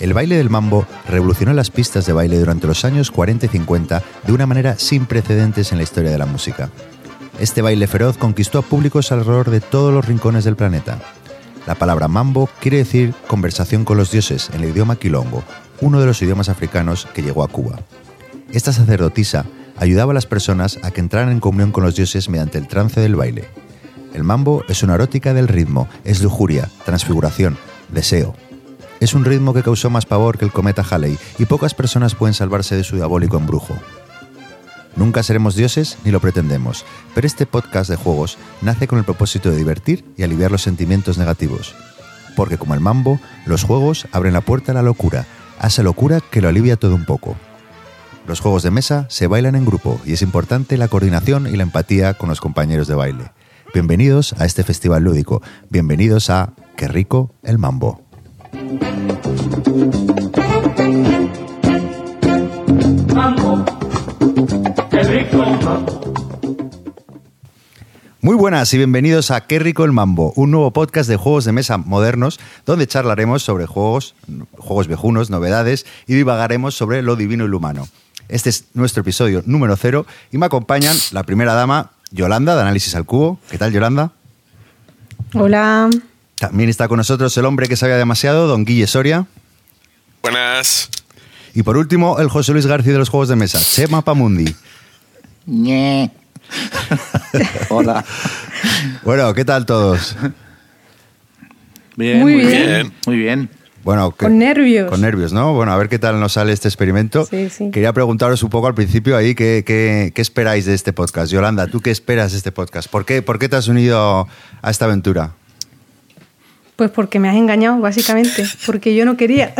El baile del mambo revolucionó las pistas de baile durante los años 40 y 50 de una manera sin precedentes en la historia de la música. Este baile feroz conquistó a públicos alrededor de todos los rincones del planeta. La palabra mambo quiere decir conversación con los dioses en el idioma quilongo, uno de los idiomas africanos que llegó a Cuba. Esta sacerdotisa ayudaba a las personas a que entraran en comunión con los dioses mediante el trance del baile. El mambo es una erótica del ritmo, es lujuria, transfiguración, deseo. Es un ritmo que causó más pavor que el cometa Halley y pocas personas pueden salvarse de su diabólico embrujo. Nunca seremos dioses ni lo pretendemos, pero este podcast de juegos nace con el propósito de divertir y aliviar los sentimientos negativos. Porque como el mambo, los juegos abren la puerta a la locura, a esa locura que lo alivia todo un poco. Los juegos de mesa se bailan en grupo y es importante la coordinación y la empatía con los compañeros de baile. Bienvenidos a este festival lúdico, bienvenidos a Qué rico el mambo. Mambo, qué rico mambo. Muy buenas y bienvenidos a Qué rico el mambo, un nuevo podcast de juegos de mesa modernos donde charlaremos sobre juegos, juegos viejunos, novedades y divagaremos sobre lo divino y lo humano. Este es nuestro episodio número cero y me acompañan la primera dama, Yolanda, de Análisis al Cubo. ¿Qué tal, Yolanda? Hola. También está con nosotros el hombre que sabía demasiado, don Guille Soria. Buenas. Y por último, el José Luis García de los Juegos de Mesa, Chema Pamundi. Ñe. Hola. Bueno, ¿qué tal todos? Bien, Muy muy, bien. bien. Muy bien. Bueno, que- Con nervios. Con nervios, ¿no? Bueno, a ver qué tal nos sale este experimento. Sí, sí. Quería preguntaros un poco al principio ahí qué, qué- qué esperáis de este podcast. Yolanda, ¿tú qué esperas de este podcast? ¿Por qué, por qué te has unido a esta aventura? Pues porque me has engañado, básicamente, porque yo no quería.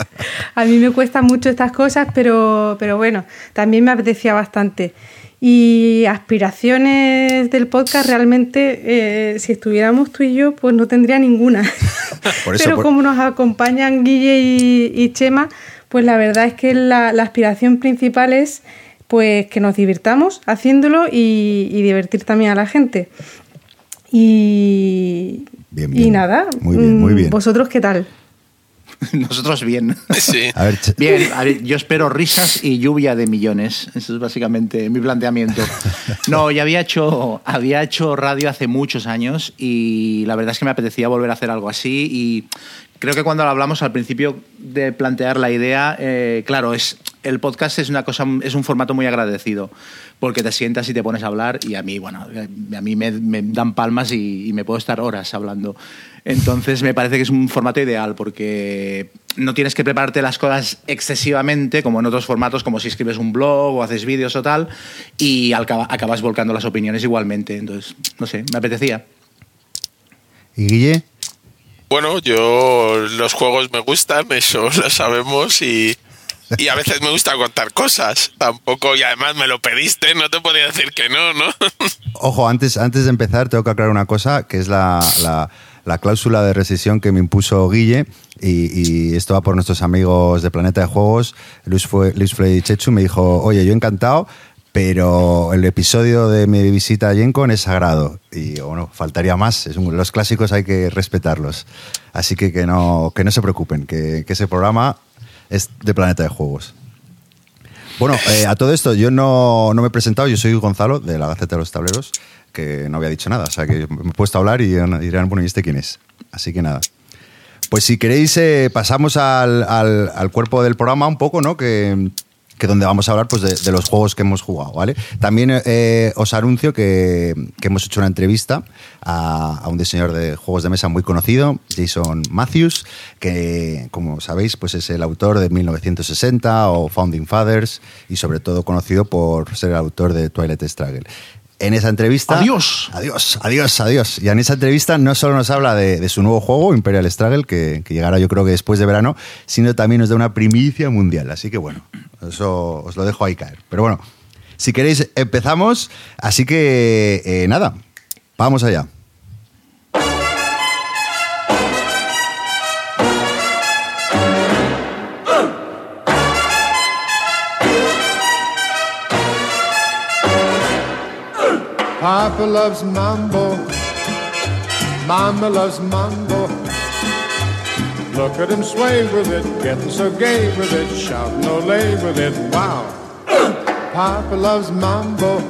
A mí me cuestan mucho estas cosas, pero, pero bueno, también me apetecía bastante. Y aspiraciones del podcast, realmente, eh, si estuviéramos tú y yo, pues no tendría ninguna. Por eso, pero por- como nos acompañan Guille y, y Chema, pues la verdad es que la, la aspiración principal es pues que nos divirtamos haciéndolo y, y divertir también a la gente. Y, Bien, y bien. nada, Muy bien, muy mm, bien. ¿Vosotros qué tal? Nosotros bien. Sí. A ver, Bien, a ver, yo espero risas y lluvia de millones. Eso es básicamente mi planteamiento. No, ya había hecho, había hecho radio hace muchos años y la verdad es que me apetecía volver a hacer algo así y creo que cuando lo hablamos al principio de plantear la idea, eh, claro, es el podcast es una cosa, es un formato muy agradecido porque te sientas y te pones a hablar y a mí, bueno, a mí me, me dan palmas y, y me puedo estar horas hablando. Entonces me parece que es un formato ideal porque no tienes que prepararte las cosas excesivamente como en otros formatos, como si escribes un blog o haces vídeos o tal, y acaba- acabas volcando las opiniones igualmente. Entonces, no sé, me apetecía. ¿y Guille? Bueno, yo los juegos me gustan, eso lo sabemos y, y a veces me gusta contar cosas. Tampoco, y además me lo pediste, no te podía decir que no, ¿no? Ojo, antes, antes de empezar tengo que aclarar una cosa, que es la, la- la cláusula de rescisión que me impuso Guille, y, y esto va por nuestros amigos de Planeta de Juegos, Luis, fue, Luis Frey Chechu me dijo, oye, yo encantado, pero el episodio de mi visita a Gencon es sagrado, y bueno, faltaría más, los clásicos hay que respetarlos, así que que no, que no se preocupen, que, que ese programa es de Planeta de Juegos. Bueno, eh, a todo esto, yo no, no me he presentado, yo soy Gonzalo, de la Gaceta de los Tableros, que no había dicho nada, o sea que me he puesto a hablar y dirán, bueno, ¿y este quién es? Así que nada. Pues si queréis, eh, pasamos al, al- al cuerpo del programa un poco, ¿no? Que, que donde vamos a hablar pues, de, los juegos que hemos jugado, ¿vale? También eh, os anuncio que, que hemos hecho una entrevista a, a un diseñador de juegos de mesa muy conocido, Jason Matthews, que, como sabéis, pues es el autor de 1960 o Founding Fathers y sobre todo conocido por ser el autor de Twilight Struggle. En esa entrevista... Adiós. Adiós, adiós, adiós. Y en esa entrevista no solo nos habla de, de su nuevo juego, Imperial Struggle, que, que llegará yo creo que después de verano, sino también nos da una primicia mundial. Así que bueno, eso os lo dejo ahí caer. Pero bueno, si queréis empezamos. Así que eh, nada, vamos allá. Papa loves mambo. Mama loves mambo. Look at him sway with it, getting so gay with it, shouting olay with it. Wow. Papa loves mambo.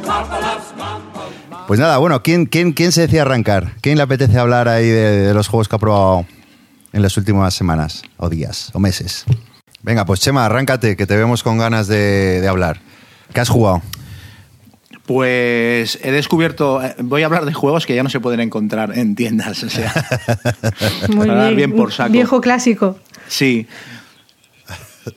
Pues nada, bueno, ¿quién, quién, quién se decía arrancar? ¿Quién le apetece hablar ahí de, de los juegos que ha probado en las últimas semanas, o días, o meses? Venga, pues Chema, arráncate, que te vemos con ganas de, de hablar. ¿Qué has jugado? Pues he descubierto, eh, voy a hablar de juegos que ya no se pueden encontrar en tiendas, o sea, Muy Para dar bien. por saco. Viejo clásico. sí.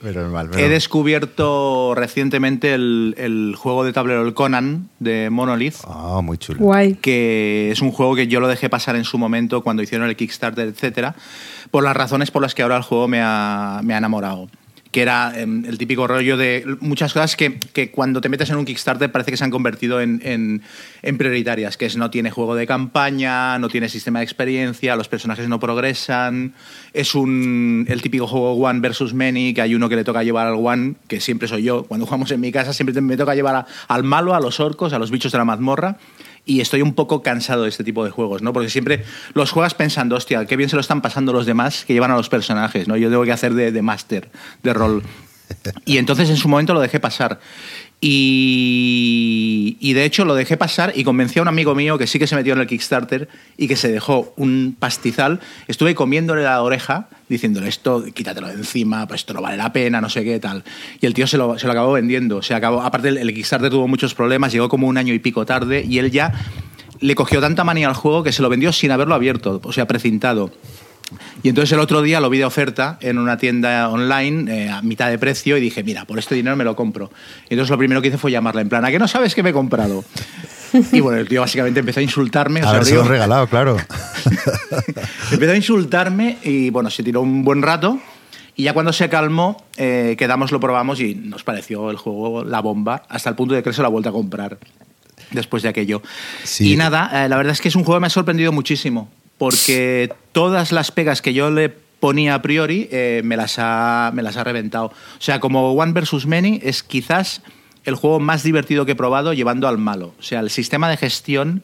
Pero normal, He descubierto recientemente el, el juego de tablero el Conan de Monolith. Ah, muy chulo. Guay. que es un juego que yo lo dejé pasar en su momento cuando hicieron el Kickstarter, etcétera, por las razones por las que ahora el juego me ha, me ha enamorado. Que era em, el típico rollo de muchas cosas que, que cuando te metes en un Kickstarter parece que se han convertido en, en- en prioritarias, que no tiene juego de campaña, no tiene sistema de experiencia, los personajes no progresan, es un, el típico juego One versus Many, que hay uno que le toca llevar al One, que siempre soy yo, cuando jugamos en mi casa siempre me toca llevar a- al malo, a los orcos, a los bichos de la mazmorra, y estoy un poco cansado de este tipo de juegos, ¿no? Porque siempre los juegas pensando, hostia, qué bien se lo están pasando los demás que llevan a los personajes, ¿no? Yo tengo que hacer de, de máster, de rol. Y entonces en su momento lo dejé pasar. Y, de hecho lo dejé pasar y convencí a un amigo mío que sí que se metió en el Kickstarter y que se dejó un pastizal. Estuve comiéndole la oreja diciéndole esto, quítatelo de encima, pues esto no vale la pena, no sé qué tal. Y el tío se lo, se lo acabó vendiendo. Se acabó, aparte el, el Kickstarter tuvo muchos problemas, llegó como un año y pico tarde y él ya le cogió tanta manía al juego que se lo vendió sin haberlo abierto, o sea, precintado. Y entonces el otro día lo vi de oferta en una tienda online eh, a mitad de precio y dije, mira, por este dinero me lo compro. Y entonces lo primero que hice fue llamarla en plan, ¿a qué no sabes que me he comprado? Y bueno, el tío básicamente empezó a insultarme. A ver si lo regalado, claro. empezó a insultarme y bueno, se tiró un buen rato. Y ya cuando se calmó, eh, quedamos, lo probamos y nos pareció el juego la bomba, hasta el punto de que se lo ha vuelto a comprar después de aquello. Sí. Y nada, eh, la verdad es que es un juego que me ha sorprendido muchísimo, porque todas las pegas que yo le ponía a priori eh, me, las ha, me las ha reventado. O sea, como One versus Many es quizás el juego más divertido que he probado llevando al malo. O sea, el sistema de gestión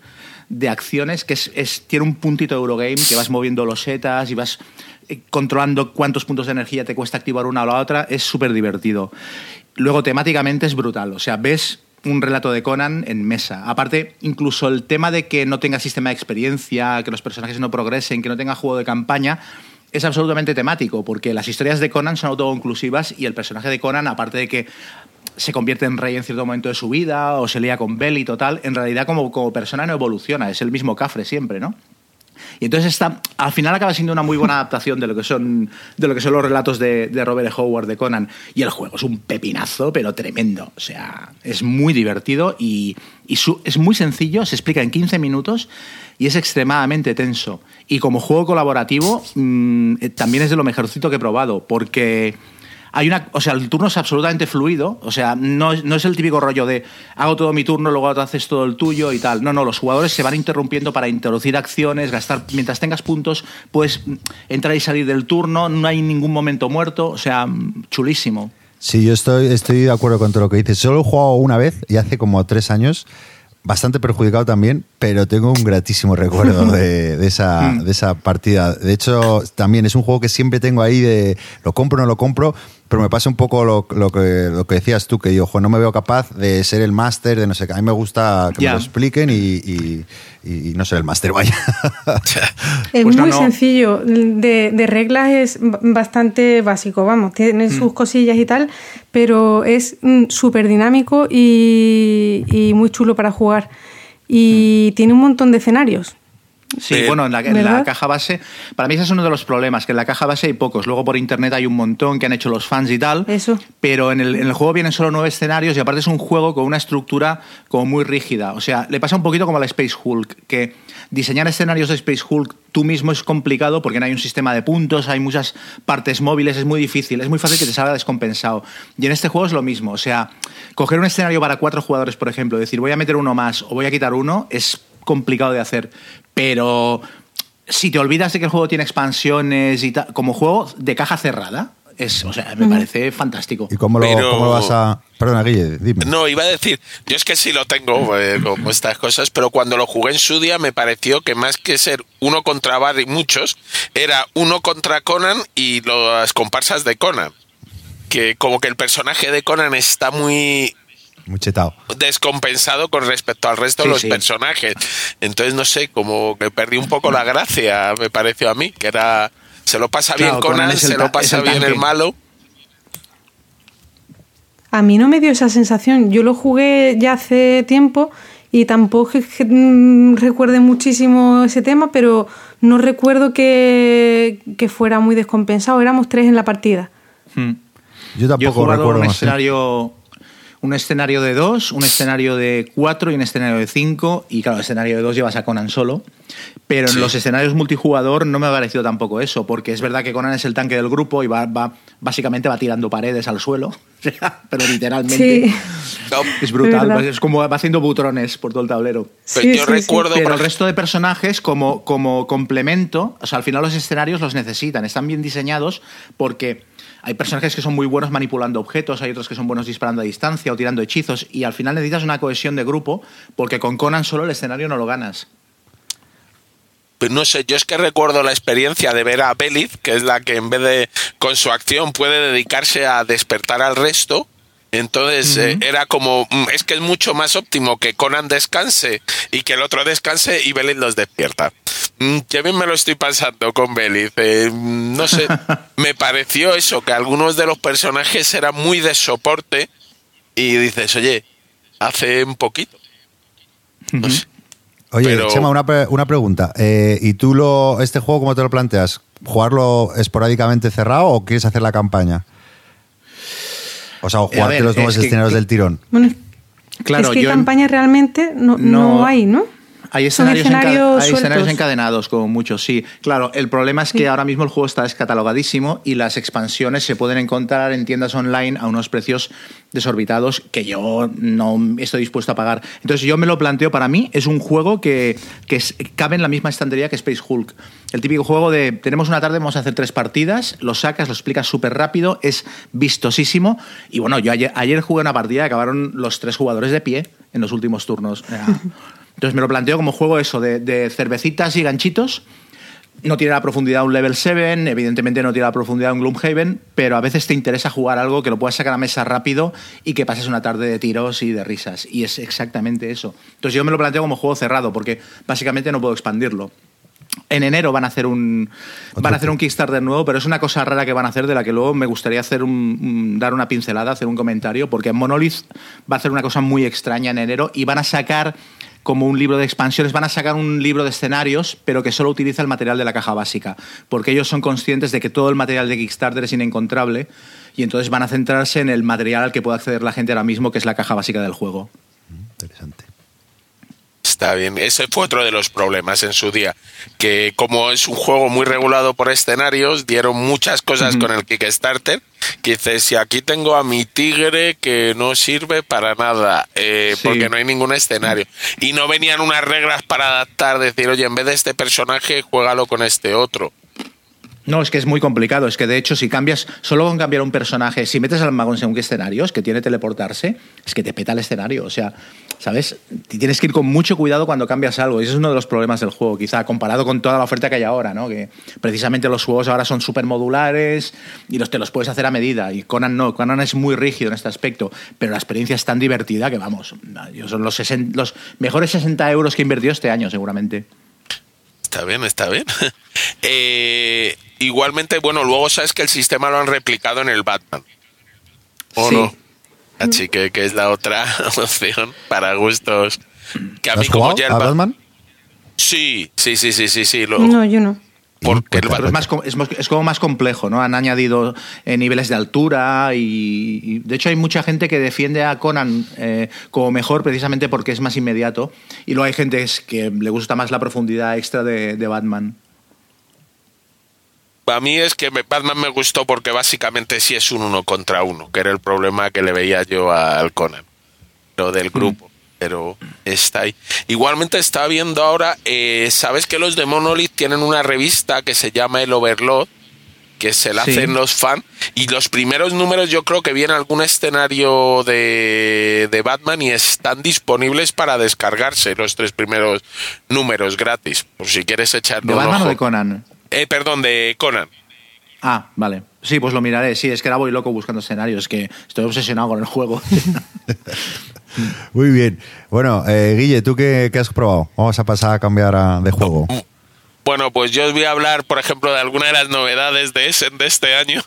de acciones que es, tiene un puntito Eurogame que vas moviendo los setas y vas eh, controlando cuántos puntos de energía te cuesta activar una o la otra, es súper divertido. Luego, temáticamente es brutal. O sea, ves un relato de Conan en mesa. Aparte, incluso el tema de que no tenga sistema de experiencia, que los personajes no progresen, que no tenga juego de campaña, es absolutamente temático, porque las historias de Conan son autoconclusivas y el personaje de Conan, aparte de que se convierte en rey en cierto momento de su vida o se lía con Bell y total, en realidad como, como persona no evoluciona, es el mismo cafre siempre, ¿no? Y entonces está, al final acaba siendo una muy buena adaptación de lo que son, de lo que son los relatos de, Robert. Howard de Conan. Y el juego es un pepinazo, pero tremendo. O sea, es muy divertido y, y es muy sencillo, se explica en 15 minutos y es extremadamente tenso. Y como juego colaborativo, mm, eh, también es de lo mejorcito que he probado, porque hay una, o sea, el turno es absolutamente fluido, o sea, no, es- no es el típico rollo de hago todo mi turno, luego haces todo el tuyo y tal. No, no, los jugadores se van interrumpiendo para introducir acciones, gastar, mientras tengas puntos, puedes entrar y salir del turno, no hay ningún momento muerto, o sea, chulísimo. Sí, yo estoy, estoy de acuerdo con todo lo que dices. Solo he jugado una vez y hace como tres años, bastante perjudicado también, pero tengo un gratísimo recuerdo de, de esa, Mm. de esa partida. De hecho, también es un juego que siempre tengo ahí de lo compro o no lo compro, pero me pasa un poco lo, lo que, lo que decías tú, que yo, ojo, no me veo capaz de ser el máster, de no sé qué. A mí me gusta que me lo expliquen y, y- y no ser el máster, vaya. Es Pues muy no. sencillo. De, de reglas es bastante básico, vamos. Tiene Mm. sus cosillas y tal, pero es mm, súper dinámico y, y muy chulo para jugar. Y tiene un montón de escenarios. Sí, Eh, bueno, en la, en la ¿verdad? caja base, para mí ese es uno de los problemas, que en la caja base hay pocos, luego por internet hay un montón que han hecho los fans y tal, Eso. pero en el, en el juego vienen solo nueve escenarios y aparte es un juego con una estructura como muy rígida, o sea, le pasa un poquito como a la Space Hulk, que diseñar escenarios de Space Hulk tú mismo es complicado porque no hay un sistema de puntos, hay muchas partes móviles, es muy difícil, es muy fácil que te salga descompensado. Y en este juego es lo mismo, o sea, coger un escenario para cuatro jugadores, por ejemplo, decir voy a meter uno más o voy a quitar uno, es complicado de hacer, pero si te olvidas de que el juego tiene expansiones y tal, como juego de caja cerrada, es, o sea, me parece fantástico. ¿Y cómo lo, Pero- cómo lo vas a...? Perdona, Guille, dime. No, iba a decir, yo es que sí lo tengo, eh, como estas cosas, pero cuando lo jugué en su día me pareció que más que ser uno contra varios, muchos, era uno contra Conan y las comparsas de Conan. Que como que el personaje de Conan está muy Muy chetado. descompensado con respecto al resto Sí, de los sí. personajes. Entonces, no sé, como que perdí un poco la gracia, me pareció a mí, que era... Se lo pasa Claro, bien Conan Conan, se lo pasa el bien el malo. A mí no me dio esa sensación. Yo lo jugué ya hace tiempo y tampoco es que mm, recuerde muchísimo ese tema, pero no recuerdo que, que fuera muy descompensado. Éramos tres en la partida. Mm. Yo Yo he tampoco jugado recuerdo un. ¿eh? escenario, un escenario de dos, un escenario de cuatro y un escenario de cinco. Y claro, el escenario de dos llevas a Conan solo. Pero Sí. en los escenarios multijugador no me ha parecido tampoco eso, porque es verdad que Conan es el tanque del grupo y va, va básicamente va tirando paredes al suelo. Pero literalmente. Sí. Es brutal, es como va haciendo butrones por todo el tablero. Pero Sí, yo sí, sí. recuerdo... Pero el resto de personajes, como, como complemento, o sea, al final los escenarios los necesitan, están bien diseñados porque hay personajes que son muy buenos manipulando objetos, hay otros que son buenos disparando a distancia o tirando hechizos, y al final necesitas una cohesión de grupo porque con Conan solo el escenario no lo ganas. Pues no sé, yo es que recuerdo la experiencia de ver a Belith, que es la que en vez de con su acción puede dedicarse a despertar al resto. Entonces eh, era como, mm, es que es mucho más óptimo que Conan descanse y que el otro descanse y Belith los despierta. Mm, Qué bien me lo estoy pasando con Belith. eh, no sé, me pareció eso, que algunos de los personajes eran muy de soporte y dices, oye, hace un poquito. No sé. Oye, Pero- Chema, una, pre- una pregunta. Eh, ¿Y tú lo, este juego cómo te lo planteas? ¿Jugarlo esporádicamente cerrado o quieres hacer la campaña? O sea, o jugarte ver, los nuevos es que- escenarios del tirón. Bueno, Claro, es que yo en- campaña realmente no, no No- hay, ¿no? Hay escenarios, enca- escenarios hay escenarios sueltos. encadenados, como muchos, sí. Claro, el problema es que ahora mismo el juego está descatalogadísimo y las expansiones se pueden encontrar en tiendas online a unos precios desorbitados que yo no estoy dispuesto a pagar. Entonces yo me lo planteo para mí, es un juego que, que es- cabe en la misma estantería que Space Hulk. El típico juego de tenemos una tarde, vamos a hacer tres partidas, lo sacas, lo explicas súper rápido, es vistosísimo. Y bueno, yo ayer, ayer jugué una partida y acabaron los tres jugadores de pie en los últimos turnos. Entonces me lo planteo como juego eso, de, de cervecitas y ganchitos. No tiene la profundidad de un level 7, evidentemente no tiene la profundidad de un Gloomhaven, pero a veces te interesa jugar algo que lo puedas sacar a mesa rápido y que pases una tarde de tiros y de risas. Y es exactamente eso. Entonces yo me lo planteo como juego cerrado, porque básicamente no puedo expandirlo. En enero van a hacer un van a hacer un Kickstarter nuevo, pero es una cosa rara que van a hacer de la que luego me gustaría hacer un, un- dar una pincelada, hacer un comentario, porque Monolith va a hacer una cosa muy extraña en enero y van a sacar como un libro de expansiones, van a sacar un libro de escenarios, pero que solo utiliza el material de la caja básica, porque ellos son conscientes de que todo el material de Kickstarter es inencontrable y entonces van a centrarse en el material al que puede acceder la gente ahora mismo, que es la caja básica del juego. Interesante. Está bien, ese fue otro de los problemas en su día, que como es un juego muy regulado por escenarios, dieron muchas cosas con el Kickstarter, que dice, si aquí tengo a mi tigre que no sirve para nada, eh, Sí. porque no hay ningún escenario, y no venían unas reglas para adaptar, decir, oye, en vez de este personaje, juégalo con este otro. No, es que es muy complicado. Es que de hecho, si cambias, solo con cambiar un personaje, si metes al mago en según qué escenarios, que tiene teleportarse, es que te peta el escenario. O sea, ¿sabes? Tienes que ir con mucho cuidado cuando cambias algo. Y ese es uno de los problemas del juego, quizá, comparado con toda la oferta que hay ahora, ¿no? Que precisamente los juegos ahora son súper modulares y los, te los puedes hacer a medida. Y Conan no, Conan es muy rígido en este aspecto, pero la experiencia es tan divertida que, vamos, son los, 60 los mejores 60 euros que he este año, seguramente. Está bien, está bien. Eh, igualmente, bueno, luego sabes que el sistema lo han replicado en el Batman. ¿O Sí. no? Así que, que es la otra opción para gustos. Que a ¿Lo mí has como ya el a Ba- Batman? Sí, sí, sí, sí, sí, sí. Lo, No, yo no. Porque es, más, com- es, mos- es como más complejo, ¿no? Han añadido eh, niveles de altura y, y, de hecho hay mucha gente que defiende a Conan eh, como mejor precisamente porque es más inmediato y luego hay gente es que le gusta más la profundidad extra de, de Batman. A mí es que me- Batman me gustó porque básicamente sí es un uno contra uno, que era el problema que le veía yo al Conan, lo del grupo. Pero está ahí. Igualmente estaba viendo ahora, eh, ¿sabes que los de Monolith tienen una revista que se llama El Overlord? que se Sí. hacen los fans. Y los primeros números yo creo que viene algún escenario de, de Batman y están disponibles para descargarse los tres primeros números gratis. Por si quieres echarle ¿De un Batman ojo. o de Conan? Eh, perdón, de Conan. Ah, vale. Sí, pues lo miraré. Sí, es que ahora voy loco buscando escenarios, que estoy obsesionado con el juego. Muy bien. Bueno, eh, Guille, ¿tú qué, qué has probado? Vamos a pasar a cambiar a- de juego. Bueno, pues yo os voy a hablar, por ejemplo, de alguna de las novedades de Essen de este año.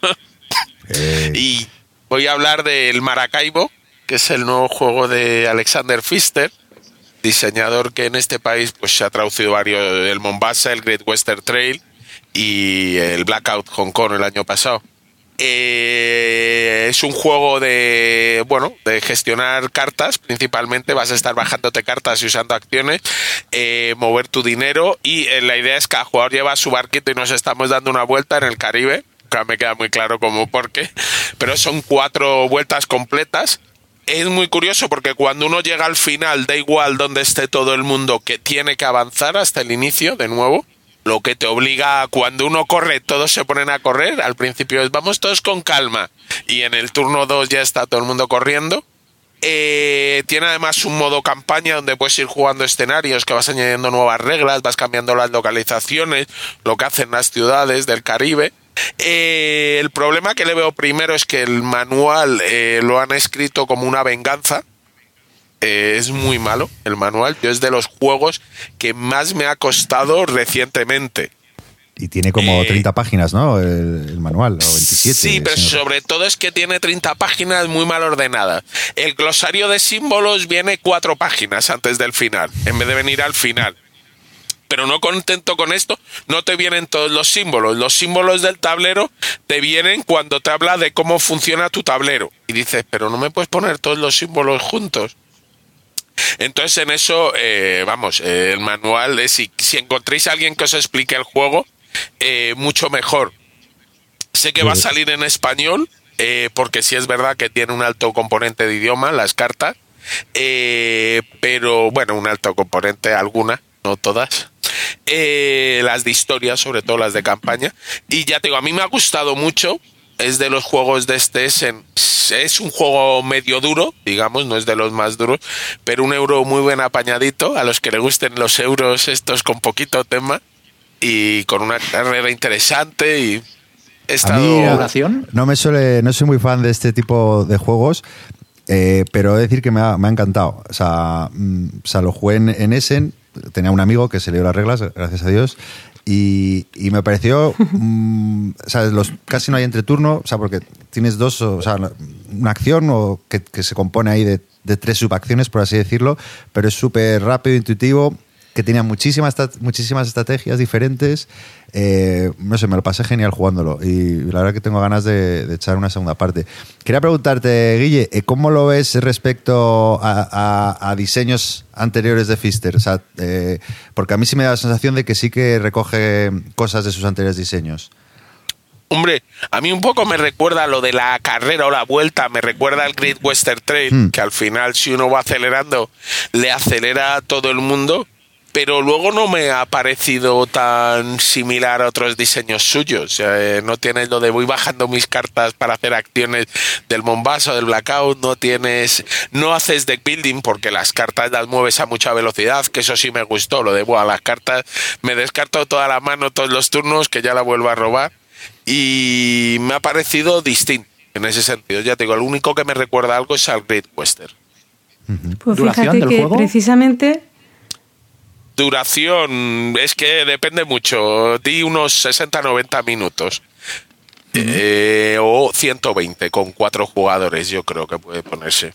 Eh, y voy a hablar del Maracaibo, que es el nuevo juego de Alexander Pfister, diseñador que en este país pues se ha traducido varios, el Mombasa, el Great Western Trail y el Blackout Hong Kong el año pasado. Eh, es un juego de bueno de gestionar cartas principalmente. Vas a estar bajándote cartas y usando acciones eh, mover tu dinero y eh, la idea es que cada jugador lleva su barquito y nos estamos dando una vuelta en el Caribe. Nunca me queda muy claro cómo por qué. Pero son cuatro vueltas completas. Es muy curioso porque cuando uno llega al final da igual donde esté todo el mundo que tiene que avanzar hasta el inicio de nuevo lo que te obliga a cuando uno corre todos se ponen a correr. Al principio es vamos todos con calma y en el turno 2 ya está todo el mundo corriendo. Eh, tiene además un modo campaña donde puedes ir jugando escenarios que vas añadiendo nuevas reglas vas cambiando las localizaciones lo que hacen las ciudades del Caribe. Eh, el problema que le veo primero es que el manual eh, lo han escrito como una venganza eh, es muy malo el manual. Yo es de los juegos que más me ha costado recientemente. y tiene como eh, 30 páginas, ¿no? El, el manual, o 27. Sí, pero sobre todo es que tiene 30 páginas muy mal ordenadas. El glosario de símbolos viene cuatro páginas antes del final, en vez de venir al final. Pero no contento con esto, no te vienen todos los símbolos. Los símbolos del tablero te vienen cuando te habla de cómo funciona tu tablero. Y dices, pero no me puedes poner todos los símbolos juntos. Entonces en eso, eh, vamos, eh, el manual, es si, si encontréis a alguien que os explique el juego, eh, mucho mejor. Sé que va a salir en español, eh, porque sí es verdad que tiene un alto componente de idioma, las cartas, eh, pero bueno, un alto componente, alguna, no todas. Eh, las de historia, sobre todo las de campaña. Y ya te digo, a mí me ha gustado mucho. Es de los juegos de este Essen. Es un juego medio duro, digamos, no es de los más duros, pero un euro muy buen apañadito. A los que le gusten los euros estos con poquito tema y con una carrera interesante y he A estado... mí, ¿Duración? no me suele, no soy muy fan de este tipo de juegos, eh, pero he de decir que me ha, me ha encantado. O sea, mm, o sea, lo jugué en, en Essen, tenía un amigo que se leyó las reglas, gracias a Dios, y, y me pareció, mm, o sea, los, casi no hay entreturno, o sea, porque tienes dos, o sea, una acción o que, que se compone ahí de, de tres subacciones, por así decirlo, pero es súper rápido, intuitivo, que tenía muchísimas, muchísimas estrategias diferentes. Eh, no sé, me lo pasé genial jugándolo y la verdad que tengo ganas de, de echar una segunda parte. Quería preguntarte, Guille, eh, ¿cómo lo ves respecto a, a- a diseños anteriores de Fister? O sea, eh, porque a mí sí me da la sensación de que sí que recoge cosas de sus anteriores diseños. Hombre, a mí un poco me recuerda lo de la carrera o la vuelta, me recuerda al Great Western Trail, Hmm. que al final si uno va acelerando, le acelera a todo el mundo, pero luego no me ha parecido tan similar a otros diseños suyos. Eh, no tienes lo de voy bajando mis cartas para hacer acciones del Mombasa o del Blackout, no tienes, no haces deck building porque las cartas las mueves a mucha velocidad, que eso sí me gustó, lo de "Buah, las cartas, me descarto toda la mano todos los turnos, que ya la vuelvo a robar y me ha parecido distinto en ese sentido. Ya te digo, lo único que me recuerda algo es al Great Western. Pues ¿Duración fíjate del que juego? precisamente Duración, es que depende mucho. Di unos 60-90 minutos. Eh, o 120 con cuatro jugadores, yo creo que puede ponerse.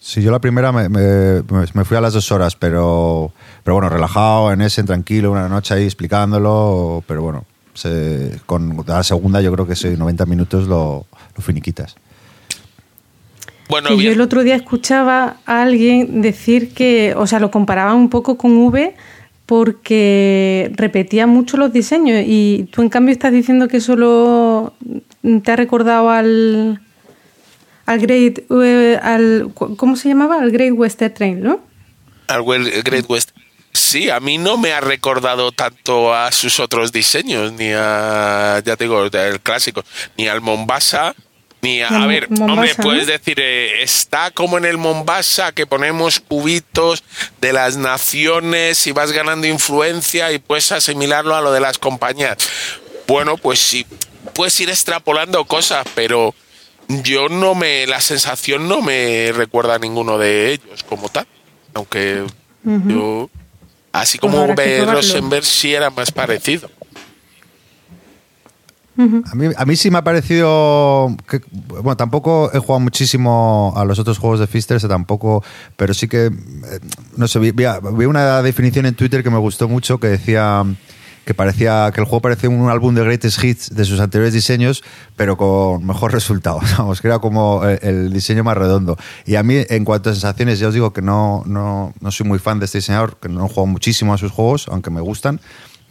Sí, yo la primera me, me- me fui a las dos horas, pero, pero bueno, relajado, en ese, tranquilo, una noche ahí explicándolo, pero bueno, se- con la segunda yo creo que sí, 90 minutos lo, lo finiquitas. Bueno, que yo el otro día escuchaba a alguien decir que, o sea, lo comparaban un poco con V porque repetía mucho los diseños y tú en cambio estás diciendo que solo te ha recordado al al Great eh, al ¿cómo se llamaba? Al Great Western Train, ¿no? al Wel- Great West. Sí, a mí no me ha recordado tanto a sus otros diseños, ni a, ya te digo, el clásico, ni al Mombasa, ni a, ver, Mombasa, hombre, ¿no? puedes decir, eh, está como en el Mombasa que ponemos cubitos de las naciones y vas ganando influencia y puedes asimilarlo a lo de las compañías. Bueno, pues sí, puedes ir extrapolando cosas, pero yo no me, la sensación no me recuerda a ninguno de ellos como tal, aunque yo, así Pues como probarlo. Rosenberg sí era más parecido. A mí, a mí sí me ha parecido. Que, bueno, tampoco he jugado muchísimo a los otros juegos de Fister, tampoco, pero sí que. eh, No sé, vi, vi- una definición en Twitter que me gustó mucho que decía que parecía que el juego parecía un álbum de greatest hits de sus anteriores diseños, pero con mejor resultado. Vamos, que era como el, el diseño más redondo. Y a mí, en cuanto a sensaciones, ya os digo que no, no, no soy muy fan de este diseñador, que no he jugado muchísimo a sus juegos, aunque me gustan.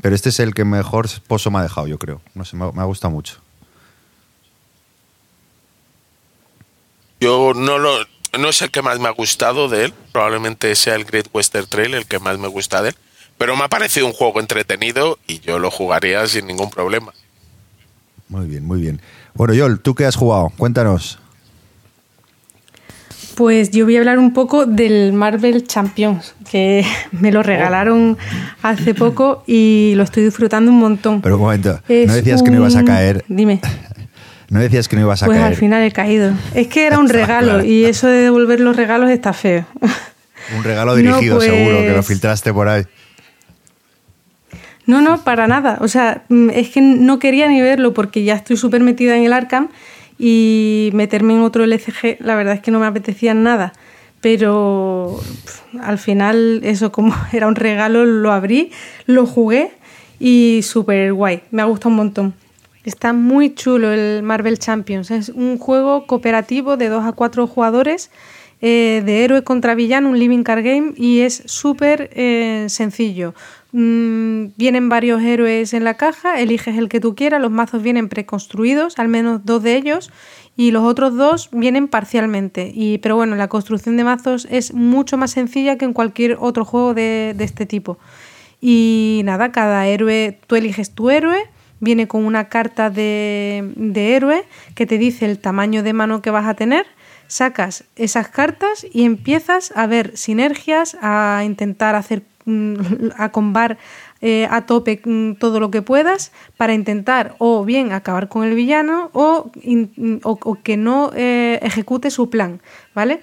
Pero este es el que mejor pozo me ha dejado, yo creo. No sé, me, me ha gustado mucho. Yo no lo no es el que más me ha gustado de él, probablemente sea el Great Western Trail el que más me gusta de él, pero me ha parecido un juego entretenido y yo lo jugaría sin ningún problema. Muy bien, muy bien. Bueno, Yol, ¿tú qué has jugado? Cuéntanos. Pues yo voy a hablar un poco del Marvel Champions, que me lo regalaron hace poco y lo estoy disfrutando un montón. Pero un momento, Es no decías que no ibas a caer. Dime. No decías que no ibas a Pues caer. al final he caído. Es que era un regalo y eso de devolver los regalos está feo. Un regalo No, dirigido, pues- seguro, que lo filtraste por ahí. No, no, para nada. O sea, mm, es que no quería ni verlo porque ya estoy súper metida en el Arkham y meterme en otro LCG, la verdad es que no me apetecía nada. Pero al final, eso como era un regalo, lo abrí, lo jugué y súper guay. Me ha gustado un montón. Está muy chulo el Marvel Champions. Es un juego cooperativo de 2 a 4 jugadores eh, de héroe contra villano, un living card game y es súper eh, sencillo. Mm, vienen varios héroes en la caja, eliges el que tú quieras, los mazos vienen preconstruidos, al menos dos de ellos, y los otros dos vienen parcialmente. Y, pero bueno, la construcción de mazos es mucho más sencilla que en cualquier otro juego de, de este tipo. Y nada, cada héroe, tú eliges tu héroe, viene con una carta de, de héroe que te dice el tamaño de mano que vas a tener, sacas esas cartas y empiezas a ver sinergias, a intentar hacer, mm, a combar eh, a tope mm, todo lo que puedas para intentar o bien acabar con el villano o, o que no eh, ejecute su plan, ¿vale?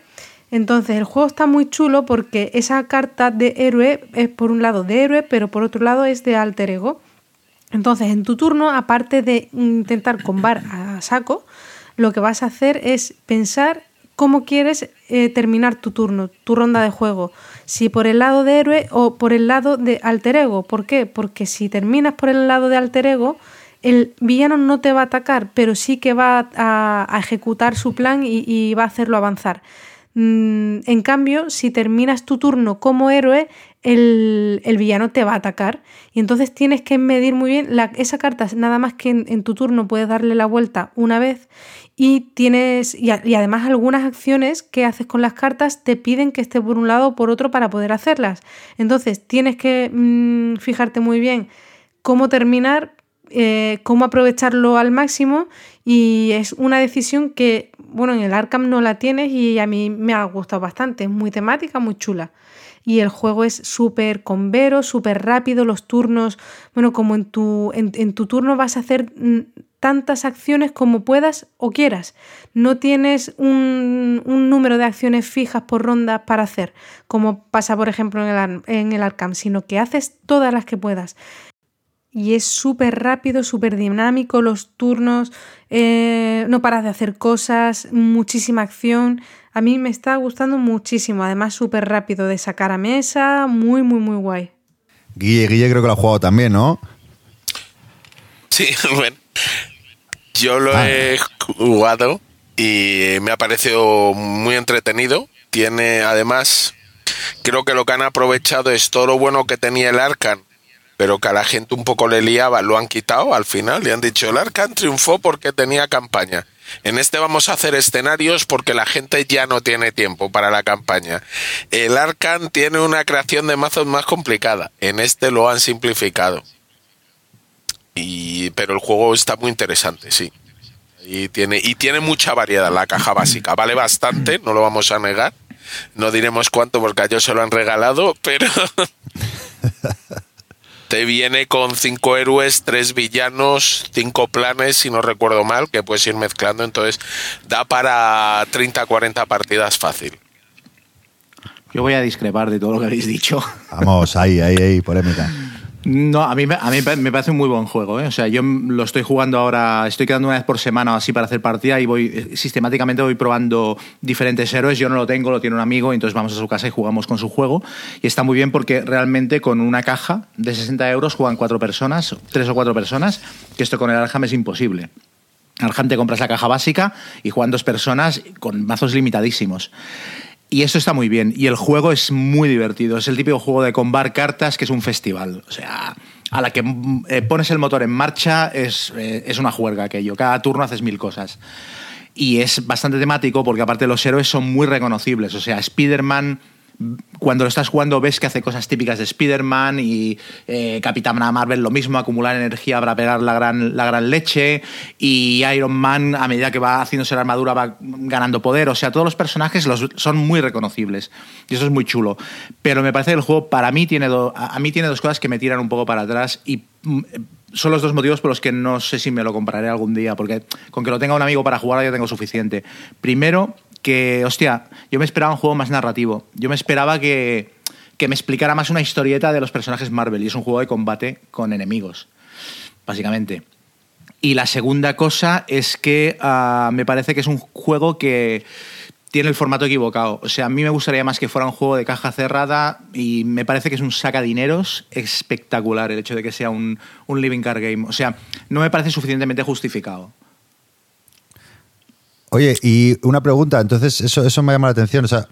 Entonces el juego está muy chulo porque esa carta de héroe es por un lado de héroe, pero por otro lado es de alter ego. Entonces en tu turno, aparte de intentar combar a saco, lo que vas a hacer es pensar cómo quieres eh, terminar tu turno, tu ronda de juego. Si por el lado de héroe o por el lado de alter ego. ¿Por qué? Porque si terminas por el lado de alter ego, el villano no te va a atacar, pero sí que va a, a ejecutar su plan y, y va a hacerlo avanzar. Mm, En cambio, si terminas tu turno como héroe, el, el villano te va a atacar. Y entonces tienes que medir muy bien. Esa carta, nada más que en, tu turno puedes darle la vuelta una vez. Y tienes. Y además, algunas acciones que haces con las cartas te piden que esté por un lado o por otro para poder hacerlas. Entonces, tienes que mm, fijarte muy bien cómo terminar, eh, cómo aprovecharlo al máximo y es una decisión que, bueno, en el Arkham no la tienes y a mí me ha gustado bastante, es muy temática, muy chula. Y el juego es súper convero, súper rápido, los turnos, bueno, como en tu, en, en tu turno vas a hacer mm, tantas acciones como puedas o quieras. No tienes un, un número de acciones fijas por ronda para hacer, como pasa, por ejemplo, en el, en el Arkham, sino que haces todas las que puedas y es súper rápido, súper dinámico, los turnos, eh, no paras de hacer cosas, muchísima acción. A mí me está gustando muchísimo, además súper rápido de sacar a mesa, muy, muy, muy guay. Guille, Guille creo que lo ha jugado también, ¿no? Sí, bueno. Yo lo Ah. he jugado y me ha parecido muy entretenido. Tiene, además, creo que lo que han aprovechado es todo lo bueno que tenía el Arcan pero que a la gente un poco le liaba, lo han quitado al final y han dicho el Arcan triunfó porque tenía campaña. En este vamos a hacer escenarios porque la gente ya no tiene tiempo para la campaña. El Arcan tiene una creación de mazos más complicada. En este lo han simplificado. Y, pero el juego está muy interesante, sí. Y tiene, y tiene mucha variedad la caja básica. Vale bastante, no lo vamos a negar. No diremos cuánto porque a ellos se lo han regalado, pero te viene con cinco héroes, tres villanos, cinco planes, si no recuerdo mal, que puedes ir mezclando. Entonces da para 30, 40 partidas fácil. Yo voy a discrepar de todo lo que habéis dicho. Vamos, ahí, ahí, ahí, polémica. No, a mí, a mí me parece un muy buen juego. ¿eh? O sea, yo lo estoy jugando ahora, estoy quedando una vez por semana o así para hacer partida y voy eh, sistemáticamente voy probando diferentes héroes. Yo no lo tengo, lo tiene un amigo, entonces vamos a su casa y jugamos con su juego. Y está muy bien porque realmente con una caja de 60 euros juegan cuatro personas, tres o cuatro personas, que esto con el Arkham es imposible. Arkham te compras la caja básica y juegan dos personas con mazos limitadísimos. Y eso está muy bien. Y el juego es muy divertido. Es el típico juego de combar cartas que es un festival. O sea, a la que mm, eh, pones el motor en marcha es, eh, es una juerga aquello. Cada turno haces mil cosas. Y es bastante temático porque aparte los héroes son muy reconocibles. O sea, Spider-Man, cuando lo estás jugando ves que hace cosas típicas de Spider-Man y eh, Capitana Marvel lo mismo, acumular energía para pegar la gran, la gran leche y Iron Man a medida que va haciéndose la armadura va ganando poder. O sea, todos los personajes los, son muy reconocibles y eso es muy chulo. Pero me parece que el juego para mí tiene, do- a mí tiene dos cosas que me tiran un poco para atrás y mm, son los dos motivos por los que no sé si me lo compraré algún día, porque con que lo tenga un amigo para jugar ya tengo suficiente. Primero, que, hostia, yo me esperaba un juego más narrativo. Yo me esperaba que, que me explicara más una historieta de los personajes Marvel, y es un juego de combate con enemigos, básicamente. Y la segunda cosa es que ah, me parece que es un juego que tiene el formato equivocado. O sea, a mí me gustaría más que fuera un juego de caja cerrada y me parece que es un sacadineros espectacular el hecho de que sea un, un living card game. O sea, no me parece suficientemente justificado. Oye, y una pregunta, entonces eso, eso me llama la atención. O sea,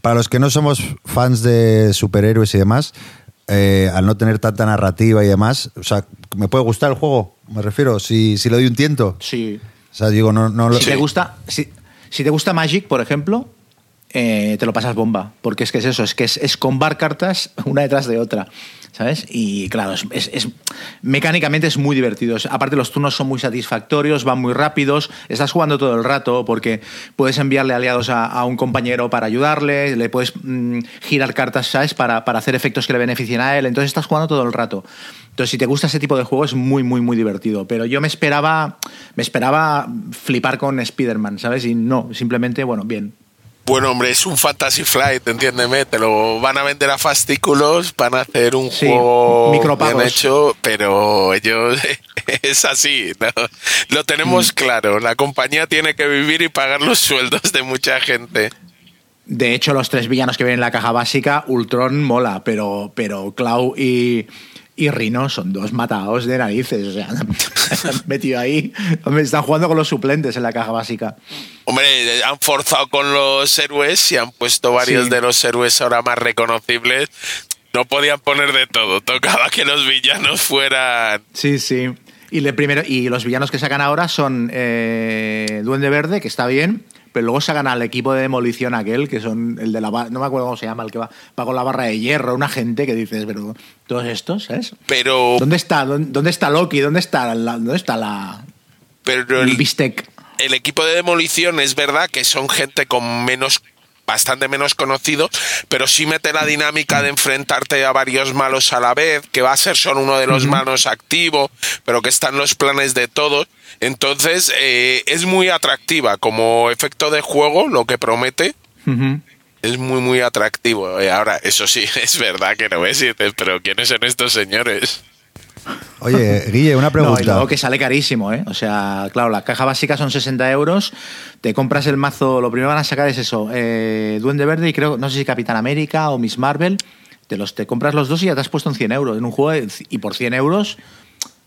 para los que no somos fans de superhéroes y demás, eh, al no tener tanta narrativa y demás, o sea, ¿me puede gustar el juego? Me refiero, si, si le doy un tiento. Sí. O sea, digo, no, no lo Si te gusta, si, si te gusta Magic, por ejemplo, eh, te lo pasas bomba. Porque es que es eso, es que es, es combar cartas una detrás de otra. ¿Sabes? Y claro, es, mecánicamente es muy divertido. Aparte, los turnos son muy satisfactorios, van muy rápidos. Estás jugando todo el rato porque puedes enviarle aliados a, a un compañero para ayudarle, le puedes mm, girar cartas, ¿sabes? Para, para hacer efectos que le beneficien a él. Entonces estás jugando todo el rato. Entonces, si te gusta ese tipo de juego, es muy, muy, muy divertido. Pero yo me esperaba, me esperaba flipar con Spider-Man, ¿sabes? Y no, simplemente, bueno, bien. Bueno, hombre, es un Fantasy Flight, entiéndeme. Te lo van a vender a fascículos, van a hacer un Sí, juego micropagos. bien hecho, pero ellos es así. ¿no? Lo Mm. tenemos claro. La compañía tiene que vivir y pagar los sueldos de mucha gente. De hecho, los tres villanos que vienen en la caja básica, Ultron mola, pero, pero Clau y, y Rhino son dos matados de narices. O sea, han metido ahí. Hombre, están jugando con los suplentes en la caja básica. Hombre, han forzado con los héroes y han puesto varios Sí. de los héroes ahora más reconocibles. No podían poner de todo. Tocaba que los villanos fueran Sí, sí. Y, le primero, y los villanos que sacan ahora son eh, Duende Verde, que está bien, pero luego sacan al equipo de demolición aquel, que son el de la no me acuerdo cómo se llama, el que va, va con la barra de hierro, una gente que dices, pero todos estos, ¿sabes? pero ¿Dónde está, dónde, dónde está Loki? ¿Dónde está la, dónde está la pero el el, bistec? el equipo de demolición es verdad que son gente con menos bastante menos conocido, pero sí mete la dinámica de enfrentarte a varios malos a la vez, que va a ser solo uno de los malos activo, pero que están los planes de todos. Entonces, eh, es muy atractiva como efecto de juego, lo que promete. Es muy, muy atractivo. Eh, ahora, eso sí, es verdad que no ves y dices, pero ¿quiénes son estos señores? Oye, Guille, una No, y pregunta. luego que sale carísimo, ¿eh? O sea, claro, la caja básica son 60 euros, te compras el mazo, lo primero que van a sacar es eso, eh, Duende Verde y creo, no sé si Capitán América o Miss Marvel, te, los, te compras los dos y ya te has puesto en 100 euros en un juego de- y por 100 euros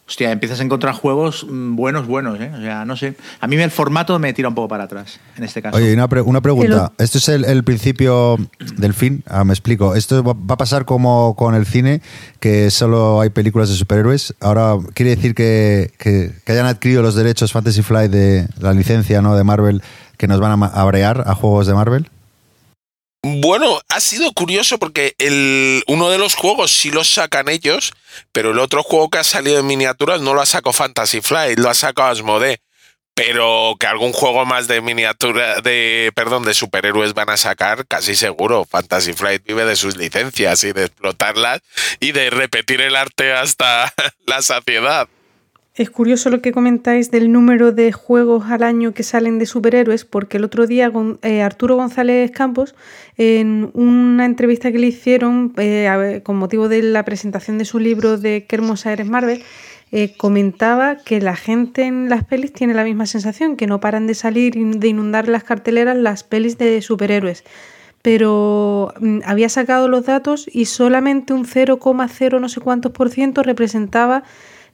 Hostia, empiezas a encontrar juegos mm, buenos, buenos, ¿eh? O sea, no sé. A mí el formato me tira un poco para atrás, en este caso. Oye, una, pre- una pregunta. El ¿Esto es el, el principio del fin? Ah, me explico. ¿Esto va a pasar como con el cine, que solo hay películas de superhéroes? Ahora, ¿quiere decir que, que- que hayan adquirido los derechos Fantasy Flight de la licencia ¿no? de Marvel que nos van a abrear a juegos de Marvel? Bueno, ha sido curioso porque el, uno de los juegos sí los sacan ellos, pero el otro juego que ha salido en miniaturas no lo ha sacado Fantasy Flight, lo ha sacado Asmodee. Pero que algún juego más de miniatura, de, perdón, de superhéroes van a sacar, casi seguro. Fantasy Flight vive de sus licencias y de explotarlas y de repetir el arte hasta la saciedad. Es curioso lo que comentáis del número de juegos al año que salen de superhéroes, porque el otro día eh, Arturo González Campos, en una entrevista que le hicieron eh, con motivo de la presentación de su libro de Qué hermosa eres Marvel, eh, comentaba que la gente en las pelis tiene la misma sensación, que no paran de salir y de inundar las carteleras las pelis de superhéroes. Pero mm, había sacado los datos y solamente un 0,0 no sé cuántos por ciento representaba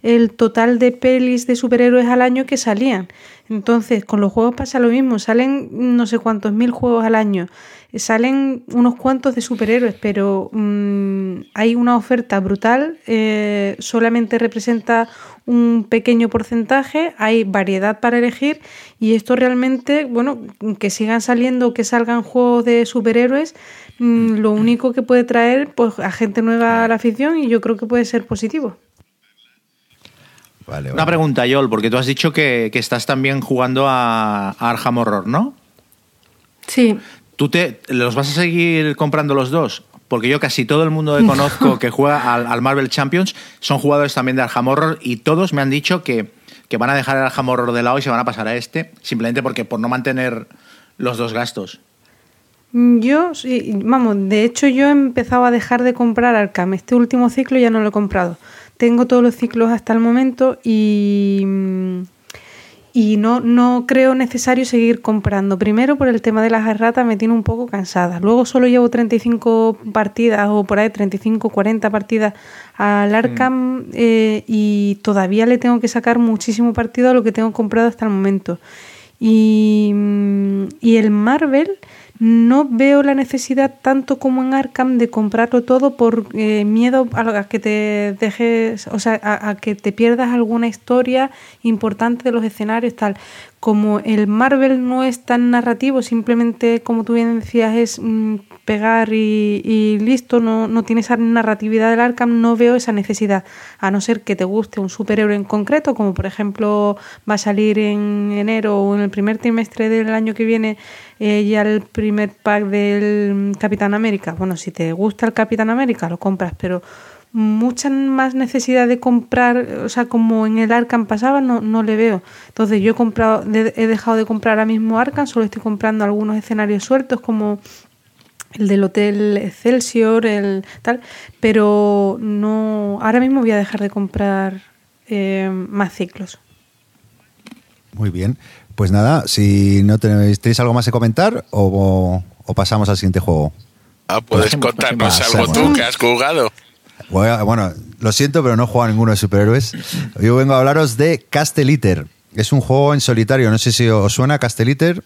el total de pelis de superhéroes al año que salían. Entonces, con los juegos pasa lo mismo, salen no sé cuántos mil juegos al año, salen unos cuantos de superhéroes, pero mm, hay una oferta brutal, eh, solamente representa un pequeño porcentaje, hay variedad para elegir y esto realmente, bueno, que sigan saliendo, que salgan juegos de superhéroes, mm, lo único que puede traer pues a gente nueva a la afición y yo creo que puede ser positivo. Vale, Una pregunta, Yol, porque tú has dicho que, que estás también jugando a, a Arkham Horror, ¿no? Sí, ¿Tú te, los vas a seguir comprando los dos? Porque yo casi todo el mundo que conozco que juega al, al Marvel Champions son jugadores también de Arkham Horror y todos me han dicho que, que van a dejar el Arkham Horror de lado y se van a pasar a este, simplemente porque por no mantener los dos gastos. Yo, sí, vamos, de hecho yo he empezado a dejar de comprar Arkham. Este último ciclo ya no lo he comprado. Tengo todos los ciclos hasta el momento y, mm, y no, no creo necesario seguir comprando. Primero por el tema de las erratas me tiene un poco cansada. Luego solo llevo 35 partidas o por ahí 35, 40 partidas al Arkham eh, y todavía le tengo que sacar muchísimo partido a lo que tengo comprado hasta el momento. Y, mm, y el Marvel no veo la necesidad tanto como en Arkham de comprarlo todo por eh, miedo a, que te dejes, o sea, a que te pierdas alguna historia importante de los escenarios, tal. Como el Marvel no es tan narrativo, simplemente, como tú bien decías, es mm, pegar y, y listo, no, no tiene esa narratividad del Arkham, no veo esa necesidad, a no ser que te guste un superhéroe en concreto, como por ejemplo va a salir en enero o en el primer trimestre del año que viene eh, ya el primer pack del Capitán América. Bueno, si te gusta el Capitán América, lo compras, pero mucha más necesidad de comprar, o sea, como en el Arkham pasaba, no, no le veo. Entonces yo he comprado, de- he dejado de comprar ahora mismo Arkham, solo estoy comprando algunos escenarios sueltos como el del Hotel Excelsior, el tal, pero no, ahora mismo voy a dejar de comprar eh, más ciclos. Muy bien. Pues nada, si no tenéis, ¿tenéis algo más que comentar o, o pasamos al siguiente juego. Ah, puedes Pasemos, contarnos algo tú que has jugado. Voy a- Bueno, lo siento, pero no he jugado a ninguno de superhéroes. Yo vengo a hablaros de Casteliter. Es un juego en solitario. No sé si os suena Casteliter.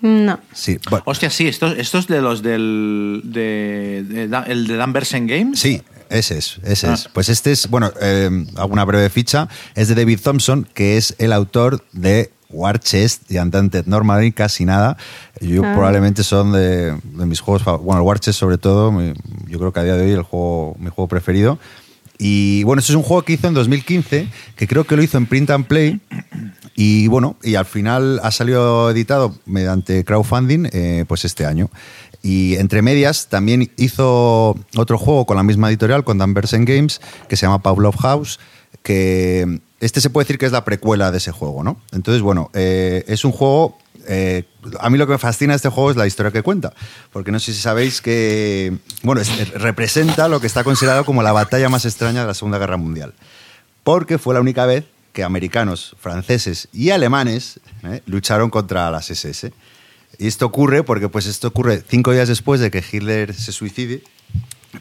No. Sí. Bueno, Hostia, sí, estos, estos de los del. De, de el de Dan Bersen Games. Sí, ese es, ese Ah. es. Pues este es, bueno, eh, hago una breve ficha. Es de David Thompson, que es el autor de War Chest y Undaunted Normally, casi nada. Yo Ah. probablemente son de, de mis juegos, bueno, el War Chest sobre todo, mi- yo creo que a día de hoy el juego, mi juego preferido. Y bueno, este es un juego que hizo en 2015, que creo que lo hizo en Print and Play. Y bueno, y al final ha salido editado mediante crowdfunding eh, pues este año. Y entre medias también hizo otro juego con la misma editorial, con Dan Bersen Games, que se llama Pavlov House, que este se puede decir que es la precuela de ese juego, ¿no? Entonces, bueno, eh, es un juego... eh, a mí lo que me fascina este juego es la historia que cuenta, porque no sé si sabéis que, bueno, es- representa lo que está considerado como la batalla más extraña de la Segunda Guerra Mundial porque fue la única vez que americanos, franceses y alemanes ¿eh? lucharon contra las SS. Y esto ocurre porque pues esto ocurre cinco días después de que Hitler se suicide.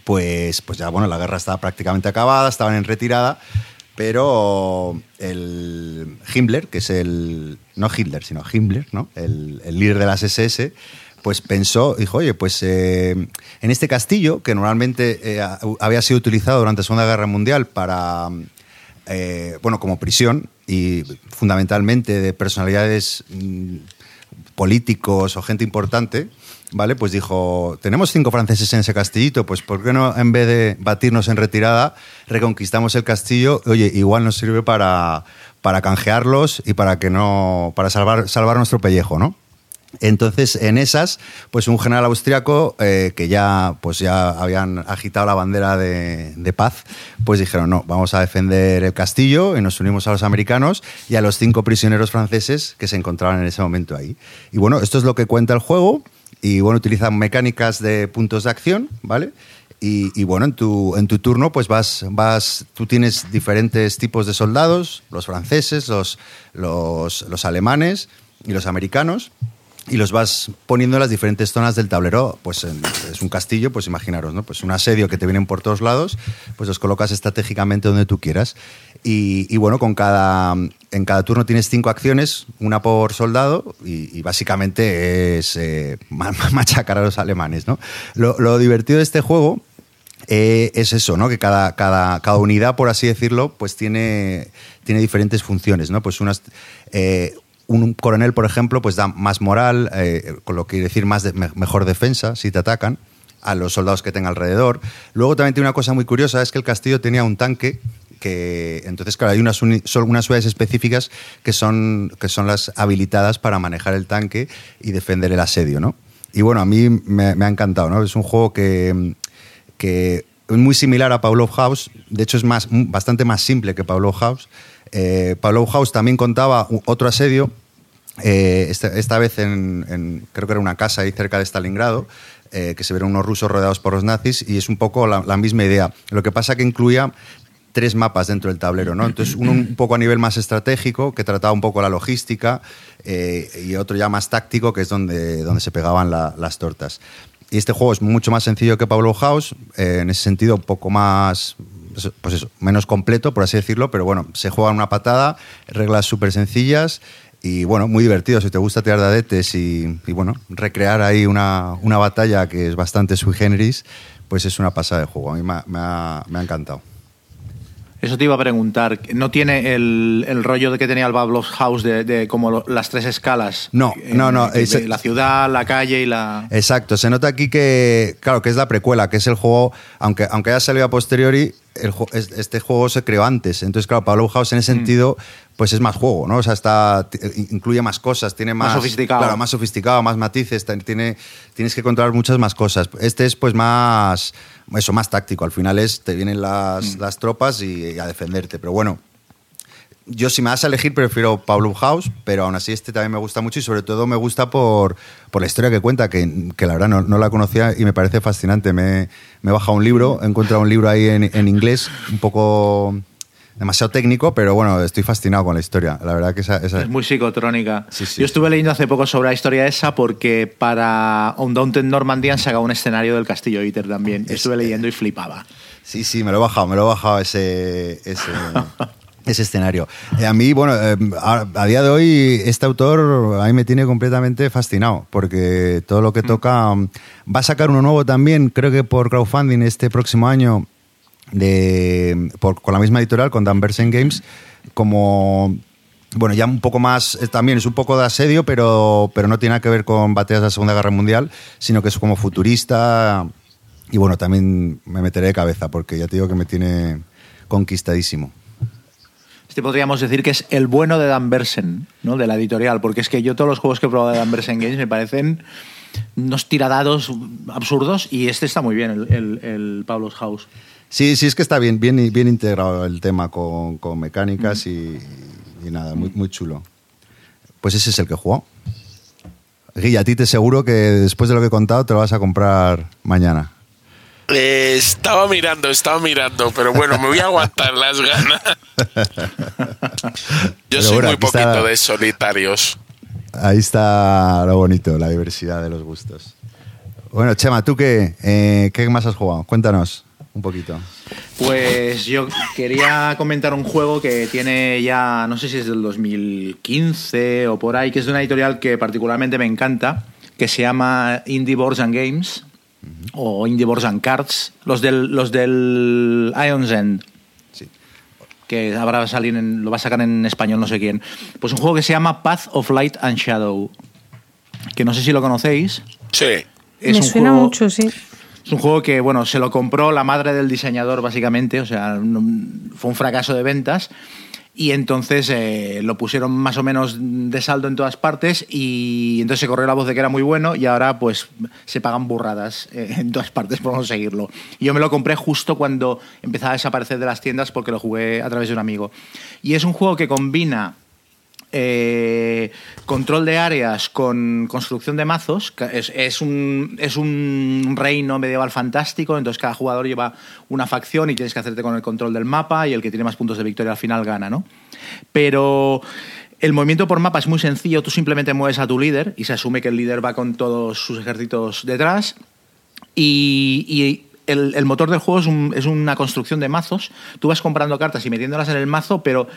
Pues, pues ya bueno, la guerra estaba prácticamente acabada, estaban en retirada, pero el Himmler, que es el, no Hitler, sino Himmler, ¿no? el, líder de las SS, pues pensó, dijo, oye, pues eh, en este castillo, que normalmente eh, había sido utilizado durante la Segunda Guerra Mundial para, eh, bueno, como prisión y fundamentalmente de personalidades mm, políticos o gente importante, ¿vale? Pues dijo, tenemos cinco franceses en ese castillito, pues ¿por qué no en vez de batirnos en retirada, reconquistamos el castillo? Oye, igual nos sirve para, para canjearlos y para que no, para salvar, salvar nuestro pellejo, ¿no? Entonces, en esas, pues un general austriaco eh, que ya, pues ya habían agitado la bandera de, paz, pues dijeron, no, vamos a defender el castillo y nos unimos a los americanos y a los cinco prisioneros franceses que se encontraban en ese momento ahí. Y bueno, esto es lo que cuenta el juego y bueno, utilizan mecánicas de puntos de acción, ¿vale? Y, y, bueno, en tu, en tu turno, pues vas, vas, tú tienes diferentes tipos de soldados, los franceses, los, los, los alemanes y los americanos y los vas poniendo en las diferentes zonas del tablero. Pues es un castillo, pues imaginaros, ¿no? Pues un asedio que te vienen por todos lados, pues los colocas estratégicamente donde tú quieras. Y, bueno, con cada, en cada turno tienes cinco acciones, una por soldado, y, y básicamente es eh, machacar a los alemanes, ¿no? Lo, lo divertido de este juego eh, es eso, ¿no? Que cada, cada, cada, unidad, por así decirlo, pues tiene, tiene diferentes funciones, ¿no? Pues unas... Eh, un coronel, por ejemplo, pues da más moral, eh, con lo que quiere decir más de, mejor defensa si te atacan a los soldados que tenga alrededor. Luego también tiene una cosa muy curiosa, es que el castillo tenía un tanque que entonces claro hay unas, son unas ciudades específicas que son que son las habilitadas para manejar el tanque y defender el asedio, ¿no? Y bueno, a mí me, ha encantado, ¿no? Es un juego que, que es muy similar a Pavlov House, de hecho es más, bastante más simple que Pavlov House. Eh, Pavlov House también contaba otro asedio, eh, esta, esta, vez en, creo que era una casa ahí cerca de Stalingrado, eh, que se vieron unos rusos rodeados por los nazis, y es un poco la, misma idea. Lo que pasa que incluía tres mapas dentro del tablero, ¿no? Entonces, uno un poco a nivel más estratégico, que trataba un poco la logística, eh, y otro ya más táctico, que es donde, donde se pegaban la, las tortas. Y este juego es mucho más sencillo que Pablo House, en ese sentido un poco más, pues eso, menos completo, por así decirlo, pero bueno, se juega en una patada, reglas súper sencillas, y bueno, muy divertido si te gusta tirar dadetes y, y bueno, recrear ahí una, una, batalla que es bastante sui generis, pues es una pasada de juego. A mí me ha, me ha, me ha encantado. Eso te iba a preguntar. ¿No tiene el, el rollo de que tenía el Bablos House de, de como lo, las tres escalas? No, eh, no, no. de, de la ciudad, la calle y la. Exacto. Se nota aquí que, claro, que es la precuela, que es el juego, aunque, aunque haya salido a posteriori, el, este juego se creó antes. Entonces, claro, Pablo House en ese sentido, mm. pues es más juego, ¿no? O sea, está, incluye más cosas, tiene más. Más sofisticado. Claro, más sofisticado, más matices, tiene, tienes que controlar muchas más cosas. Este es, pues, más. Eso, más táctico. Al final es, te vienen las, mm. las tropas y, y a defenderte. Pero bueno, yo si me vas a elegir prefiero Pablo House, pero aún así este también me gusta mucho y sobre todo me gusta por, por la historia que cuenta, que, que la verdad no, no, la conocía y me parece fascinante. Me, me he bajado un libro, he encontrado un libro ahí en, en, inglés, un poco demasiado técnico, pero bueno, estoy fascinado con la historia. La verdad que esa, esa... es muy psicotrónica. Sí, sí. Yo estuve leyendo hace poco sobre la historia esa porque para Undaunted Normandy han sacado un escenario del Castillo Iter también. Es, estuve leyendo y flipaba. Sí, sí, me lo he bajado, me lo he bajado ese... ese... ese escenario. Eh, a mí, bueno, eh, a, a, día de hoy este autor a mí me tiene completamente fascinado, porque todo lo que toca... Um, va a sacar uno nuevo también, creo que por crowdfunding este próximo año, de, por, con la misma editorial, con Dan Bersen Games, como... Bueno, ya un poco más, también es un poco de asedio, pero, pero no tiene nada que ver con batallas de la Segunda Guerra Mundial, sino que es como futurista. Y bueno, también me meteré de cabeza, porque ya te digo que me tiene conquistadísimo. Este podríamos decir que es el bueno de Dan Bersen, ¿no? de la editorial, porque es que yo todos los juegos que he probado de Dan Bersen Games me parecen unos tiradados absurdos y este está muy bien, el, el, el Pablo's House. Sí, sí, es que está bien, bien, bien integrado el tema con, con mecánicas mm. y, y, nada, muy, muy chulo. Pues ese es el que jugó. Guilla, a ti te seguro que después de lo que he contado te lo vas a comprar mañana. Eh, estaba mirando, estaba mirando, pero bueno, me voy a aguantar las ganas. Yo pero soy bueno, muy poquito está, de solitarios. Ahí está lo bonito, la diversidad de los gustos. Bueno, Chema, ¿tú qué, eh, qué más has jugado? Cuéntanos. un poquito. Pues yo quería comentar un juego que tiene ya, no sé si es del 2015 o por ahí, que es de una editorial que particularmente me encanta, que se llama Indie Boards and Games o Indie Cards, los del, los del Ion's End. Sí. Que ahora va a salir en- lo va a sacar en español no sé quién. Pues un juego que se llama Path of Light and Shadow. Que no sé si lo conocéis. Sí. Es Me un suena juego- mucho, sí. es un juego que, bueno, se lo compró la madre del diseñador, básicamente, o sea, fue un fracaso de ventas. Y entonces eh, lo pusieron más o menos de saldo en todas partes y entonces se corrió la voz de que era muy bueno y ahora pues se pagan burradas eh, en todas partes por conseguirlo. Y yo me lo compré justo cuando empezaba a desaparecer de las tiendas porque lo jugué a través de un amigo. Y es un juego que combina eh, control de áreas con construcción de mazos. Es, un, reino medieval fantástico, entonces cada jugador lleva una facción y tienes que hacerte con el control del mapa y el que tiene más puntos de victoria al final gana, ¿no? Pero el movimiento por mapa es muy sencillo, tú simplemente mueves a tu líder y se asume que el líder va con todos sus ejércitos detrás y, el, motor del juego es, es una construcción de mazos. Tú vas comprando cartas y metiéndolas en el mazo, pero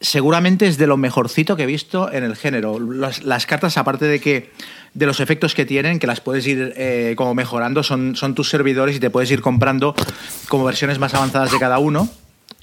seguramente es de lo mejorcito que he visto en el género. Las, cartas, aparte de que de los efectos que tienen, que las puedes ir eh, como mejorando, son, son tus servidores y te puedes ir comprando como versiones más avanzadas de cada uno.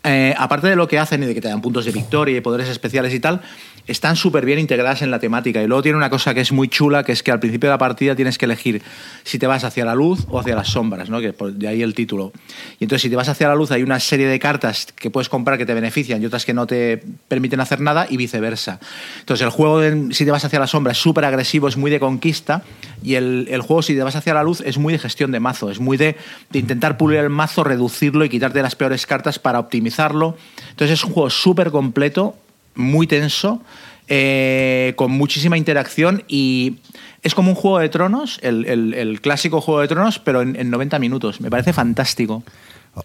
Eh, aparte de lo que hacen y de que te dan puntos de victoria y poderes especiales y tal, están súper bien integradas en la temática. Y luego tiene una cosa que es muy chula, que es que al principio de la partida tienes que elegir si te vas hacia la luz o hacia las sombras, ¿no? que de ahí el título. Y entonces si te vas hacia la luz hay una serie de cartas que puedes comprar que te benefician y otras que no te permiten hacer nada y viceversa. Entonces el juego, si te vas hacia la sombra, es súper agresivo, es muy de conquista y el, el juego, si te vas hacia la luz, es muy de gestión de mazo, es muy de, de intentar pulir el mazo, reducirlo y quitarte las peores cartas para optimizarlo. Entonces es un juego súper completo, muy tenso, eh, con muchísima interacción y es como un juego de tronos, el, el- el clásico juego de tronos, pero en, en 90 minutos. Me parece fantástico.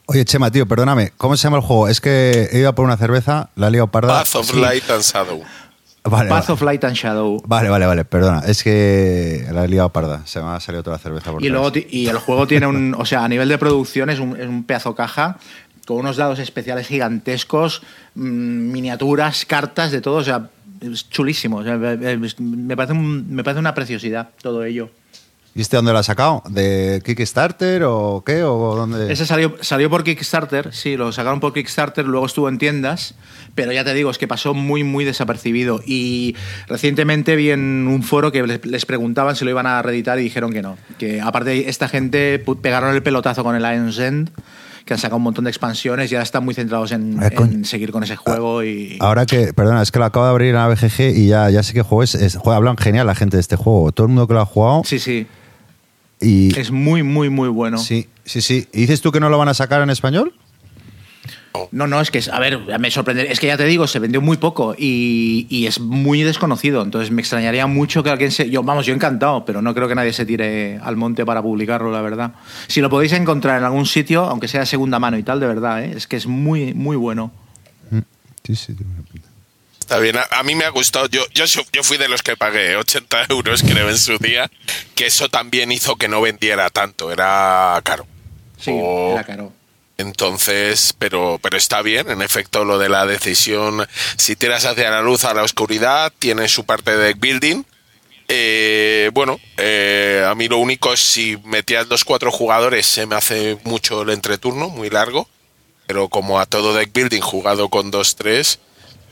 Oye, Chema, tío, perdóname. ¿Cómo se llama el juego? Es que he ido a por una cerveza, la he liado parda. Path of Sí. Light and Shadow. Vale, Path vale. of Light and Shadow. Vale, vale, vale, perdona. Es que la he liado parda. Se me ha salido toda la cerveza por Y, luego, y el juego tiene un. O sea, a nivel de producción es un, es un pedazo caja con unos dados especiales gigantescos, mm, miniaturas, cartas, de todo. O sea, es chulísimo. O sea, me, parece un- me parece una preciosidad todo ello. ¿Y este dónde lo has sacado? ¿De Kickstarter o qué? ¿O dónde? Ese salió, salió por Kickstarter, sí, lo sacaron por Kickstarter, luego estuvo en tiendas, pero ya te digo, es que pasó muy, muy desapercibido. Y recientemente vi en un foro que les, preguntaban si lo iban a reeditar y dijeron que no. Que aparte, esta gente pegaron el pelotazo con el Lion's End, que han sacado un montón de expansiones y ahora están muy centrados en, Eh, con- en seguir con ese juego. y Ahora que, perdona, es que lo acabo de abrir en la BGG y ya, ya sé qué juego es. es joder, hablan genial la gente de este juego. Todo el mundo que lo ha jugado. Sí, sí, Y, es muy, muy, muy bueno. Sí, sí, sí. ¿Y dices tú que no lo van a sacar en español? No, no, es que, es- a ver, me sorprende. Es que ya te digo, se vendió muy poco y, y es muy desconocido. Entonces me extrañaría mucho que alguien se. Yo, vamos, yo encantado, pero no creo que nadie se tire al monte para publicarlo, la verdad. Si lo podéis encontrar en algún sitio, aunque sea de segunda mano y tal, de verdad, ¿eh? es que es muy, muy bueno. Sí, sí. Está bien, a, a mí me ha gustado. Yo, yo, yo fui de los que pagué 80 euros, creo, en su día, que eso también hizo que no vendiera tanto, era caro. Sí, Oh. era caro. Entonces, pero, pero está bien, en efecto, lo de la decisión, si tiras hacia la luz a la oscuridad, tiene su parte de deck building. Eh, bueno, eh, a mí lo único es si metías los cuatro jugadores se me hace mucho el entreturno, muy largo, pero como a todo deck building jugado con dos tres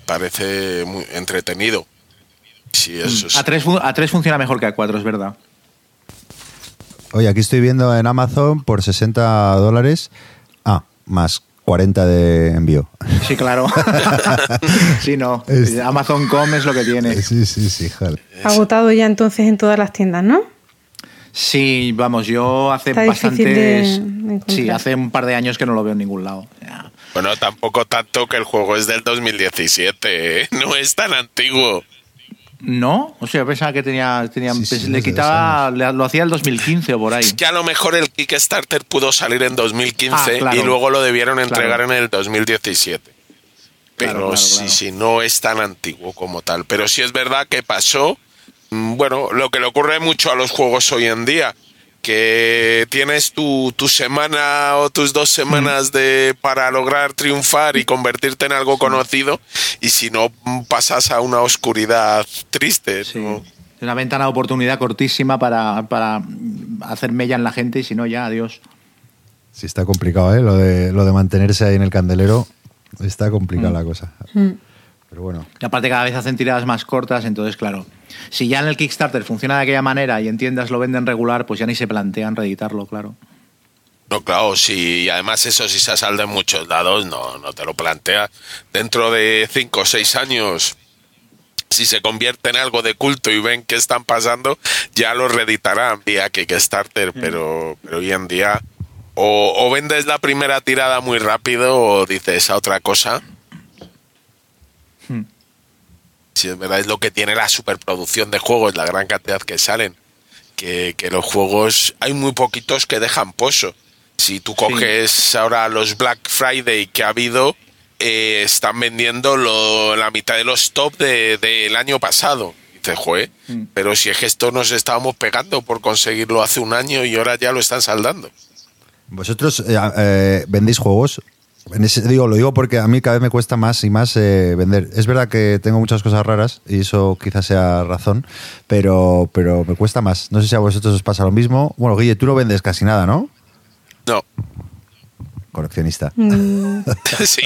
parece muy entretenido. Sí, eso es. A tres, fun- a tres funciona mejor que a cuatro, es verdad. Oye, aquí estoy viendo en Amazon por 60 dólares. Más 40 de envío. Sí, claro. sí, no. Es- Amazon.com es lo que tiene. Sí, sí, sí, joder. Agotado ya entonces en todas las tiendas, ¿no? Sí, vamos, yo hace Está bastantes. de sí, hace un par de años que no lo veo en ningún lado. Bueno, tampoco tanto que el juego es del 2017, ¿eh? no es tan antiguo. No, o sea, pensaba que tenía. tenía Sí, sí, le quitaba. le- lo hacía el 2015 o por ahí. Es que a lo mejor el Kickstarter pudo salir en 2015 Ah, claro. y luego lo debieron Claro. entregar en el 2017. Pero Claro, claro, sí, claro. sí, no es tan antiguo como tal. Pero sí es verdad que pasó, mm, bueno, lo que le ocurre mucho a los juegos hoy en día, que tienes tu, tu semana o tus dos semanas de para lograr triunfar y convertirte en algo conocido y si no pasas a una oscuridad triste. Sí. una ventana de oportunidad cortísima para, para hacer mella en la gente y si no, ya, adiós. Sí, está complicado, ¿eh? Lo de, lo de mantenerse ahí en el candelero. Está complicada la cosa. Pero bueno. Y aparte cada vez hacen tiradas más cortas, entonces claro, si ya en el Kickstarter funciona de aquella manera y en tiendas lo venden regular, pues ya ni se plantean reeditarlo, claro. No, claro, sí, y además eso si se sale de muchos lados, no, no te lo planteas. Dentro de cinco o seis años, si se convierte en algo de culto y ven qué están pasando, ya lo reeditarán vía Kickstarter, pero, pero hoy en día o, o vendes la primera tirada muy rápido o dices a otra cosa. Hmm. Si es verdad, es lo que tiene la superproducción de juegos, la gran cantidad que salen. Que, que los juegos, hay muy poquitos que dejan pozo. Si tú coges ahora los Black Friday que ha habido, eh, están vendiendo lo- la mitad de los top de- del año pasado. Dices, "Joe, Mm. pero si es que esto nos estábamos pegando por conseguirlo hace un año y ahora ya lo están saldando. ¿Vosotros eh, eh, vendéis juegos? En ese- digo, lo digo porque a mí cada vez me cuesta más y más eh, vender. Es verdad que tengo muchas cosas raras y eso quizás sea razón, pero, pero me cuesta más. No sé si a vosotros os pasa lo mismo. Bueno, Guille, tú no vendes casi nada, ¿no? No, Coleccionista. Mm, sí.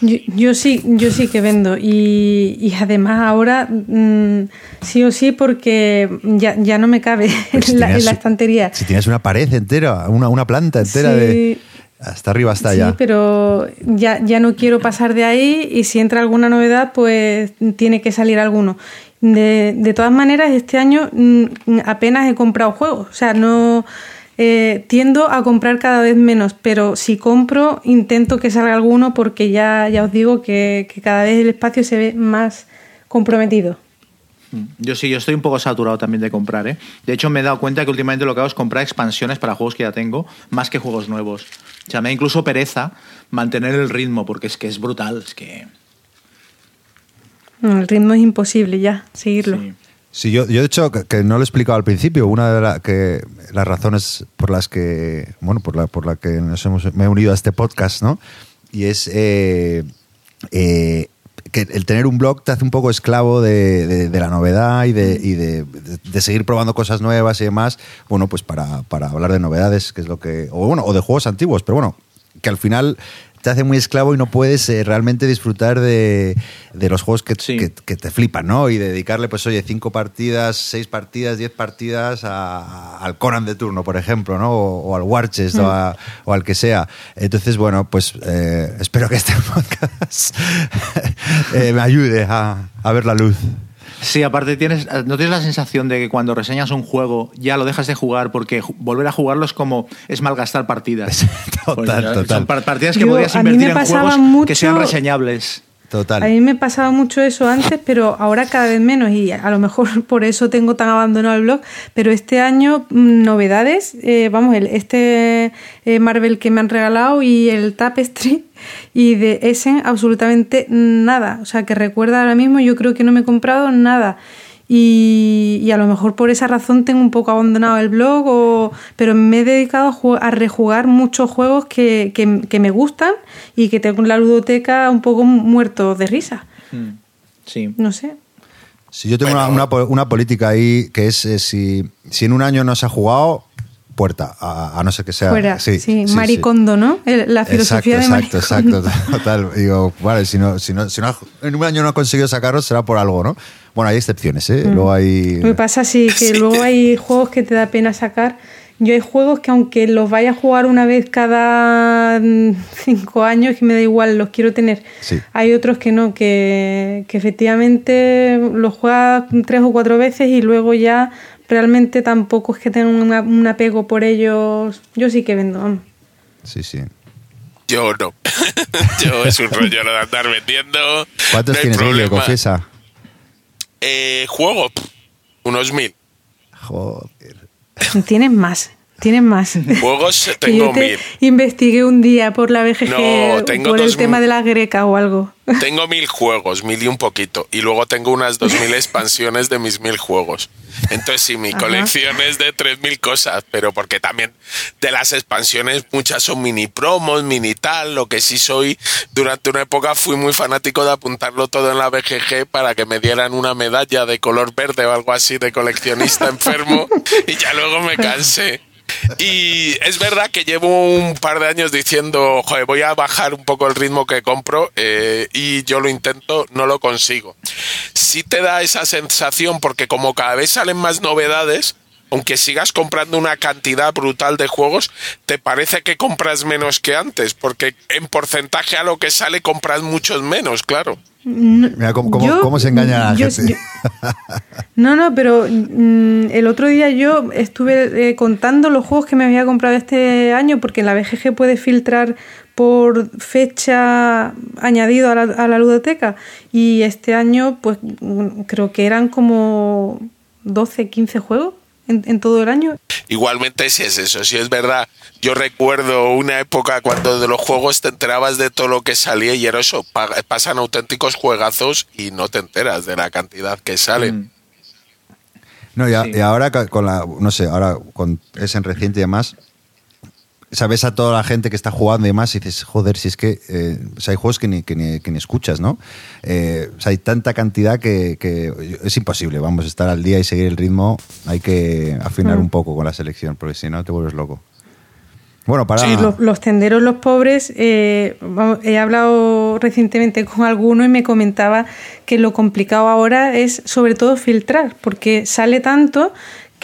Yo, yo sí, yo sí que vendo y, y además ahora mm, sí o sí porque ya, ya no me cabe Pero si en la, tienes- en la estantería. Si tienes una pared entera, una, una planta entera Sí. de... Hasta arriba, hasta Sí, allá. pero ya, ya no quiero pasar de ahí y si entra alguna novedad, pues tiene que salir alguno. De, de todas maneras, este año mm, apenas he comprado juegos. O sea, no eh, tiendo a comprar cada vez menos, pero si compro, intento que salga alguno porque ya, ya os digo que, que cada vez el espacio se ve más comprometido. Yo sí, yo estoy un poco saturado también de comprar, ¿eh? De hecho, me he dado cuenta que últimamente lo que hago es comprar expansiones para juegos que ya tengo, más que juegos nuevos. O sea, me da incluso pereza mantener el ritmo, porque es que es brutal, es que... El ritmo es imposible ya, seguirlo. sí. Sí, yo, yo de hecho, que, que no lo he explicado al principio, una de la- que, las razones por las que, bueno, por la, por la que nos hemos, me he unido a este podcast, ¿no? Y es eh, eh, que el tener un blog te hace un poco esclavo de, de- la novedad y, de, y de seguir probando cosas nuevas y demás, bueno, pues para, para hablar de novedades, que es lo que, o bueno, o de juegos antiguos, pero bueno, que al final te hace muy esclavo y no puedes eh, realmente disfrutar de, de los juegos que, Sí. que, que te flipan, ¿no? Y dedicarle, pues oye, cinco partidas, seis partidas, diez partidas a- al Conan de turno, por ejemplo, ¿no? O, o al Warchest o, a- o al que sea. Entonces, bueno, pues eh, espero que este podcast eh, me ayude a, a ver la luz. Sí, aparte tienes, ¿no tienes la sensación de que cuando reseñas un juego ya lo dejas de jugar porque volver a jugarlo es como es malgastar partidas? Total, Pues, total. Son par- partidas que Yo- podrías invertir en juegos que sean reseñables. A mí me pasaba mucho eso antes, pero ahora cada vez menos y a lo mejor por eso tengo tan abandonado el blog. Pero este año, mm, novedades, eh, vamos, el, este eh, Marvel que me han regalado y el Tapestry y de Essen absolutamente nada. O sea, que recuerda ahora mismo, yo creo que no me he comprado nada. Y, y a lo mejor por esa razón tengo un poco abandonado el blog, o, pero me he dedicado a, ju- a rejugar muchos juegos que, que- que me gustan y que tengo en la ludoteca un poco muerto de risa. Mm, Sí. No sé. Si yo tengo Bueno. una, una política ahí que es eh, si, si en un año no se ha jugado, puerta, a, a no ser que sea... Fuera. sí, Sí, sí, sí. Maricondo, ¿no? El- La filosofía exacto, de exacto, Maricondo. exacto, total. Digo, vale, si, no, si, no, si no en un año no ha conseguido sacarlo, será por algo, ¿no? Bueno, hay excepciones, ¿eh? Luego hay... Mm. Que pasa sí que luego hay juegos que te da pena sacar. Yo hay juegos que aunque los vaya a jugar una vez cada mm, cinco años, que me da igual, los quiero tener. Sí. Hay otros que no, que, que efectivamente los juegas tres o cuatro veces y luego ya realmente tampoco es que tenga un apego por ellos. Yo sí que vendo. vamos. Sí, sí. Yo no. Yo es un rollo de andar vendiendo. ¿Cuántos no tienes, problema. Confiesa. Eh, juego, pff, unos mil. Joder. Tienes más. Tienes más. Juegos yo tengo te mil. investigué un día por la BGG No, tengo por el tema de la greca o algo. Tengo mil juegos, mil y un poquito. Y luego tengo unas dos mil expansiones de mis mil juegos. Entonces sí, mi Ajá. colección es de tres mil cosas, pero porque también de las expansiones muchas son mini promos, mini tal. Lo que sí soy, durante una época fui muy fanático de apuntarlo todo en la BGG para que me dieran una medalla de color verde o algo así de coleccionista enfermo. Y ya luego me cansé. Y es verdad que llevo un par de años diciendo, joder, voy a bajar un poco el ritmo que compro eh, y yo lo intento, no lo consigo. Sí te da esa sensación porque como cada vez salen más novedades, aunque sigas comprando una cantidad brutal de juegos, te parece que compras menos que antes, porque en porcentaje a lo que sale compras muchos menos, claro. Mira cómo, cómo- Yo- cómo se engaña a la yo- gente. yo- No, no, pero mm, el otro día yo estuve eh, contando los juegos que me había comprado este año, porque en la BGG puedes filtrar por fecha añadido a la, a la ludoteca. Y este año, pues mm, creo que eran como 12, 15 juegos en, en todo el año. Igualmente si es eso, si es verdad. Yo recuerdo una época cuando de los juegos te enterabas de todo lo que salía y era eso, pa- pasan auténticos juegazos y no te enteras de la cantidad que sale. Mm. No, y, a- Sí. y ahora con la, no sé, ahora con es en reciente y demás, sabes a toda la gente que está jugando y demás y dices, joder, si es que eh, o sea, hay juegos que ni, que ni, que ni escuchas, ¿no? Eh, o sea, hay tanta cantidad que, que es imposible, vamos a estar al día y seguir el ritmo, hay que afinar Mm. un poco con la selección, porque si no te vuelves loco. Bueno, para... Sí, los, los tenderos, los pobres, eh, he hablado recientemente con alguno y me comentaba que lo complicado ahora es sobre todo filtrar, porque sale tanto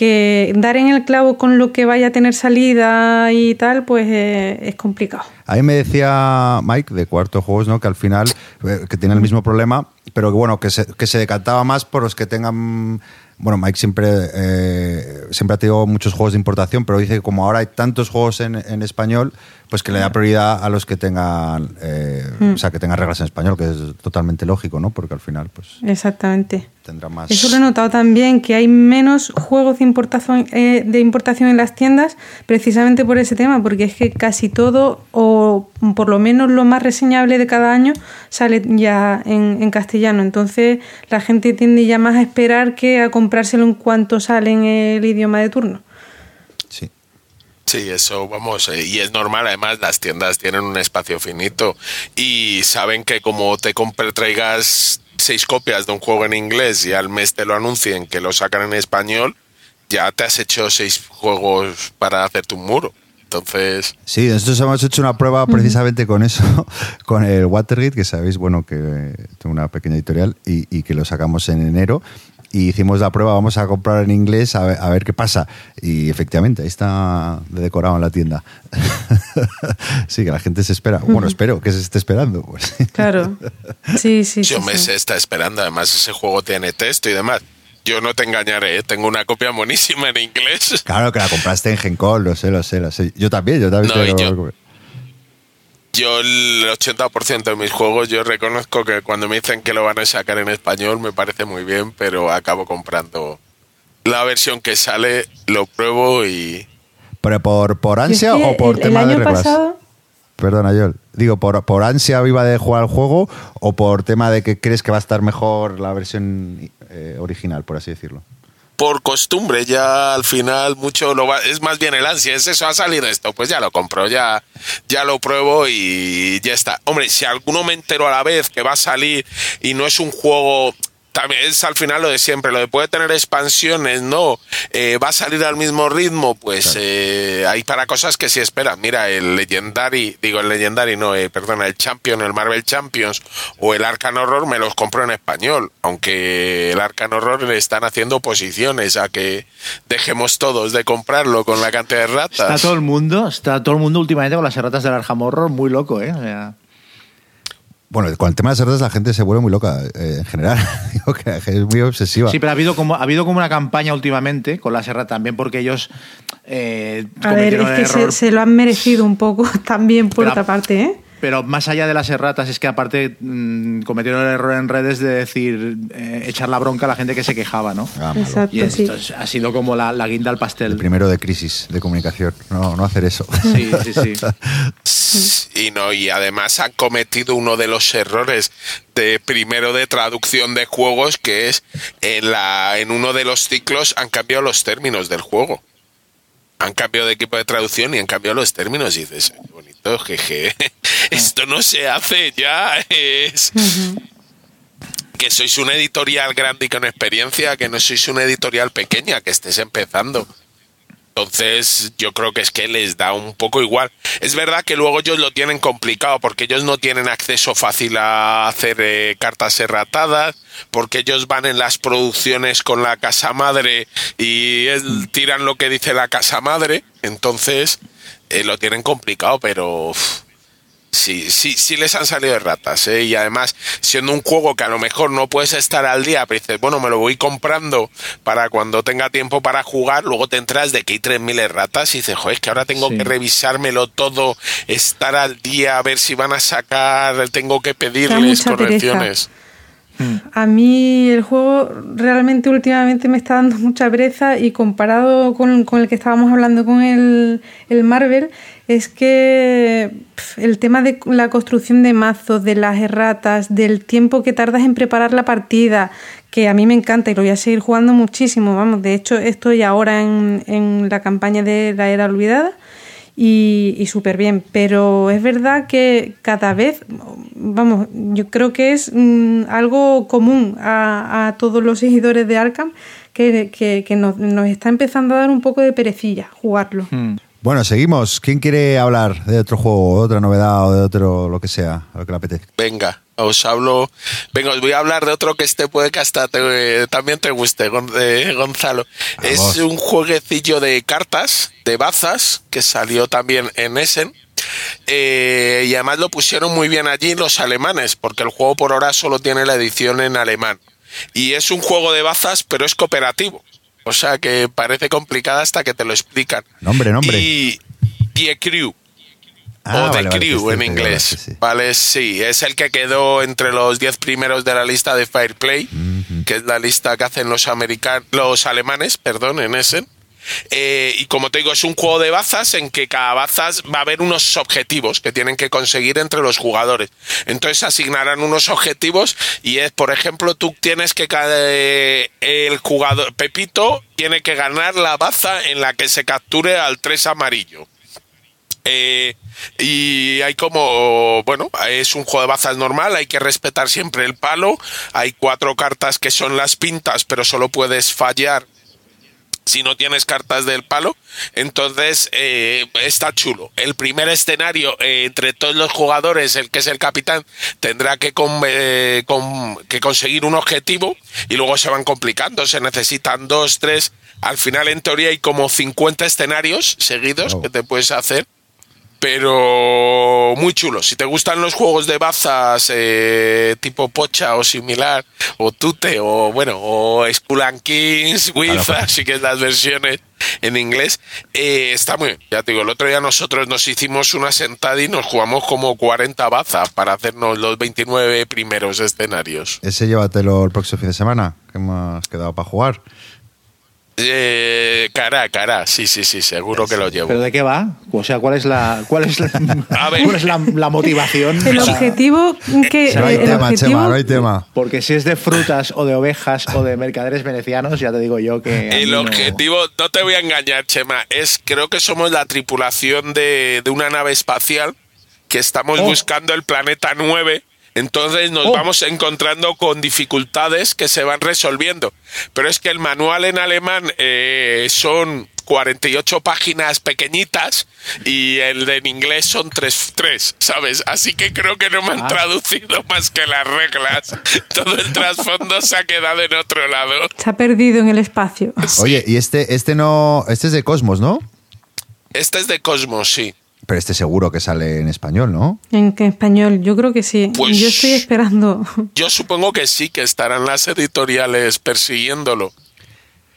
que dar en el clavo con lo que vaya a tener salida y tal, pues eh, es complicado. A mí me decía Mike de Cuarto Juegos, ¿no? Que al final, eh, que tiene el mismo problema, pero que bueno, que se, que se decantaba más por los que tengan. Bueno, Mike siempre, eh, siempre ha tenido muchos juegos de importación, pero dice que como ahora hay tantos juegos en español, pues que le da prioridad a los que tengan, eh, o sea, que tengan reglas en español, que es totalmente lógico, ¿no? Porque al final, pues Exactamente. tendrá más. Eso lo he notado también, que hay menos juegos de importación, eh, de importación en las tiendas, precisamente por ese tema, porque es que casi todo, o por lo menos lo más reseñable de cada año, sale ya en, en castellano. Entonces la gente tiende ya más a esperar que a comprárselo en cuanto sale en el idioma de turno. Sí. Eso vamos, eh, y es normal, además las tiendas tienen un espacio finito y saben que como te traigas seis copias de un juego en inglés y al mes te lo anuncien que lo sacan en español, ya te has hecho seis juegos para hacerte un muro. Entonces, Sí, nosotros hemos hecho una prueba precisamente con eso, con el Watergate, que sabéis, bueno, que tengo una pequeña editorial y, y que lo sacamos en enero. Y hicimos la prueba, vamos a comprar en inglés a ver, a ver qué pasa. Y efectivamente, ahí está de decorado en la tienda. sí, que la gente se espera. Bueno, espero que se esté esperando. Pues. Claro. Sí, sí, sí. yo me sí. se está esperando, además ese juego tiene texto y demás. Yo no te engañaré, ¿eh? tengo una copia buenísima en inglés. Claro que la compraste en Gencol, lo sé, lo sé, lo sé. Yo también, yo también. No, yo- Yo el 80% de mis juegos yo reconozco que cuando me dicen que lo van a sacar en español me parece muy bien, pero acabo comprando la versión que sale, lo pruebo y ¿Pero por, por Yo es ansia que o por el, tema el de año reglas? pasado Perdona, Joel. Digo, por, por ansia viva de jugar al juego o por tema de que crees que va a estar mejor la versión eh, original, por así decirlo. Por costumbre ya al final mucho lo va, es más bien el ansia, es eso, ha salido esto, pues ya lo compro, ya, ya lo pruebo y ya está. Hombre, si alguno me entero a la vez que va a salir y no es un juego, también es al final lo de siempre, lo de puede tener expansiones, no, eh, va a salir al mismo ritmo, pues eh, hay para cosas que sí esperan. Mira, el Legendary, digo el Legendary, no, eh, perdona, el Champion, el Marvel Champions o el Arcan Horror me los compro en español, aunque el Arcan Horror le están haciendo oposiciones a que dejemos todos de comprarlo con la cantidad de ratas. Está todo el mundo, está todo el mundo últimamente con las erratas del Arkham Horror muy loco, ¿eh? O sea, Bueno, con el tema de las cerdas la gente se vuelve muy loca eh, en general. Digo que es muy obsesiva. Sí, pero ha habido como ha habido como una campaña últimamente con la Serra también porque ellos eh, A ver, es que se, lo han merecido un poco también por Pero- otra parte, ¿eh? Pero más allá de las erratas, es que aparte mm, cometieron el error en redes de decir, eh, echar la bronca a la gente que se quejaba, ¿no? Ah. Exacto, Y sí. esto es- ha sido como la, la guinda al pastel. El primero de crisis de comunicación. No, no hacer eso. Sí, sí, sí. Y no, y además han cometido uno de los errores de primero de traducción de juegos, que es en la en uno de los ciclos han cambiado los términos del juego. Han cambiado de equipo de traducción y han cambiado los términos. Y dices, bonito, jeje. Esto no se hace ya. Es que sois una editorial grande y con experiencia, que no sois una editorial pequeña, que estés empezando. Entonces, yo creo que es que les da un poco igual. Es verdad que luego ellos lo tienen complicado porque ellos no tienen acceso fácil a hacer eh, cartas erratadas, porque ellos van en las producciones con la casa madre y es- tiran lo que dice la casa madre. Entonces, eh, lo tienen complicado, pero Sí, sí, sí les han salido de ratas, ¿eh? Y además, siendo un juego que a lo mejor no puedes estar al día, pero dices, bueno, me lo voy comprando para cuando tenga tiempo para jugar, luego te entras de que hay 3.000 erratas y dices, joder, es que ahora tengo Sí. que revisármelo todo, estar al día, a ver si van a sacar, tengo que pedirles mucha correcciones. A mí el juego realmente últimamente me está dando mucha pereza y comparado con, con el que estábamos hablando con el, el Marvel, es que el tema de la construcción de mazos, de las erratas, del tiempo que tardas en preparar la partida, que a mí me encanta y lo voy a seguir jugando muchísimo, vamos, de hecho estoy ahora en, en la campaña de la Era Olvidada y, y súper bien. Pero es verdad que cada vez, vamos, yo creo que es mm, algo común a, a todos los seguidores de Arkham que, que- nos, nos está empezando a dar un poco de perecilla jugarlo. Bueno, seguimos. ¿Quién quiere hablar de otro juego, de otra novedad o de otro lo que sea, lo que le apetezca? Venga, os hablo. Venga, os voy a hablar de otro que este puede que hasta te- también te guste, eh, Gonzalo. Vamos. Es un jueguecillo de cartas, de bazas, que salió también en Essen. Eh, y además lo pusieron muy bien allí los alemanes, porque el juego por ahora solo tiene la edición en alemán. Y es un juego de bazas, pero es cooperativo. O sea que parece complicada hasta que te lo explican. Nombre, nombre. Y, Crew Ah, o The vale, Crew en inglés. sí. Vale, sí, es el que quedó entre los 10 primeros de la lista de Fireplay, que es la lista que hacen los americanos, los alemanes, perdón, en Essen. Eh, y como te digo, es un juego de bazas en que cada bazas va a haber unos objetivos que tienen que conseguir entre los jugadores. Entonces asignarán unos objetivos y es, por ejemplo, tú tienes que ca- eh, el jugador Pepito tiene que ganar la baza en la que se capture al 3 amarillo. Eh, y hay como, bueno, es un juego de bazas normal, hay que respetar siempre el palo. Hay cuatro cartas que son las pintas, pero solo puedes fallar si no tienes cartas del palo. Entonces, eh, está chulo. El primer escenario, eh, entre todos los jugadores, el que es el capitán, tendrá que, con- eh, con- que conseguir un objetivo y luego se van complicando. Se necesitan dos, tres. Al final, en teoría, hay como 50 escenarios seguidos Oh. que te puedes hacer. Pero muy chulo. Si te gustan los juegos de bazas eh, tipo Pocha o similar, o Tute, o bueno, o Skull and Kings, With, Claro. así que es las versiones en inglés, eh, está muy bien. Ya te digo, el otro día nosotros nos hicimos una sentada y nos jugamos como 40 bazas para hacernos los 29 primeros escenarios. Ese llévatelo el próximo fin de semana, que hemos quedado para jugar. Eh, cara, cara, sí, sí, sí, seguro que lo llevo. ¿Pero de qué va? O sea, ¿cuál es la, cuál es la, cuál es la, la motivación? El para- objetivo que... No hay el tema, objetivo- Chema, no hay tema. Porque si es de frutas o de ovejas o de mercaderes venecianos, ya te digo yo que. El no- objetivo, no te voy a engañar, Chema, es creo que somos la tripulación de, de una nave espacial que estamos Oh. buscando el planeta 9. Entonces nos Oh. vamos encontrando con dificultades que se van resolviendo. Pero es que el manual en alemán eh, son 48 páginas pequeñitas y el de en inglés son 3, tres, ¿sabes? Así que creo que no me han Ah. traducido más que las reglas. Todo el trasfondo se ha quedado en otro lado. Se ha perdido en el espacio. Oye, y este, este no, este es de Cosmos, ¿no? Este es de Cosmos, sí. Pero este seguro que sale en español, ¿no? En, en español, yo creo que sí. Pues- Yo estoy esperando. Yo supongo que sí, que estarán las editoriales persiguiéndolo.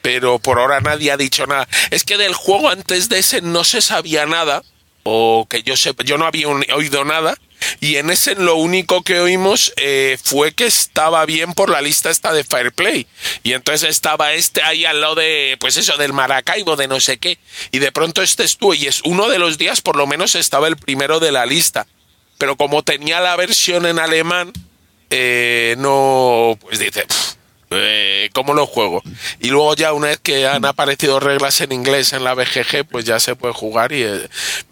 Pero por ahora nadie ha dicho nada. Es que del juego antes de ese no se sabía nada. O que yo sepa, yo no había oído nada. Y en ese lo único que oímos eh, fue que estaba bien por la lista esta de Fair Play. Y entonces estaba este ahí al lado de, pues eso, del Maracaibo, de no sé qué. Y de pronto este estuvo, y es uno de los días por lo menos estaba el primero de la lista. Pero como tenía la versión en alemán, eh, no, pues dice, "Pff, eh, ¿cómo lo juego? Y luego ya una vez que han aparecido reglas en inglés en la BGG, pues ya se puede jugar y eh,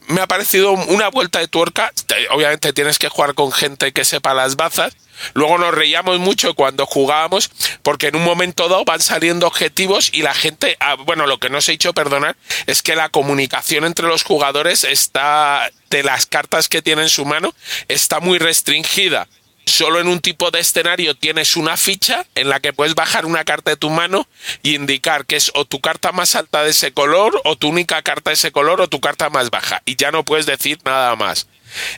me ha parecido una vuelta de tuerca. Te- Obviamente tienes que jugar con gente que sepa las bazas. Luego nos reíamos mucho cuando jugábamos porque en un momento dado van saliendo objetivos y la gente, ah, bueno, lo que no os he dicho perdonar es que la comunicación entre los jugadores está de las cartas que tiene en su mano está muy restringida solo en un tipo de escenario tienes una ficha en la que puedes bajar una carta de tu mano y indicar que es o tu carta más alta de ese color o tu única carta de ese color o tu carta más baja y ya no puedes decir nada más.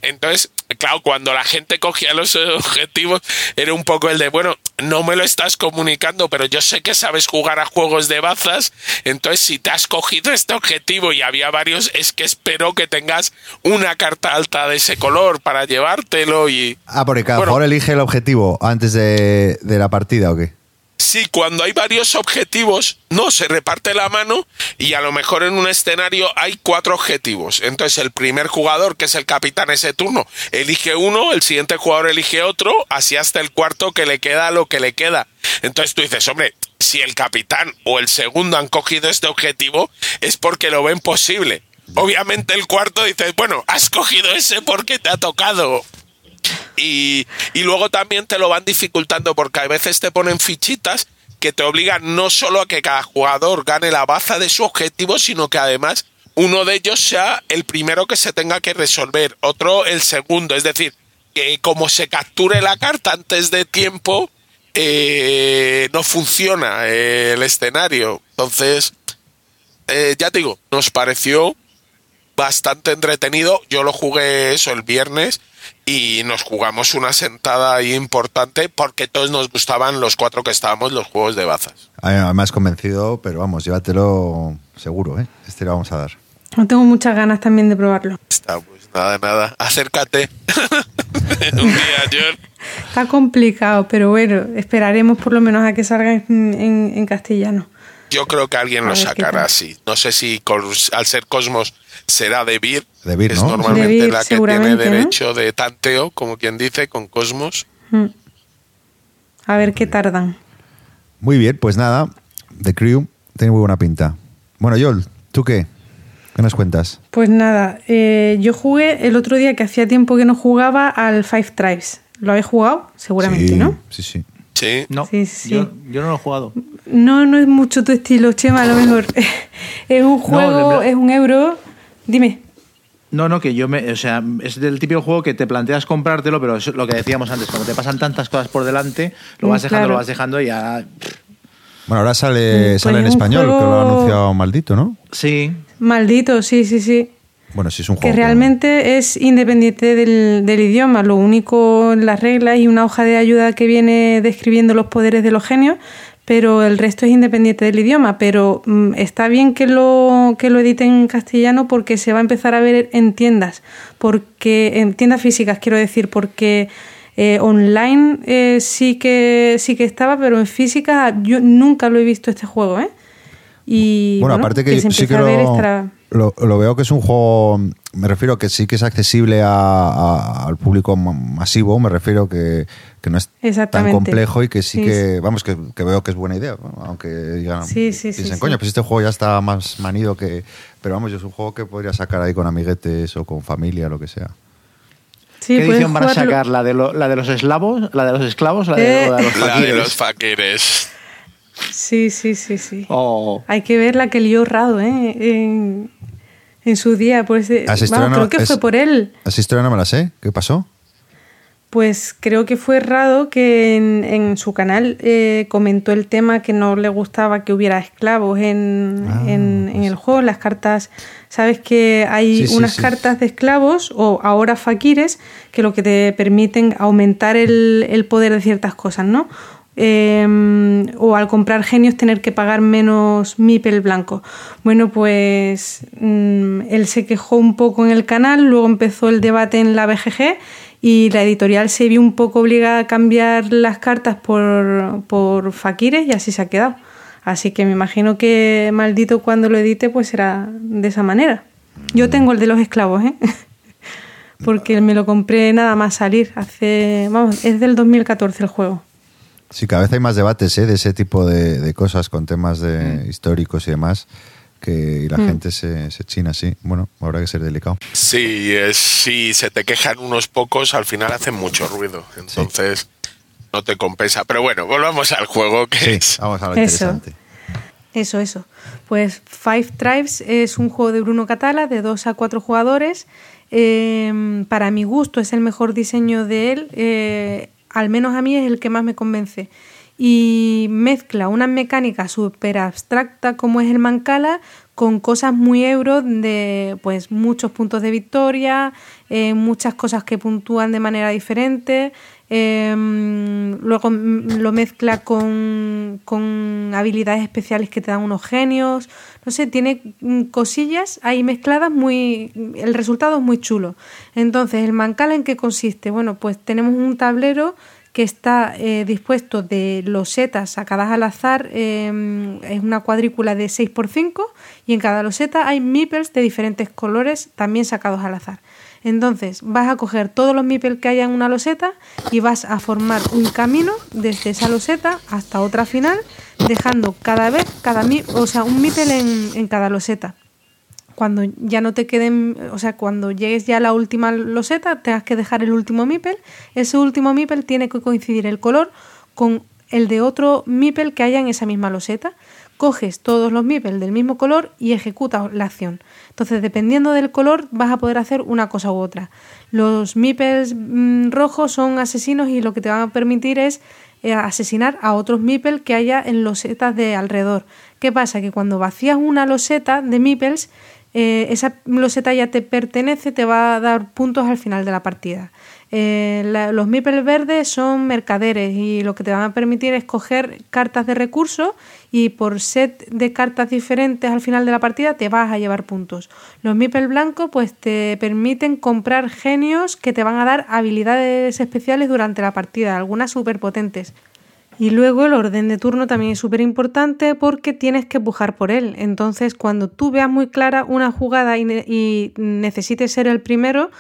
Entonces, claro, cuando la gente cogía los objetivos era un poco el de, bueno, no me lo estás comunicando, pero yo sé que sabes jugar a juegos de bazas, entonces si te has cogido este objetivo y había varios, es que espero que tengas una carta alta de ese color para llevártelo y... Ah, porque cada Bueno. jugador elige el objetivo antes de, de la partida o qué. Sí, cuando hay varios objetivos, no, se reparte la mano y a lo mejor en un escenario hay cuatro objetivos. Entonces el primer jugador, que es el capitán ese turno, elige uno, el siguiente jugador elige otro, así hasta el cuarto que le queda lo que le queda. Entonces tú dices, hombre, si el capitán o el segundo han cogido este objetivo, es porque lo ven posible. Obviamente el cuarto dice, bueno, has cogido ese porque te ha tocado. Y, y luego también te lo van dificultando porque a veces te ponen fichitas que te obligan no solo a que cada jugador gane la baza de su objetivo, sino que además uno de ellos sea el primero que se tenga que resolver, otro el segundo. Es decir, que como se capture la carta antes de tiempo, eh, no funciona eh, el escenario. Entonces, eh, ya te digo, nos pareció bastante entretenido. Yo lo jugué eso el viernes y nos jugamos una sentada ahí importante porque todos nos gustaban los cuatro que estábamos los juegos de bazas. A mí me has convencido, pero vamos, llévatelo seguro, ¿eh? Este lo vamos a dar. No tengo muchas ganas también de probarlo. Está, pues nada, nada. Acércate. Un día, John. Está complicado, pero bueno, esperaremos por lo menos a que salga en, en- en castellano. Yo creo que alguien A lo sacará así. No sé si al ser Cosmos será de Beer. De Beer, es ¿no? normalmente De Beer, la que tiene derecho de tanteo, como quien dice, con Cosmos. Mm. A ver qué tardan. Muy bien, pues nada, The Crew tiene muy buena pinta. Bueno, Joel, ¿tú qué? ¿Qué nos cuentas? Pues nada, eh, yo jugué el otro día que hacía tiempo que no jugaba al Five Tribes. ¿Lo habéis jugado? Seguramente, sí, ¿no? Sí, sí. Sí. No, Sí, sí. Yo, yo no lo he jugado. No, no es mucho tu estilo, Chema, a lo mejor. es un juego, es un euro. Dime. No, no, que yo me. O sea, es del típico juego que te planteas comprártelo, pero es lo que decíamos antes, cuando te pasan tantas cosas por delante, lo Mm, vas dejando, claro. lo vas dejando y ya. Bueno, ahora sale, Mm, sale en pues es un español, que lo ha juego- anunciado maldito, ¿no? Sí. Maldito, sí, sí, sí. Bueno, sí es un Que juego. realmente es independiente del, del idioma. Lo único en las reglas y una hoja de ayuda que viene describiendo los poderes de los genios, pero el resto es independiente del idioma. Pero mm, está bien que lo, que lo editen en castellano porque se va a empezar a ver en tiendas, porque en tiendas físicas quiero decir, porque eh, online eh, sí que sí que estaba, pero en física yo nunca lo he visto este juego, ¿eh? Y Bueno, aparte que, se sí que a ver lo, lo veo que es un juego, me refiero que sí que es accesible a- a- al público ma- masivo, me refiero que, que no es tan complejo y que sí, Sí, que, vamos, que, que veo que es buena idea, ¿no? aunque digan, Sí, sí, sí, dicen, sí. coño, pues este juego ya está más manido que... Pero vamos, yo es un juego que podría sacar ahí con amiguetes o con familia, lo que sea. Sí, ¿Qué edición van a sacar? ¿La de, lo- ¿La de los eslavos? ¿La de los esclavos? ¿La de, Eh. la de los La de faquires? los faquires. Sí, sí, sí, sí. Oh. Hay que ver la que lió Rado, ¿eh? En, en su día, pues... eh, vamos, no- creo que es- fue por él. Esa historia no me la sé, ¿qué pasó? Pues creo que fue Rado que en, en su canal eh, comentó el tema que no le gustaba que hubiera esclavos en, Ah, en, en pues. el juego, las cartas. Sabes que hay Sí, unas sí. cartas de esclavos o ahora faquires que lo que te permiten aumentar el, el poder de ciertas cosas, ¿no? Eh, o al comprar genios tener que pagar menos MIPEL blanco. Bueno, pues mm, él se quejó un poco en el canal, luego empezó el debate en la BGG y la editorial se vio un poco obligada a cambiar las cartas por, por Fakires y así se ha quedado. Así que me imagino que maldito cuando lo edite pues será de esa manera. Yo tengo el de los esclavos, ¿eh? Porque me lo compré nada más salir. Hace, vamos, es del 2014 el juego. Sí, cada vez hay más debates ¿eh? de ese tipo de, de cosas con temas de históricos y demás que y la Mm. gente se, se china así. Bueno, habrá que ser delicado. Sí, es, si se te quejan unos pocos, al final hacen mucho ruido. Entonces no te compensa. Pero bueno, volvamos al juego que es. Vamos a lo Eso. interesante. Eso, eso. Pues Five Tribes es un juego de Bruno Catala de 2 a 4 jugadores. Eh, para mi gusto es el mejor diseño de él. eh, al menos a mí es el que más me convence. Y mezcla una mecánica súper abstracta como es el Mancala con cosas muy euro de pues muchos puntos de victoria, eh, muchas cosas que puntúan de manera diferente. Eh, luego mm, lo mezcla con, con habilidades especiales que te dan unos genios. No sé, tiene mm, cosillas ahí mezcladas muy. El resultado es muy chulo. Entonces, ¿el Mancala en qué consiste? Bueno, pues tenemos un tablero que está eh, dispuesto de losetas sacadas al azar, eh, es una cuadrícula de 6x5 y en cada loseta hay meeples de diferentes colores también sacados al azar. Entonces vas a coger todos los meeples que haya en una loseta y vas a formar un camino desde esa loseta hasta otra final, dejando cada vez cada o sea, un en, en cada loseta cuando ya no te queden, o sea, cuando llegues ya a la última loseta, tengas que dejar el último mipel. Ese último mipel tiene que coincidir el color con el de otro mipel que haya en esa misma loseta. Coges todos los mipel del mismo color y ejecutas la acción. Entonces, dependiendo del color, vas a poder hacer una cosa u otra. Los mipels mm, rojos son asesinos y lo que te van a permitir es eh, asesinar a otros mipel que haya en losetas de alrededor. ¿Qué pasa? Que cuando vacías una loseta de mipels, eh, esa loseta ya te pertenece, te va a dar puntos al final de la partida. Eh, la- los meeples verdes son mercaderes y lo que te van a permitir es coger cartas de recursos y por set de cartas diferentes al final de la partida te vas a llevar puntos. Los meeples blancos pues te permiten comprar genios que te van a dar habilidades especiales durante la partida, algunas súper potentes. Y luego el orden de turno también es súper importante porque tienes que pujar por él. Entonces, cuando tú veas muy clara una jugada y, ne- y necesites ser el primero,